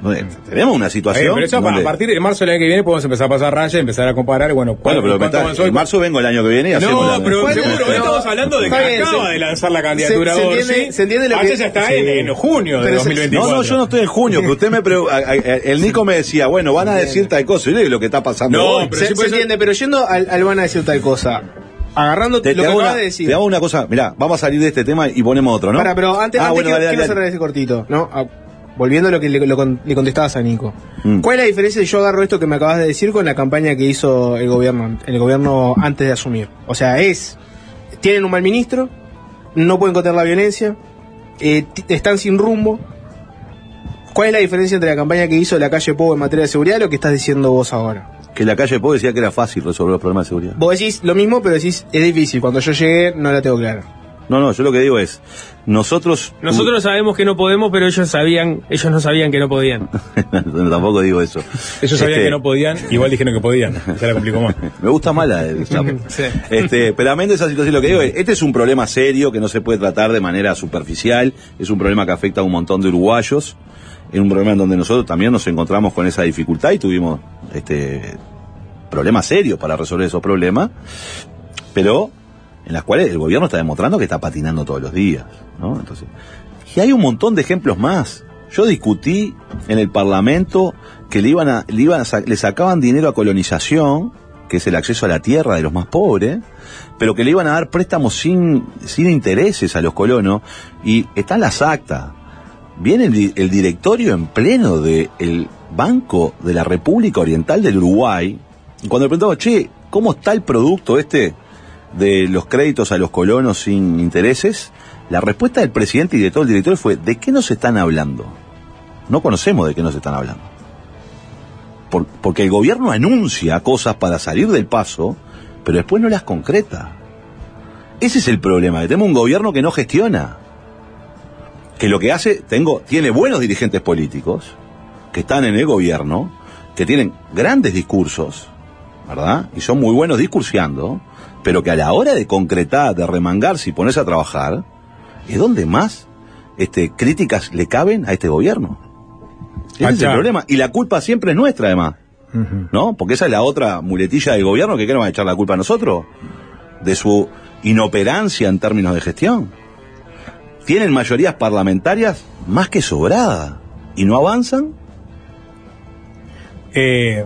Eh, Tenemos una situación. pero eso donde- a partir de marzo del año que viene podemos empezar a pasar raya empezar a comparar. y Bueno, Bueno, pero en marzo vengo el año que viene y hacemos No, la- pero Bueno, seguro, no, estamos hablando de que bien, acaba se- de lanzar la candidatura se- se entiende- se entiende lo Antes que- ya está sí. en, en junio de Pero se- 2024. No, no, yo no estoy en junio, que usted me pregu- a- a- a- el Nico me decía, bueno, van a decir tal cosa, y yo le digo lo que está pasando No, hoy. pero se, sí puede se ser- entiende, pero yendo al, al van a decir tal cosa. Agarrando Te, lo te que una, de decir. te hago una cosa, mirá, vamos a salir de este tema y ponemos otro, ¿no? Para, pero antes, Ah, antes bueno, quiero, dale, quiero dale, cerrar dale. ese cortito, ¿no? Volviendo a lo que le, lo le contestabas a Nico. Mm. ¿Cuál es la diferencia? Yo agarro esto que me acabas de decir con la campaña que hizo el gobierno, el gobierno antes de asumir. O sea, es, tienen un mal ministro, no pueden contener la violencia, eh, están sin rumbo. ¿Cuál es la diferencia entre la campaña que hizo la calle Pou en materia de seguridad y lo que estás diciendo vos ahora? Que la calle Po decía que era fácil resolver los problemas de seguridad. Vos decís lo mismo, pero decís es difícil. Cuando yo llegué no la tengo clara. No, no, yo lo que digo es, nosotros... Nosotros sabemos que no podemos, pero ellos sabían, ellos no sabían que no podían. No, tampoco digo eso. Ellos sabían Este, que no podían, igual dijeron que podían. Se la complicó más. Me gusta más la del Chapo. Sí. Este, pero amén de esa situación, lo que digo es, este es un problema serio que no se puede tratar de manera superficial, es un problema que afecta a un montón de uruguayos, es un problema en donde nosotros también nos encontramos con esa dificultad y tuvimos este problemas serios para resolver esos problemas, pero en las cuales el gobierno está demostrando que está patinando todos los días. Entonces, y hay un montón de ejemplos más. Yo discutí en el Parlamento que le iban le iban a sacaban dinero a colonización, que es el acceso a la tierra de los más pobres, pero que le iban a dar préstamos sin, sin intereses a los colonos, y están las actas. Viene el directorio en pleno del Banco de la República Oriental del Uruguay, y cuando le preguntamos, che, ¿cómo está el producto este de los créditos a los colonos sin intereses? La respuesta del presidente y de todo el directorio fue, ¿de qué nos están hablando? No conocemos de qué nos están hablando. Por- porque el gobierno anuncia cosas para salir del paso, pero después no las concreta. Ese es el problema, que tenemos un gobierno que no gestiona. Que lo que hace, tengo, tiene buenos dirigentes políticos, que están en el gobierno, que tienen grandes discursos, ¿verdad? Y son muy buenos discursiando, pero que a la hora de concretar, de remangarse y ponerse a trabajar, es donde más este, críticas le caben a este gobierno. Ese es el problema. Y la culpa siempre es nuestra, además. ¿No? Porque esa es la otra muletilla del gobierno que queremos echar la culpa a nosotros. De su inoperancia en términos de gestión. Tienen mayorías parlamentarias más que sobradas. y no avanzan. Eh,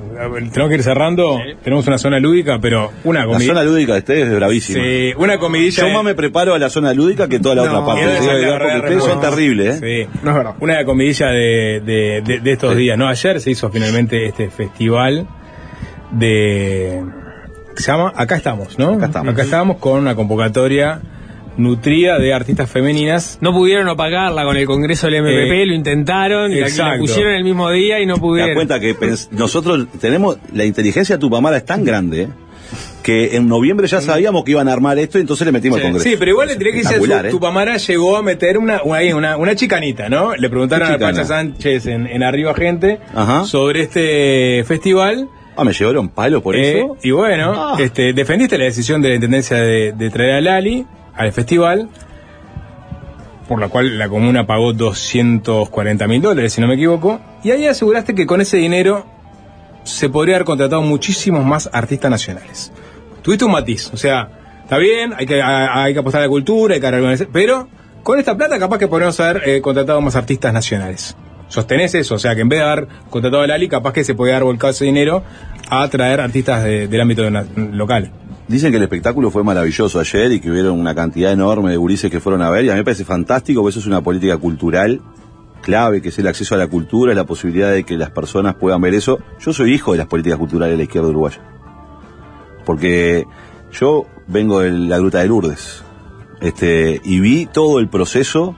tenemos que ir cerrando. Tenemos una zona lúdica, pero una La comida. zona lúdica de ustedes es bravísima. Sí, una comidilla. Yo más me preparo a la zona lúdica que toda la No, otra parte. Sí, la verdad, porque ustedes son terribles, ¿eh? Sí. Una comidilla de, de, de- de estos días, ¿no? Ayer se hizo finalmente este festival de. Se llama Acá estamos, ¿no? Acá estamos. con una convocatoria nutrida de artistas femeninas. No pudieron opacarla con el Congreso del MP, Eh, lo intentaron, y la, la exacto. pusieron el mismo día y no Te das pudieron. cuenta que nosotros tenemos, la inteligencia Tupamara es tan grande, ¿eh? que en noviembre ya sabíamos que iban a armar esto y entonces le metimos al Congreso. Sí, pero igual le tenía que decir, su, ¿eh? Tupamara llegó a meter una, una, una, una chicanita, ¿no? Le preguntaron ¿Qué a Pacha? Sánchez en, en Arriba Gente Ajá. sobre este festival. Ah, me llevaron palo por Eh, eso. Y bueno, Ah. este, defendiste la decisión de la Intendencia de, de traer a Lali al festival, por la cual la comuna pagó 240 mil dólares, si no me equivoco, y ahí aseguraste que con ese dinero se podría haber contratado muchísimos más artistas nacionales. Tuviste un matiz, o sea, está bien, hay que, hay que apostar a la cultura, hay que organizar, pero con esta plata capaz que podríamos haber eh, contratado más artistas nacionales. ¿Sostenés eso? O sea, que en vez de haber contratado a Lali, capaz que se podía haber volcado ese dinero a traer artistas de- del ámbito local. Dicen que el espectáculo fue maravilloso ayer y que hubieron una cantidad enorme de gurises que fueron a ver y a mí me parece fantástico porque eso es una política cultural clave, que es el acceso a la cultura, la posibilidad de que las personas puedan ver eso. Yo soy hijo de las políticas culturales de la izquierda uruguaya. Porque yo vengo de la Gruta de Lourdes este, y vi todo el proceso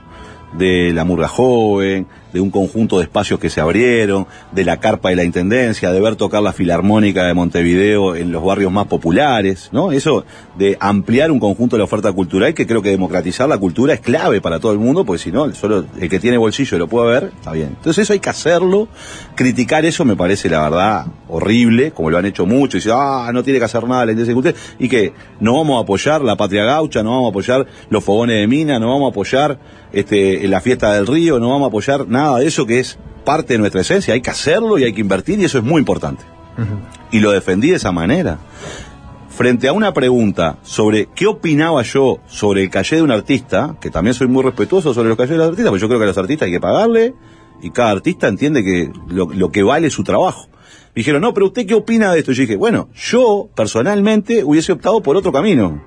de la murga joven, de un conjunto de espacios que se abrieron, de la carpa de la intendencia, de ver tocar la filarmónica de Montevideo en los barrios más populares, ¿no? Eso de ampliar un conjunto de la oferta cultural que creo que democratizar la cultura es clave para todo el mundo, porque si no, solo el que tiene bolsillo lo puede ver, está bien. Entonces eso hay que hacerlo, criticar eso me parece la verdad horrible, como lo han hecho mucho, y dicen, ah, no tiene que hacer nada la cultura, y que no vamos a apoyar la patria gaucha, no vamos a apoyar los fogones de mina, no vamos a apoyar este, la fiesta del río, no vamos a apoyar nada de eso que es parte de nuestra esencia, hay que hacerlo y hay que invertir y eso es muy importante. Y lo defendí de esa manera. Frente a una pregunta sobre qué opinaba yo sobre el calle de un artista, que también soy muy respetuoso sobre los calles de los artistas, porque yo creo que a los artistas hay que pagarle y cada artista entiende que lo, lo que vale su trabajo. Me dijeron, no, pero usted qué opina de esto? Y yo dije, bueno, yo personalmente hubiese optado por otro camino.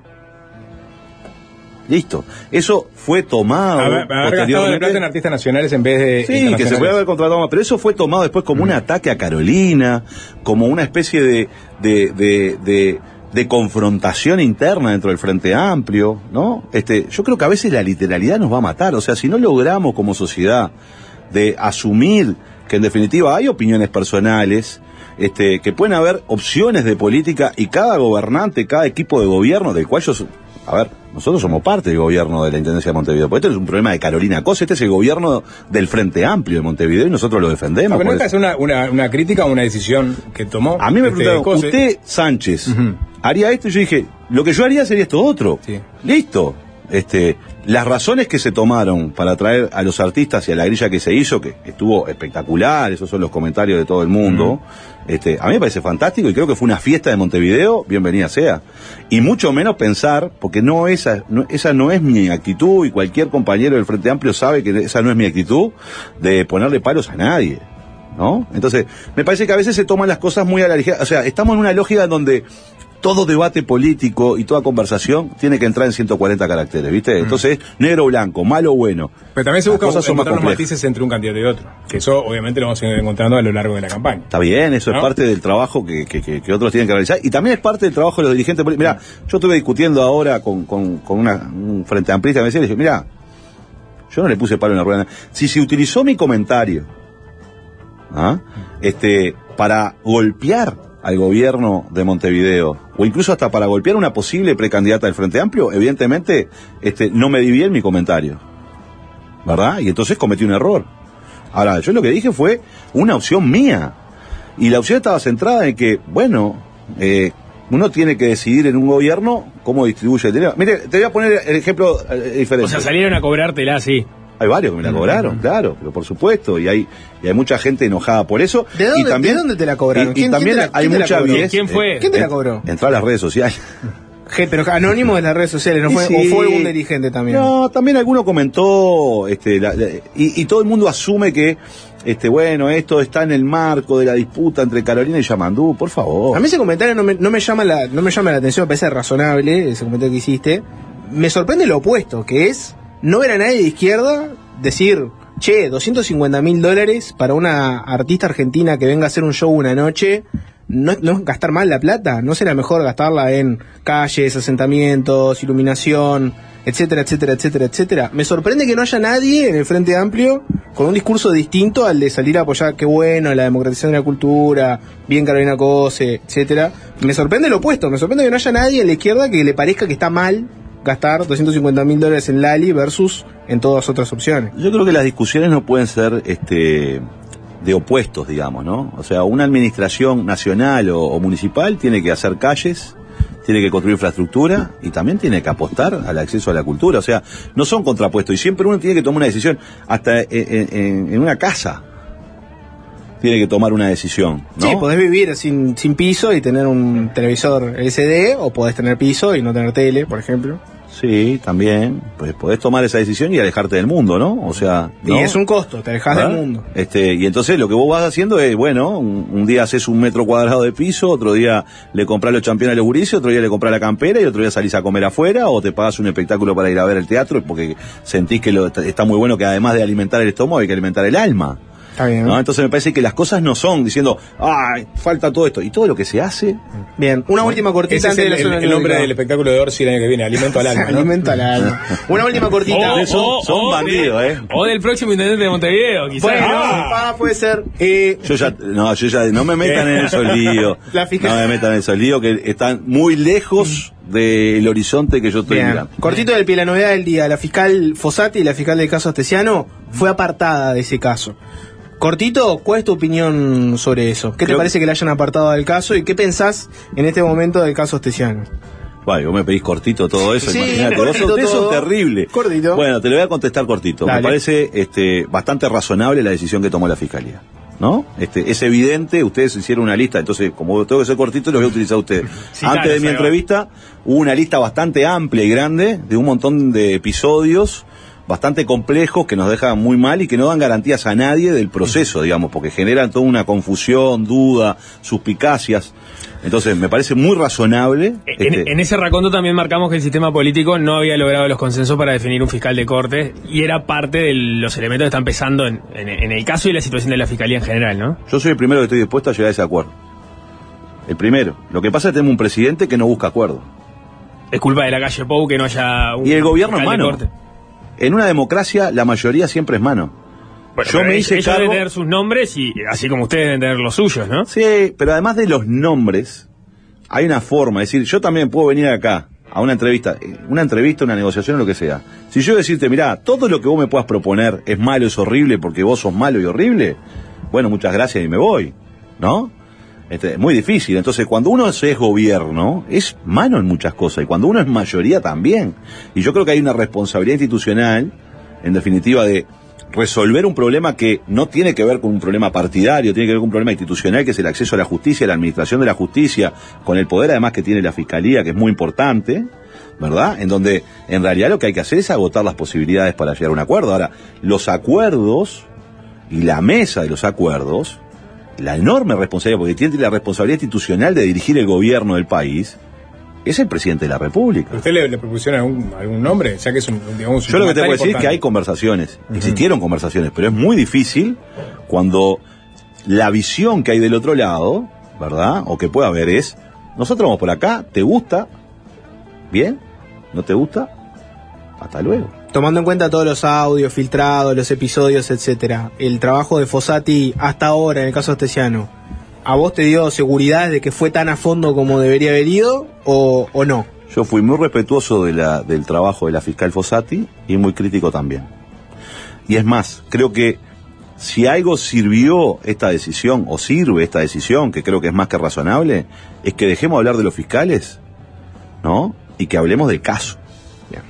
Listo. Eso fue tomado. Haber, haber gastado la plata en artistas nacionales en vez de. Sí, que se puede haber contratado más, pero eso fue tomado después como un ataque a Carolina, como una especie de, de, de, de, de confrontación interna dentro del Frente Amplio, ¿no? Este, yo creo que a veces la literalidad nos va a matar, o sea, si no logramos como sociedad de asumir que en definitiva hay opiniones personales, este, que pueden haber opciones de política y cada gobernante, cada equipo de gobierno, del cual yo, a ver, nosotros somos parte del gobierno de la Intendencia de Montevideo, porque este es un problema de Carolina Cosa, este es el gobierno del Frente Amplio de Montevideo y nosotros lo defendemos. No, pero eso. hacer una, una, una crítica o una decisión que tomó. A mí me este, preguntaron, Cose. usted, Sánchez, haría esto y yo dije, lo que yo haría sería esto otro. Listo. Este, las razones que se tomaron para traer a los artistas y a la grilla que se hizo, que estuvo espectacular, esos son los comentarios de todo el mundo, este, a mí me parece fantástico y creo que fue una fiesta de Montevideo, bienvenida sea. Y mucho menos pensar, porque no esa, no, esa no es mi actitud y cualquier compañero del Frente Amplio sabe que esa no es mi actitud de ponerle palos a nadie. ¿no? Entonces, me parece que a veces se toman las cosas muy a la ligera. O sea, estamos en una lógica donde todo debate político y toda conversación tiene que entrar en 140 caracteres, ¿viste? Entonces, negro o blanco, malo o bueno. Pero también se Las busca cosas encontrar los matices entre un candidato y otro. Que eso obviamente lo vamos a ir encontrando a lo largo de la campaña. Está bien, eso ¿No? es parte del trabajo que, que- que- que otros tienen que realizar. Y también es parte del trabajo de los dirigentes políticos. Mira, yo estuve discutiendo ahora con, con- con una- un frente amplista me decía, le dije, mira, yo no le puse palo en la rueda. Si se utilizó mi comentario ¿ah? este, para golpear al gobierno de Montevideo, o incluso hasta para golpear una posible precandidata del Frente Amplio, evidentemente este, no me di bien mi comentario. ¿Verdad? Y entonces cometí un error. Ahora, yo lo que dije fue una opción mía. Y la opción estaba centrada en que, bueno, eh, uno tiene que decidir en un gobierno cómo distribuye el dinero. Mire, te voy a poner el ejemplo eh, diferente. O sea, salieron a cobrártela así. Hay varios que me la cobraron, claro, pero por supuesto, y hay, y hay mucha gente enojada por eso. ¿De dónde, y también, de dónde te la cobraron? Y, y ¿Quién- también quién te la- hay mucha ¿Quién fue? ¿Quién te la en- cobró? Entró a las redes sociales. Je, pero anónimo de las redes sociales, ¿no fue, sí. o fue algún dirigente también? No, también alguno comentó, este, la- la- y, y todo el mundo asume que, este, bueno, esto está en el marco de la disputa entre Carolina y Yamandú, por favor. A mí ese comentario no me, no me llama la, no me llama la atención, me parece razonable ese comentario que hiciste. Me sorprende lo opuesto, que es no ver a nadie de izquierda decir, che, 250 mil dólares para una artista argentina que venga a hacer un show una noche, no, no gastar mal la plata, no será mejor gastarla en calles, asentamientos, iluminación, etcétera, etcétera, etcétera, etcétera. Me sorprende que no haya nadie en el Frente Amplio con un discurso distinto al de salir a apoyar, qué bueno, la democratización de la cultura, bien Carolina Cose, etcétera. Me sorprende lo opuesto, me sorprende que no haya nadie en la izquierda que le parezca que está mal gastar 250 mil dólares en Lali versus en todas otras opciones. Yo creo que las discusiones no pueden ser este, de opuestos, digamos, ¿no? O sea, una administración nacional o, o municipal tiene que hacer calles, tiene que construir infraestructura y también tiene que apostar al acceso a la cultura. O sea, no son contrapuestos y siempre uno tiene que tomar una decisión, hasta en, en- en una casa tiene que tomar una decisión, ¿no? Sí, podés vivir sin, sin piso y tener un televisor LCD, o podés tener piso y no tener tele, por ejemplo. Sí, también. Pues podés tomar esa decisión y alejarte del mundo, ¿no? O sea. Y ¿no? es un costo, te alejas del ¿Ah? mundo. Este, y entonces lo que vos vas haciendo es, bueno, un, un día haces un metro cuadrado de piso, otro día le comprás los campeones a los gurises, otro día le comprás la campera y otro día salís a comer afuera o te pagas un espectáculo para ir a ver el teatro porque sentís que lo, está muy bueno que además de alimentar el estómago hay que alimentar el alma. Está bien. ¿no? Entonces me parece que las cosas no son diciendo, ay, falta todo esto. Y todo lo que se hace. Bien, una última cortita Ese es antes el, de la el- zona el nombre lúdica. del espectáculo de Orsi el año que viene, Alimento al Alma. ¿no? Alimento al alma. Una última cortita. O- son- o- son o bandidos, ¿eh? O del próximo intendente de Montevideo, quizás. Bueno, Ah. ah, puede ser. Eh, Yo ya, no, yo ya, no me metan en esos líos. La fiscal- No me metan en esos líos que están muy lejos del horizonte que yo estoy Bien. mirando. Cortito del pie, la novedad del día. La fiscal Fossati, la fiscal del caso Astesiano, fue apartada de ese caso. Cortito, ¿cuál es tu opinión sobre eso? ¿Qué te parece que la hayan apartado del caso y qué pensás en este momento del caso Astesiano? Vale, vos me pedís cortito todo eso, Sí, imagínate. Vos cortito ustedes son todo. terrible. Cortito. Bueno, te lo voy a contestar cortito. Dale. Me parece este, bastante razonable la decisión que tomó la fiscalía. ¿No? Este, es evidente, ustedes hicieron una lista, entonces, como tengo que ser cortito, los voy a utilizar a ustedes. Sí, Antes claro, de mi entrevista, hubo una lista bastante amplia y grande de un montón de episodios bastante complejos que nos dejan muy mal y que no dan garantías a nadie del proceso, digamos, porque generan toda una confusión, duda, suspicacias. Entonces, me parece muy razonable. En, este, en ese raconto también marcamos que el sistema político no había logrado los consensos para definir un fiscal de corte y era parte de los elementos que están pesando en, en- en el caso y la situación de la fiscalía en general, ¿no? Yo soy el primero que estoy dispuesto a llegar a ese acuerdo. El primero. Lo que pasa es que tenemos un presidente que no busca acuerdo. Es culpa de la calle Pou que no haya un Y el gobierno es En una democracia, la mayoría siempre es mano. Bueno, Yo me hice ellos cargo- deben tener sus nombres y así como ustedes deben tener los suyos, ¿no? Sí, pero además de los nombres, hay una forma. Es decir, yo también puedo venir acá a una entrevista, eh, una entrevista, una negociación o lo que sea. Si yo decirte, mirá, todo lo que vos me puedas proponer es malo, es horrible porque vos sos malo y horrible, bueno, muchas gracias y me voy, ¿no? Este, es muy difícil. Entonces, cuando uno es gobierno, es mano en muchas cosas. Y cuando uno es mayoría también. Y yo creo que hay una responsabilidad institucional, en definitiva, de resolver un problema que no tiene que ver con un problema partidario, tiene que ver con un problema institucional, que es el acceso a la justicia, la administración de la justicia, con el poder además que tiene la fiscalía, que es muy importante. ¿Verdad? En donde en realidad lo que hay que hacer es agotar las posibilidades para llegar a un acuerdo. Ahora, los acuerdos y la mesa de los acuerdos la enorme responsabilidad, porque tiene la responsabilidad institucional de dirigir el gobierno del país, es el presidente de la República. ¿Usted le, le propusieron algún, algún nombre? Ya que es un, digamos, un Yo lo que te puedo decir es que hay conversaciones, existieron conversaciones, pero es muy difícil cuando la visión que hay del otro lado, ¿verdad? O que pueda haber es, nosotros vamos por acá, ¿te gusta? ¿Bien? ¿No te gusta? Hasta luego. Tomando en cuenta todos los audios filtrados, los episodios, etcétera, el trabajo de Fossati hasta ahora en el caso Astesiano, ¿a vos te dio seguridad de que fue tan a fondo como debería haber ido o, o no? Yo fui muy respetuoso de la, del trabajo de la fiscal Fossati y muy crítico también. Y es más, creo que si algo sirvió esta decisión, o sirve esta decisión, que creo que es más que razonable, es que dejemos hablar de los fiscales, ¿no? Y que hablemos del caso.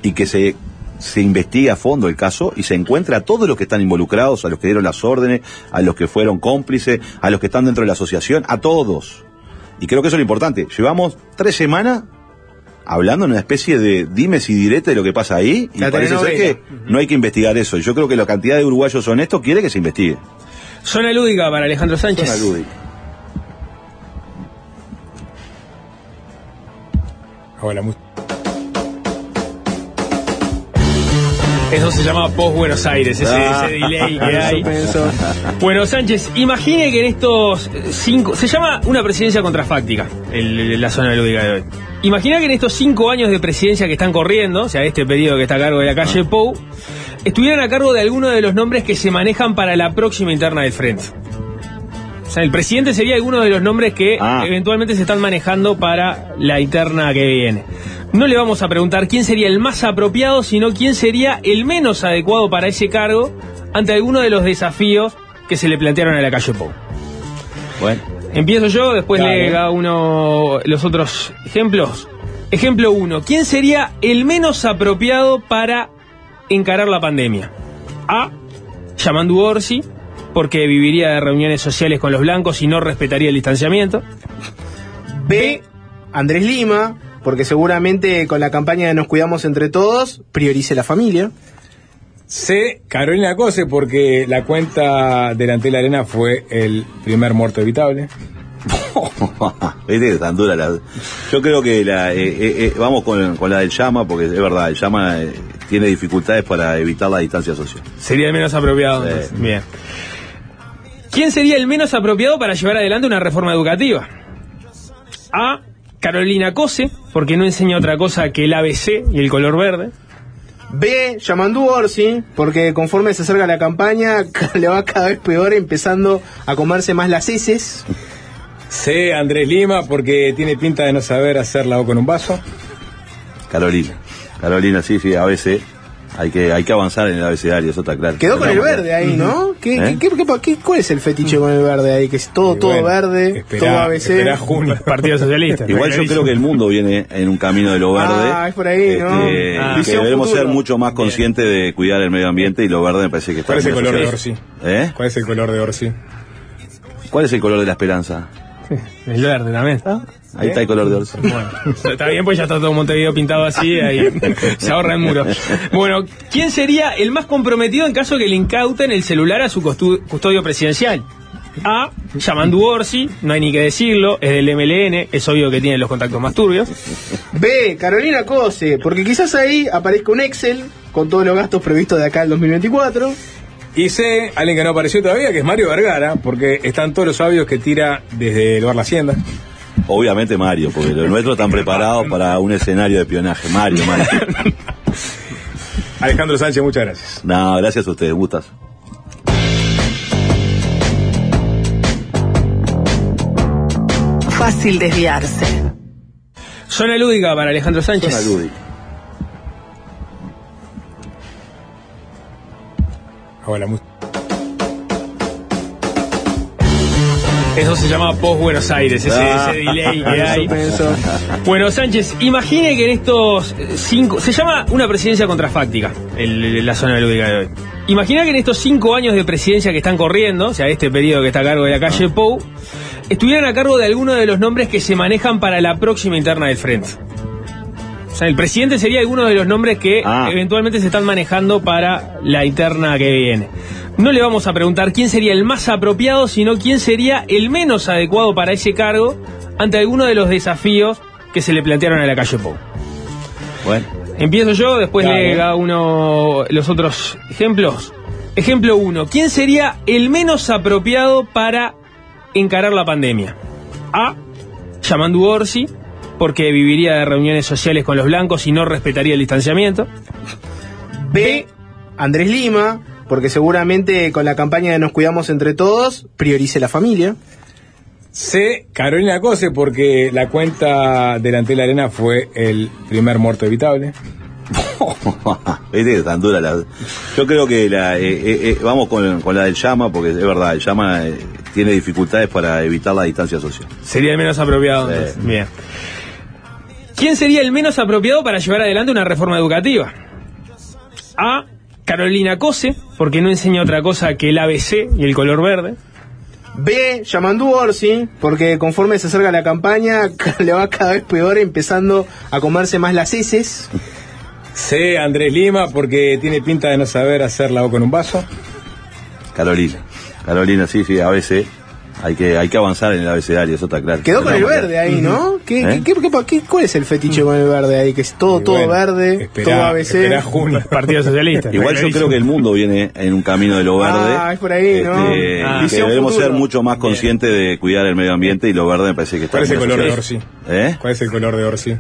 Y que se, se investigue a fondo el caso y se encuentre a todos los que están involucrados, a los que dieron las órdenes, a los que fueron cómplices, a los que están dentro de la asociación, a todos. Y creo que eso es lo importante. Llevamos tres semanas hablando en una especie de dimes y diretes de lo que pasa ahí. Y La parece ser que no hay que investigar eso. Y Yo creo que la cantidad de uruguayos honestos quiere que se investigue. Zona lúdica para Alejandro Sánchez. Zona lúdica. Hola, mu- Eso se llama post Buenos Aires, ese, Ah. ese delay que hay. Bueno, Sánchez, imagine que en estos cinco. Se llama una presidencia contrafáctica, el- la zona lúdica de hoy. Imagina que en estos cinco años de presidencia que están corriendo, o sea, este periodo que está a cargo de la calle Pou, estuvieran a cargo de alguno de los nombres que se manejan para la próxima interna del frente. O sea, el presidente sería alguno de los nombres que Ah. eventualmente se están manejando para la interna que viene. No le vamos a preguntar quién sería el más apropiado, sino quién sería el menos adecuado para ese cargo ante alguno de los desafíos que se le plantearon a la calle Pou. Bueno, Empiezo yo, después Claro. le da uno los otros ejemplos. Ejemplo 1. ¿Quién sería el menos apropiado para encarar la pandemia? A. Yamandu Orsi, porque viviría de reuniones sociales con los blancos y no respetaría el distanciamiento. B. Andrés Lima, porque seguramente con la campaña de Nos Cuidamos Entre Todos, priorice la familia. C. Carolina Cose, porque la cuenta delante de la arena fue el primer muerto evitable. Viste que tan dura la. Yo creo que la, eh, eh, eh, vamos con, con la del llama, porque es verdad, el llama eh, tiene dificultades para evitar la distancia social. Sería el menos apropiado. Sí. Bien. ¿Quién sería el menos apropiado para llevar adelante una reforma educativa? A. Carolina Cose, porque no enseña otra cosa que el ABC y el color verde. B. Yamandu Orsi, porque conforme se acerca la campaña, le va cada vez peor, empezando a comerse más las heces. C. Andrés Lima, porque tiene pinta de no saber hacer la O con un vaso. Carolina. Carolina, sí, sí, a veces hay que, hay que avanzar en el abecedario, eso está claro. Quedó con el verde ahí, ¿no? ¿Qué, ¿Eh? qué- qué- qué- qué- cuál es el fetiche con el verde ahí? Que es todo, todo bueno, verde, esperá- todo ABC. junio. Partido Socialista. Igual yo creo que el mundo viene en un camino de lo verde. Ah, es por ahí, ¿no? este, Ah. que debemos futuro. ser mucho más conscientes de cuidar el medio ambiente y lo verde me parece que está ¿Cuál es el color de. Orsi? ¿Eh? ¿Cuál es el color de Orsi? ¿Cuál es el color de la esperanza? El verde también. Ahí está el color de Orsi. Bueno, está bien, pues ya está todo Montevideo pintado así, ahí se ahorra el muro. Bueno, ¿quién sería el más comprometido en caso que le incauten el celular a su custodio presidencial? A. Yamandu Orsi, no hay ni que decirlo, es del MLN, es obvio que tiene los contactos más turbios. B. Carolina Cose, porque quizás ahí aparezca un Excel con todos los gastos previstos de acá al 2024. Y C. Alguien que no apareció todavía, que es Mario Vergara, porque están todos los audios que tira desde el bar La Hacienda. Obviamente Mario, porque los nuestros están preparados para un escenario de espionaje. Mario, Mario. Alejandro Sánchez, muchas gracias. No, gracias a ustedes, gustas. Fácil desviarse. Zona lúdica para Alejandro Sánchez. Zona lúdica. Hola, Eso se llama post Buenos Aires, ese, Ah. ese delay que hay. Bueno, Sánchez, imagine que en estos eh, cinco. Se llama una presidencia contrafáctica, el- la zona lúdica de hoy. Imagina que en estos cinco años de presidencia que están corriendo, o sea, este periodo que está a cargo de la calle Pou, estuvieran a cargo de alguno de los nombres que se manejan para la próxima interna del frente. O sea, el presidente sería alguno de los nombres que Ah. eventualmente se están manejando para la interna que viene. No le vamos a preguntar quién sería el más apropiado, sino quién sería el menos adecuado para ese cargo ante alguno de los desafíos que se le plantearon a la calle Pou. Bueno, Empiezo yo, después Claro. le da uno los otros ejemplos. Ejemplo 1. ¿Quién sería el menos apropiado para encarar la pandemia? A. Yamandu Orsi, porque viviría de reuniones sociales con los blancos y no respetaría el distanciamiento. B. Andrés Lima, porque seguramente con la campaña de Nos Cuidamos Entre Todos, priorice la familia. C. Carolina Cose, porque la cuenta delante de la arena fue el primer muerto evitable. viste que tan dura la. Yo creo que la, eh, eh, eh, vamos con, con la del llama, porque es verdad, el llama eh, tiene dificultades para evitar la distancia social. Sería el menos apropiado. Sí. entonces. Bien. ¿Quién sería el menos apropiado para llevar adelante una reforma educativa? A. Carolina Cose, porque no enseña otra cosa que el ABC y el color verde. B. Yamandú Orsi, porque conforme se acerca la campaña, le va cada vez peor, empezando a comerse más las heces. C. Andrés Lima, porque tiene pinta de no saber hacer la boca en un vaso. Carolina. Carolina, sí, sí, ABC. Hay que, hay que avanzar en el abecedario, eso está claro. Quedó con el verde ahí, ¿no? ¿Qué, ¿Eh? qué- qué- qué- cuál es el fetiche con el verde ahí? Que es todo, todo bueno, verde, esperá- todo ABC. junio. Partido Socialista. Igual yo creo que el mundo viene en un camino de lo verde. Ah, es por ahí, ¿no? Este, Ah. que debemos futuro. ser mucho más conscientes de cuidar el medio ambiente y lo verde me parece que está ¿Cuál es el color de asociado. Orsi? ¿Eh? ¿Cuál es el color de Orsi?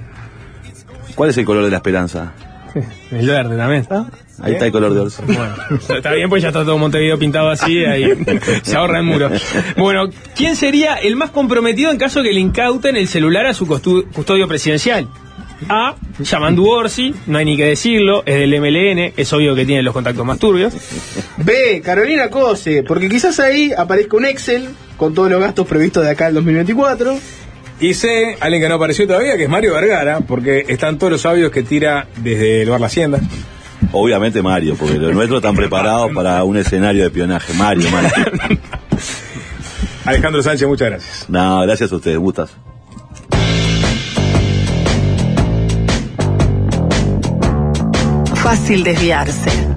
¿Cuál es el color de la esperanza? El verde también está. Ahí está el color de Orsi. Bueno, está bien, pues ya está todo Montevideo pintado así, ahí se ahorra el muro. Bueno, ¿quién sería el más comprometido en caso que le incauten el celular a su custodio presidencial? A. Yamandu Orsi, no hay ni que decirlo, es del MLN, es obvio que tiene los contactos más turbios. B. Carolina Cose, porque quizás ahí aparezca un Excel con todos los gastos previstos de acá al 2024. Y C. Alguien que no apareció todavía, que es Mario Vergara, porque están todos los audios que tira desde el bar La Hacienda. Obviamente Mario, porque los nuestros están preparados para un escenario de espionaje. Mario, Mario. Alejandro Sánchez, muchas gracias. No, gracias a ustedes, gustas. Fácil desviarse.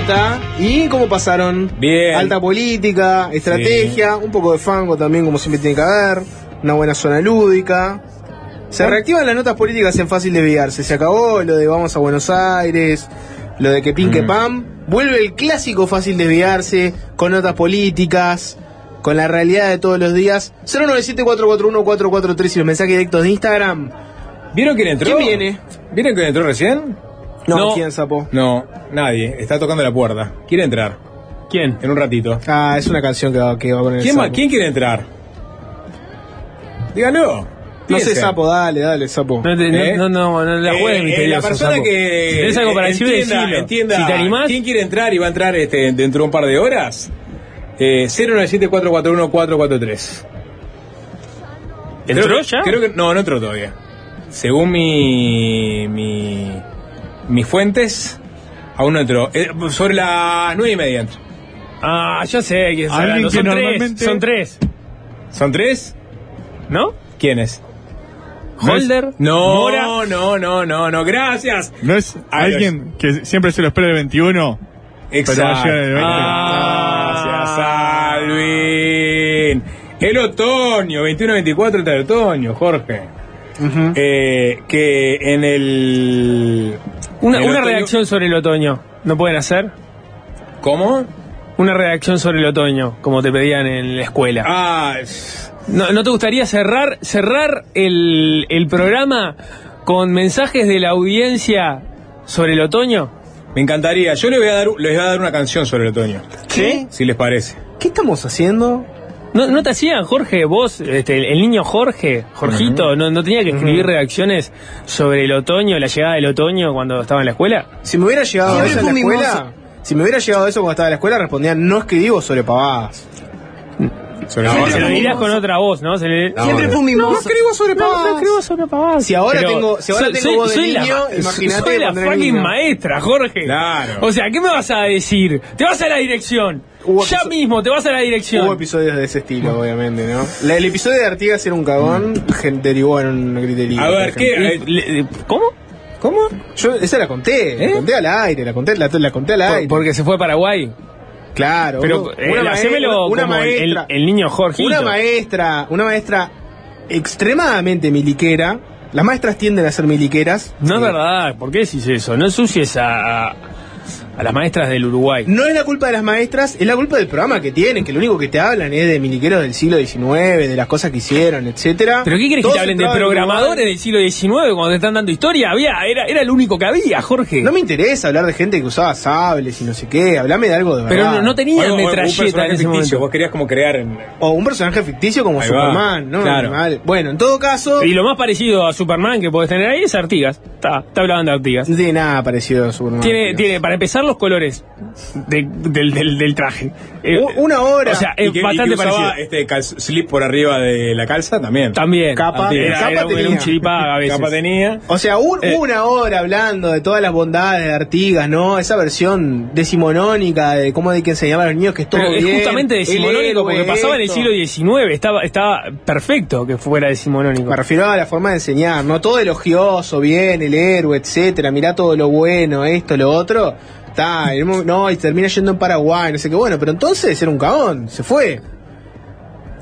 Nota? ¿Y cómo pasaron? Bien. Alta política, estrategia, un poco de fango también, como siempre tiene que haber, una buena zona lúdica. Se reactivan las notas políticas en fácil desviarse. Se acabó lo de vamos a Buenos Aires, lo de que pinque Mm. pam. Vuelve el clásico fácil desviarse, con notas políticas, con la realidad de todos los días. 097-441-443 y los mensajes directos de Instagram. ¿Vieron quién entró? ¿Quién viene? ¿Vieron quién entró recién? No, No. ¿quién sapó? No, nadie. Está tocando la puerta. Quiere entrar. ¿Quién? En un ratito. Ah, es una canción que va, que va con el ¿Quién, más? sapo. ¿Quién quiere entrar? Dígalo. No sé, sapo, dale, dale, sapo. No, te- ¿Eh? no, no, no, no la juegues Eh, eh, misterioso, La persona sapo. que Si tenés algo para decir, entienda, entienda Si te animás, quién quiere entrar y va a entrar este, dentro de un par de horas, eh, 097-441-443. ¿Entró Creo ya? Creo que, no, no entró todavía. Según mi, mi mis fuentes, aún no entró. Eh, sobre las nueve y media entró. Ah, yo sé que Son tres, normalmente- son tres, ¿Son tres? ¿no? ¿Quiénes? Holder, No, Mora. no, no, no, no, gracias. ¿No es alguien que siempre se lo espera el 21? Exacto. Pero a el 20. Gracias, Alvin. El otoño, 21-24 entra el otoño, Jorge. Eh, que en el. Una, en el una otoño- reacción sobre el otoño. ¿No pueden hacer? ¿Cómo? Una reacción sobre el otoño, como te pedían en la escuela. Ah, es- ¿No, no te gustaría cerrar, cerrar el, el programa con mensajes de la audiencia sobre el otoño? me encantaría. Yo les voy, a dar, les voy a dar una canción sobre el otoño. ¿Sí? Si les parece. ¿Qué estamos haciendo? ¿No, no te hacían, Jorge, vos, este, el, niño Jorge, Jorgito, ¿no, no tenía que escribir reacciones sobre el otoño, la llegada del otoño cuando estaba en la escuela? Si me hubiera llegado Siempre eso en la escuela, si me hubiera llegado eso cuando estaba en la escuela, respondía, no escribo sobre pavadas. Sobre No, se lo dirías con otra voz, ¿no? Se le- Siempre fue un mimoso. No escribo sobre No, pavadas. no escribo sobre pavadas. Si ahora Pero tengo, si ahora soy- tengo soy- voz de soy la niño, ma- imagínate Soy la fucking niño. maestra, Jorge. Claro. O sea, ¿qué me vas a decir? Te vas a la dirección. Hubo ya mismo, te vas a la dirección. Hubo episodios de ese estilo, obviamente, ¿no? La- el episodio de Artigas era un cagón, gen- derivó en un griterío. A ver, ¿qué? Eh, ¿Cómo? ¿Cómo? Yo esa la conté, la conté al aire, la conté, la, la conté al Por- aire. porque se fue a Paraguay. Claro, Pero una- eh, una mae- hacémelo una como el, el- maestra, el niño Jorgito. una maestra, una maestra extremadamente miliquera. Las maestras tienden a ser miliqueras. No es verdad, ¿por qué decís eso? No ensucies a, a, las maestras del Uruguay. No es la culpa de las maestras, es la culpa del programa que tienen, que lo único que te hablan es de miliqueros del siglo XIX, de las cosas que hicieron, etcétera. ¿Pero qué quieres que te hablen de programadores del siglo XIX cuando te están dando historia? Había, era, era el único que había, Jorge. No me interesa hablar de gente que usaba sables y no sé qué, hablame de algo de Pero verdad. no, no tenían o- o- un metralleta personaje en ese ficticio, momento. Vos querías como crear en. O un personaje ficticio como Ahí va. Superman, ¿no? Claro. Vale. Bueno, en todo caso, Y lo más parecido a Superman que podés tener ahí es Artigas. Está, está hablando de Artigas. no tiene nada parecido a Superman. Tiene, tiene, para empezar, cambiar los colores de- del, del- del traje. Eh, Una hora. O sea, es que- y bastante que usaba parecido. este cal- slip por arriba de la calza también. También. Capa, También. Era, capa era un- era un tenía. chiripá a veces. Capa tenía. O sea, un- Eh. una hora hablando de todas las bondades de Artigas, ¿no? Esa versión decimonónica de cómo hay que enseñar a los niños que es todo Pero es justamente decimonónico porque pasaba en el siglo XIX. Estaba, estaba perfecto que fuera decimonónico. Me refiero a la forma de enseñar, no todo elogioso, bien, el héroe, etcétera, mirá todo lo bueno, esto, lo otro. Está, y no, y termina yendo en Paraguay, no sé qué, bueno, pero entonces era un cagón, se fue.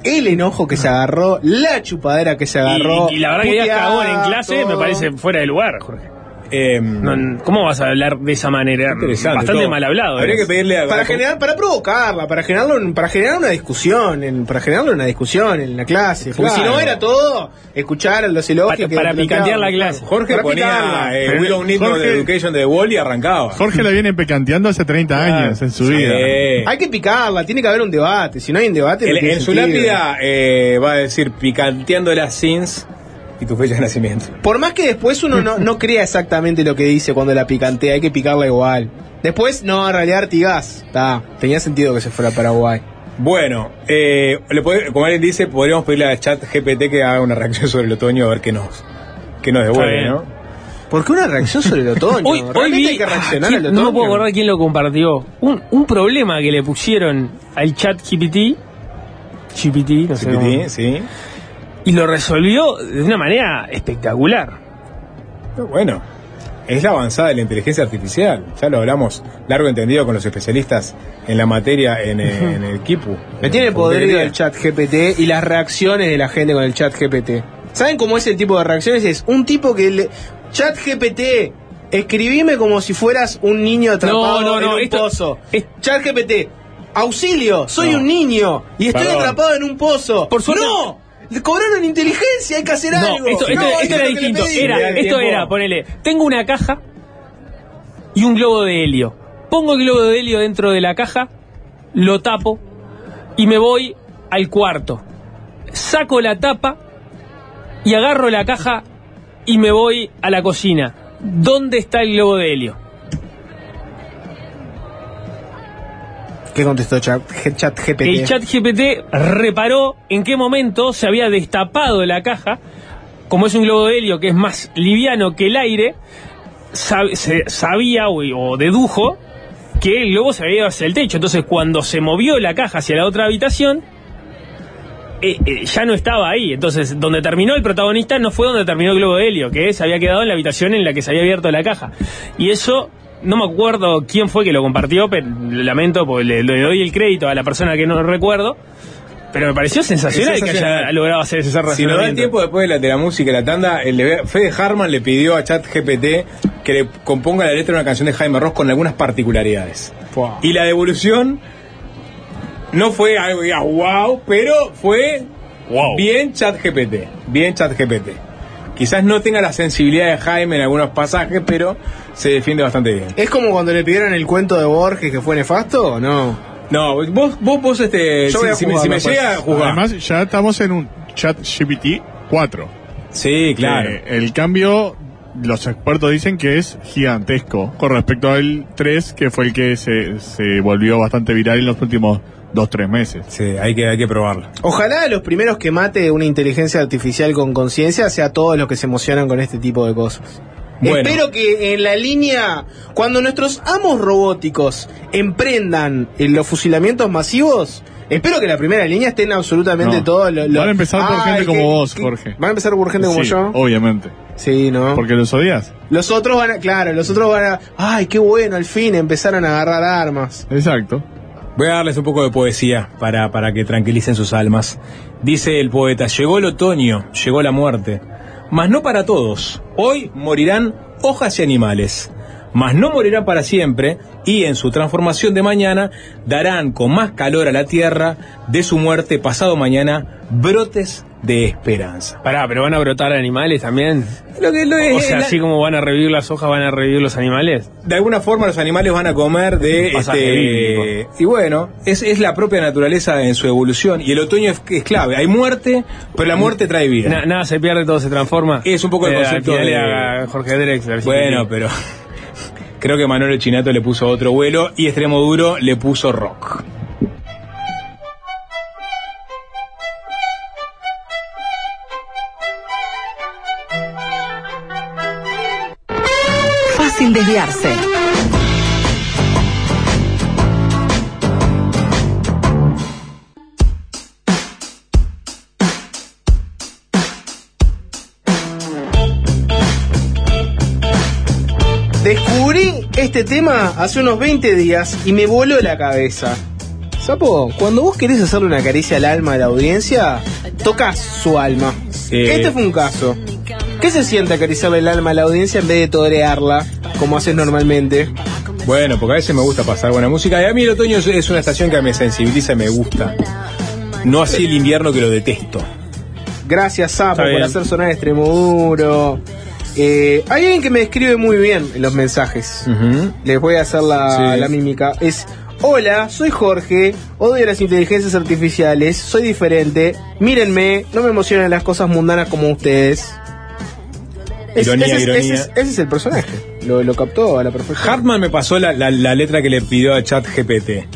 El enojo que se agarró, la chupadera que se agarró. Y, y la verdad que digas cagón en clase me parece fuera de lugar, Jorge. Eh, No, ¿Cómo vas a hablar de esa manera? Interesante, Bastante todo. mal hablado. Habría que pedirle a Para generar, para provocarla, para generarlo, en- para generar una discusión, en- para generar una discusión en la clase. Porque Claro. si no era todo escuchar los elogios Para- picantear la clase. Jorge Para ponía eh, Pero We Don't Need No Jorge- de Education de The Wall y arrancaba. Jorge la viene pecanteando hace 30 años en su Sí. vida. Hay que picarla, tiene que haber un debate. Si no hay un debate, no En, su lápida eh, va a decir picanteando las sins y tu fecha de nacimiento. Por más que después uno no, no crea exactamente lo que dice cuando la picantea, hay que picarla igual. Después, no, en realidad Artigas, está, tenía sentido que se fuera a Paraguay. Bueno, eh, le puede- como alguien dice, podríamos pedirle a Chat GPT que haga una reacción sobre el otoño a ver qué nos, qué nos devuelve. ¿no? ¿Por qué una reacción sobre el otoño? Hoy, hoy Realmente vi, hay que reaccionar ah, al ¿quién- otoño. no me puedo acordar quién lo compartió. Un, un problema que le pusieron al chat GPT, GPT, no sé GPT, cómo, sí. Y lo resolvió de una manera espectacular. Pero bueno, es la avanzada de la inteligencia artificial. Ya lo hablamos largo y entendido con los especialistas en la materia en, eh, en el KIPU. Me tiene En podrido el chat GPT y las reacciones de la gente con el chat GPT. ¿Saben cómo es el tipo de reacciones? Es un tipo que le... Chat GPT, escribime como si fueras un niño atrapado No, no, no, en un esto- pozo. Chat GPT, auxilio, soy No. un niño y estoy Perdón. atrapado en un pozo. Por suerte- ¡No! Cobraron inteligencia, hay que hacer No, algo. esto, esto- No, esto eso era distinto. Era, esto era, ponele, tengo una caja y un globo de helio. Pongo el globo de helio dentro de la caja, lo tapo y me voy al cuarto. Saco la tapa y agarro la caja y me voy a la cocina. ¿Dónde está el globo de helio? ¿Qué contestó chat, chat? El chat GPT reparó en qué momento se había destapado la caja. Como es un globo de helio que es más liviano que el aire, se sabía o, o dedujo que el globo se había ido hacia el techo. Entonces, cuando se movió la caja hacia la otra habitación, eh, eh, ya no estaba ahí. Entonces, donde terminó el protagonista no fue donde terminó el globo de helio, que se había quedado en la habitación en la que se había abierto la caja. Y eso, no me acuerdo quién fue que lo compartió, pero lo lamento porque le, le doy el crédito a la persona que no recuerdo. Pero me pareció sensacional, que haya logrado hacer ese Si nos da el tiempo después de la, de la música y la tanda, el de Fede Harman le pidió a Chat GPT que le componga la letra de una canción de Jaime Ross con algunas particularidades. Y la devolución no fue algo que digas wow, pero fue bien Chat GPT. Bien Chat GPT. Quizás no tenga la sensibilidad de Jaime en algunos pasajes, pero se defiende bastante bien. ¿Es como cuando le pidieron el cuento de Borges que fue nefasto o no? No, vos, vos, vos este, Yo voy a si, si me- jugar, si me después. llega a jugar. Además, ya estamos en un chat GPT 4. Sí, claro. Eh, el cambio, los expertos dicen que es gigantesco con respecto al 3, que fue el que se, se volvió bastante viral en los últimos 2-3 meses. Sí, hay que, hay que probarlo. Ojalá los primeros que mate una inteligencia artificial con conciencia sea todos los que se emocionan con este tipo de cosas. Bueno. Espero que en la línea, cuando nuestros amos robóticos emprendan en los fusilamientos masivos, espero que en la primera línea estén absolutamente No. todos los... los- Van a empezar por Ay, gente que- como vos, que- Jorge. Van a empezar por gente como Sí, yo. Obviamente. Sí, ¿no? Porque los odias. Los otros van a, claro, los otros van a, ay, qué bueno, al fin empezaron a agarrar armas. Exacto. Voy a darles un poco de poesía para, para que tranquilicen sus almas. Dice el poeta, llegó el otoño, llegó la muerte, mas no para todos. Hoy morirán hojas y animales, mas no morirán para siempre y en su transformación de mañana darán con más calor a la tierra de su muerte pasado mañana brotes de esperanza. Pará, pero van a brotar animales también. Lo que, lo O es- sea, la- así como van a revivir las hojas, van a revivir los animales. de alguna forma los animales van a comer de este y bueno es, es la propia naturaleza en su evolución y el otoño es, es clave hay muerte pero la muerte trae vida Na- nada se pierde, todo se transforma. Es un poco el Eh, concepto de- era Jorge Drexler. bueno pero Creo que Manuel Chinato le puso otro vuelo y Extremo Duro le puso rock. Fácil desviarse. Descubrí este tema hace unos 20 días y me voló la cabeza. Sapo, cuando vos querés hacerle una caricia al alma de la audiencia, tocas su alma. Este fue un caso. ¿Qué se siente acariciarle el alma a la audiencia en vez de torearla, como haces normalmente? Bueno, porque a veces me gusta pasar buena música. Y a mí el otoño es- una estación que me sensibiliza y me gusta. No así el invierno que lo detesto. Gracias, Sapo, por hacer sonar extremo duro. Eh, hay alguien que me escribe muy bien en los mensajes. Les voy a hacer la, Sí. la mímica. Es, hola, soy Jorge, odio las inteligencias artificiales, soy diferente, mírenme, no me emocionan las cosas mundanas como ustedes. Es- Ironía, ese, es- ironía. ese es- ese es el personaje. Lo, lo captó a la perfección. Hartman me pasó la, la- la letra que le pidió a Chat GPT.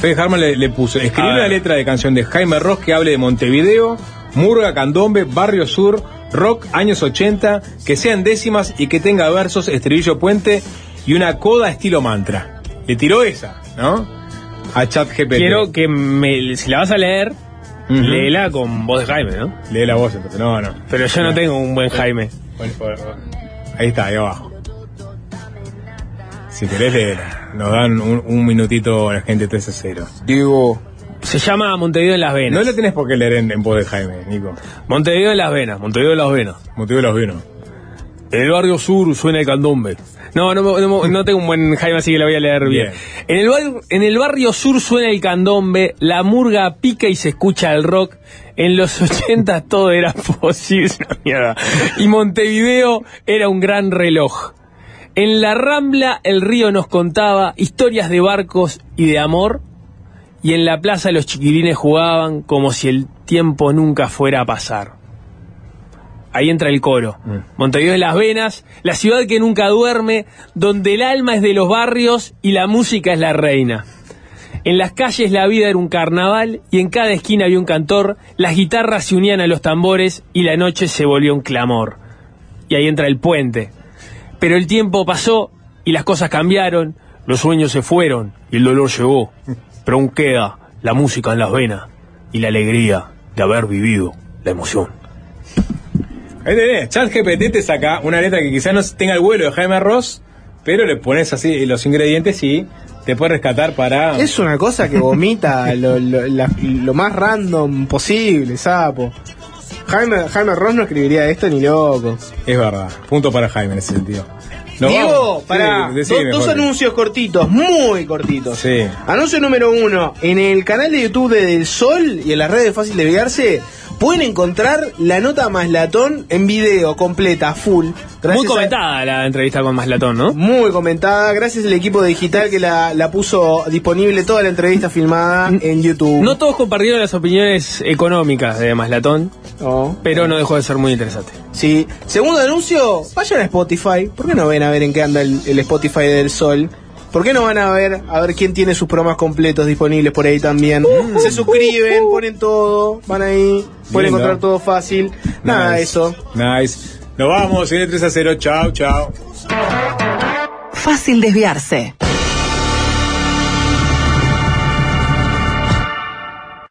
Fede Hartman le, le puso, escribí A una ver. letra de canción de Jaime Ross que hable de Montevideo, Murga, Candombe, Barrio Sur, rock, años 80, que sean décimas y que tenga versos, estribillo puente y una coda estilo mantra. Le tiró esa, ¿no? A Chat GPT. Quiero que me, si la vas a leer, léela con voz de Jaime, ¿no? Lee la voz, entonces, no, no. Pero yo no tengo un buen Jaime. Bueno. Ahí está, ahí abajo. Si querés leerla. Nos dan un, un minutito a la gente 13 0. Digo. Se llama Montevideo en las venas. No lo tenés por qué leer en, en voz de Jaime, Nico. Montevideo en las venas, Montevideo en las venas. Montevideo en las venas. En el barrio sur suena el candombe. No, no, no, no tengo un buen Jaime, así que la voy a leer bien. Bien. En, el barrio, en el barrio sur suena el candombe, la murga pica y se escucha el rock. En los 80 todo era posible, mierda. Y Montevideo era un gran reloj. En la Rambla el río nos contaba historias de barcos y de amor. Y en la plaza los chiquilines jugaban como si el tiempo nunca fuera a pasar. Ahí entra el coro. Montevideo en las venas, la ciudad que nunca duerme, donde el alma es de los barrios y la música es la reina. En las calles la vida era un carnaval y en cada esquina había un cantor, las guitarras se unían a los tambores y la noche se volvió un clamor. Y ahí entra el puente. Pero el tiempo pasó y las cosas cambiaron, los sueños se fueron y el dolor llegó. Pero aún queda la música en las venas y la alegría de haber vivido la emoción. Ahí tenés, Chat GPT te saca una letra que quizás no tenga el vuelo de Jaime Ross, pero le pones así los ingredientes y te puede rescatar para. Es una cosa que vomita lo, lo- la- lo más random posible, sapo. Jaime, Jaime Ross no escribiría esto ni loco. Es verdad. Punto para Jaime en ese sentido. Diego, para Sí, dos anuncios cortitos, muy cortitos. Sí. Anuncio número uno, en el canal de YouTube de Del Sol y en las redes de Fácil de Viarse, pueden encontrar la nota más latón en video, completa, full. Gracias Muy a- comentada la entrevista con Maslatón, ¿no? Muy comentada, gracias al equipo digital que la, la puso disponible toda la entrevista filmada en YouTube. No todos compartieron las opiniones económicas de Maslatón, pero no dejó de ser muy interesante. Sí. Segundo anuncio, vayan a Spotify. ¿Por qué no ven a ver en qué anda el, el Spotify del Sol? ¿Por qué no van a ver a ver quién tiene sus programas completos disponibles por ahí también? Se suscriben, ponen todo, van ahí, pueden encontrar todo fácil. Nada, Nice. eso. Nice. Nos vamos, sigue 3 a 0. Chao, chao. Fácil desviarse.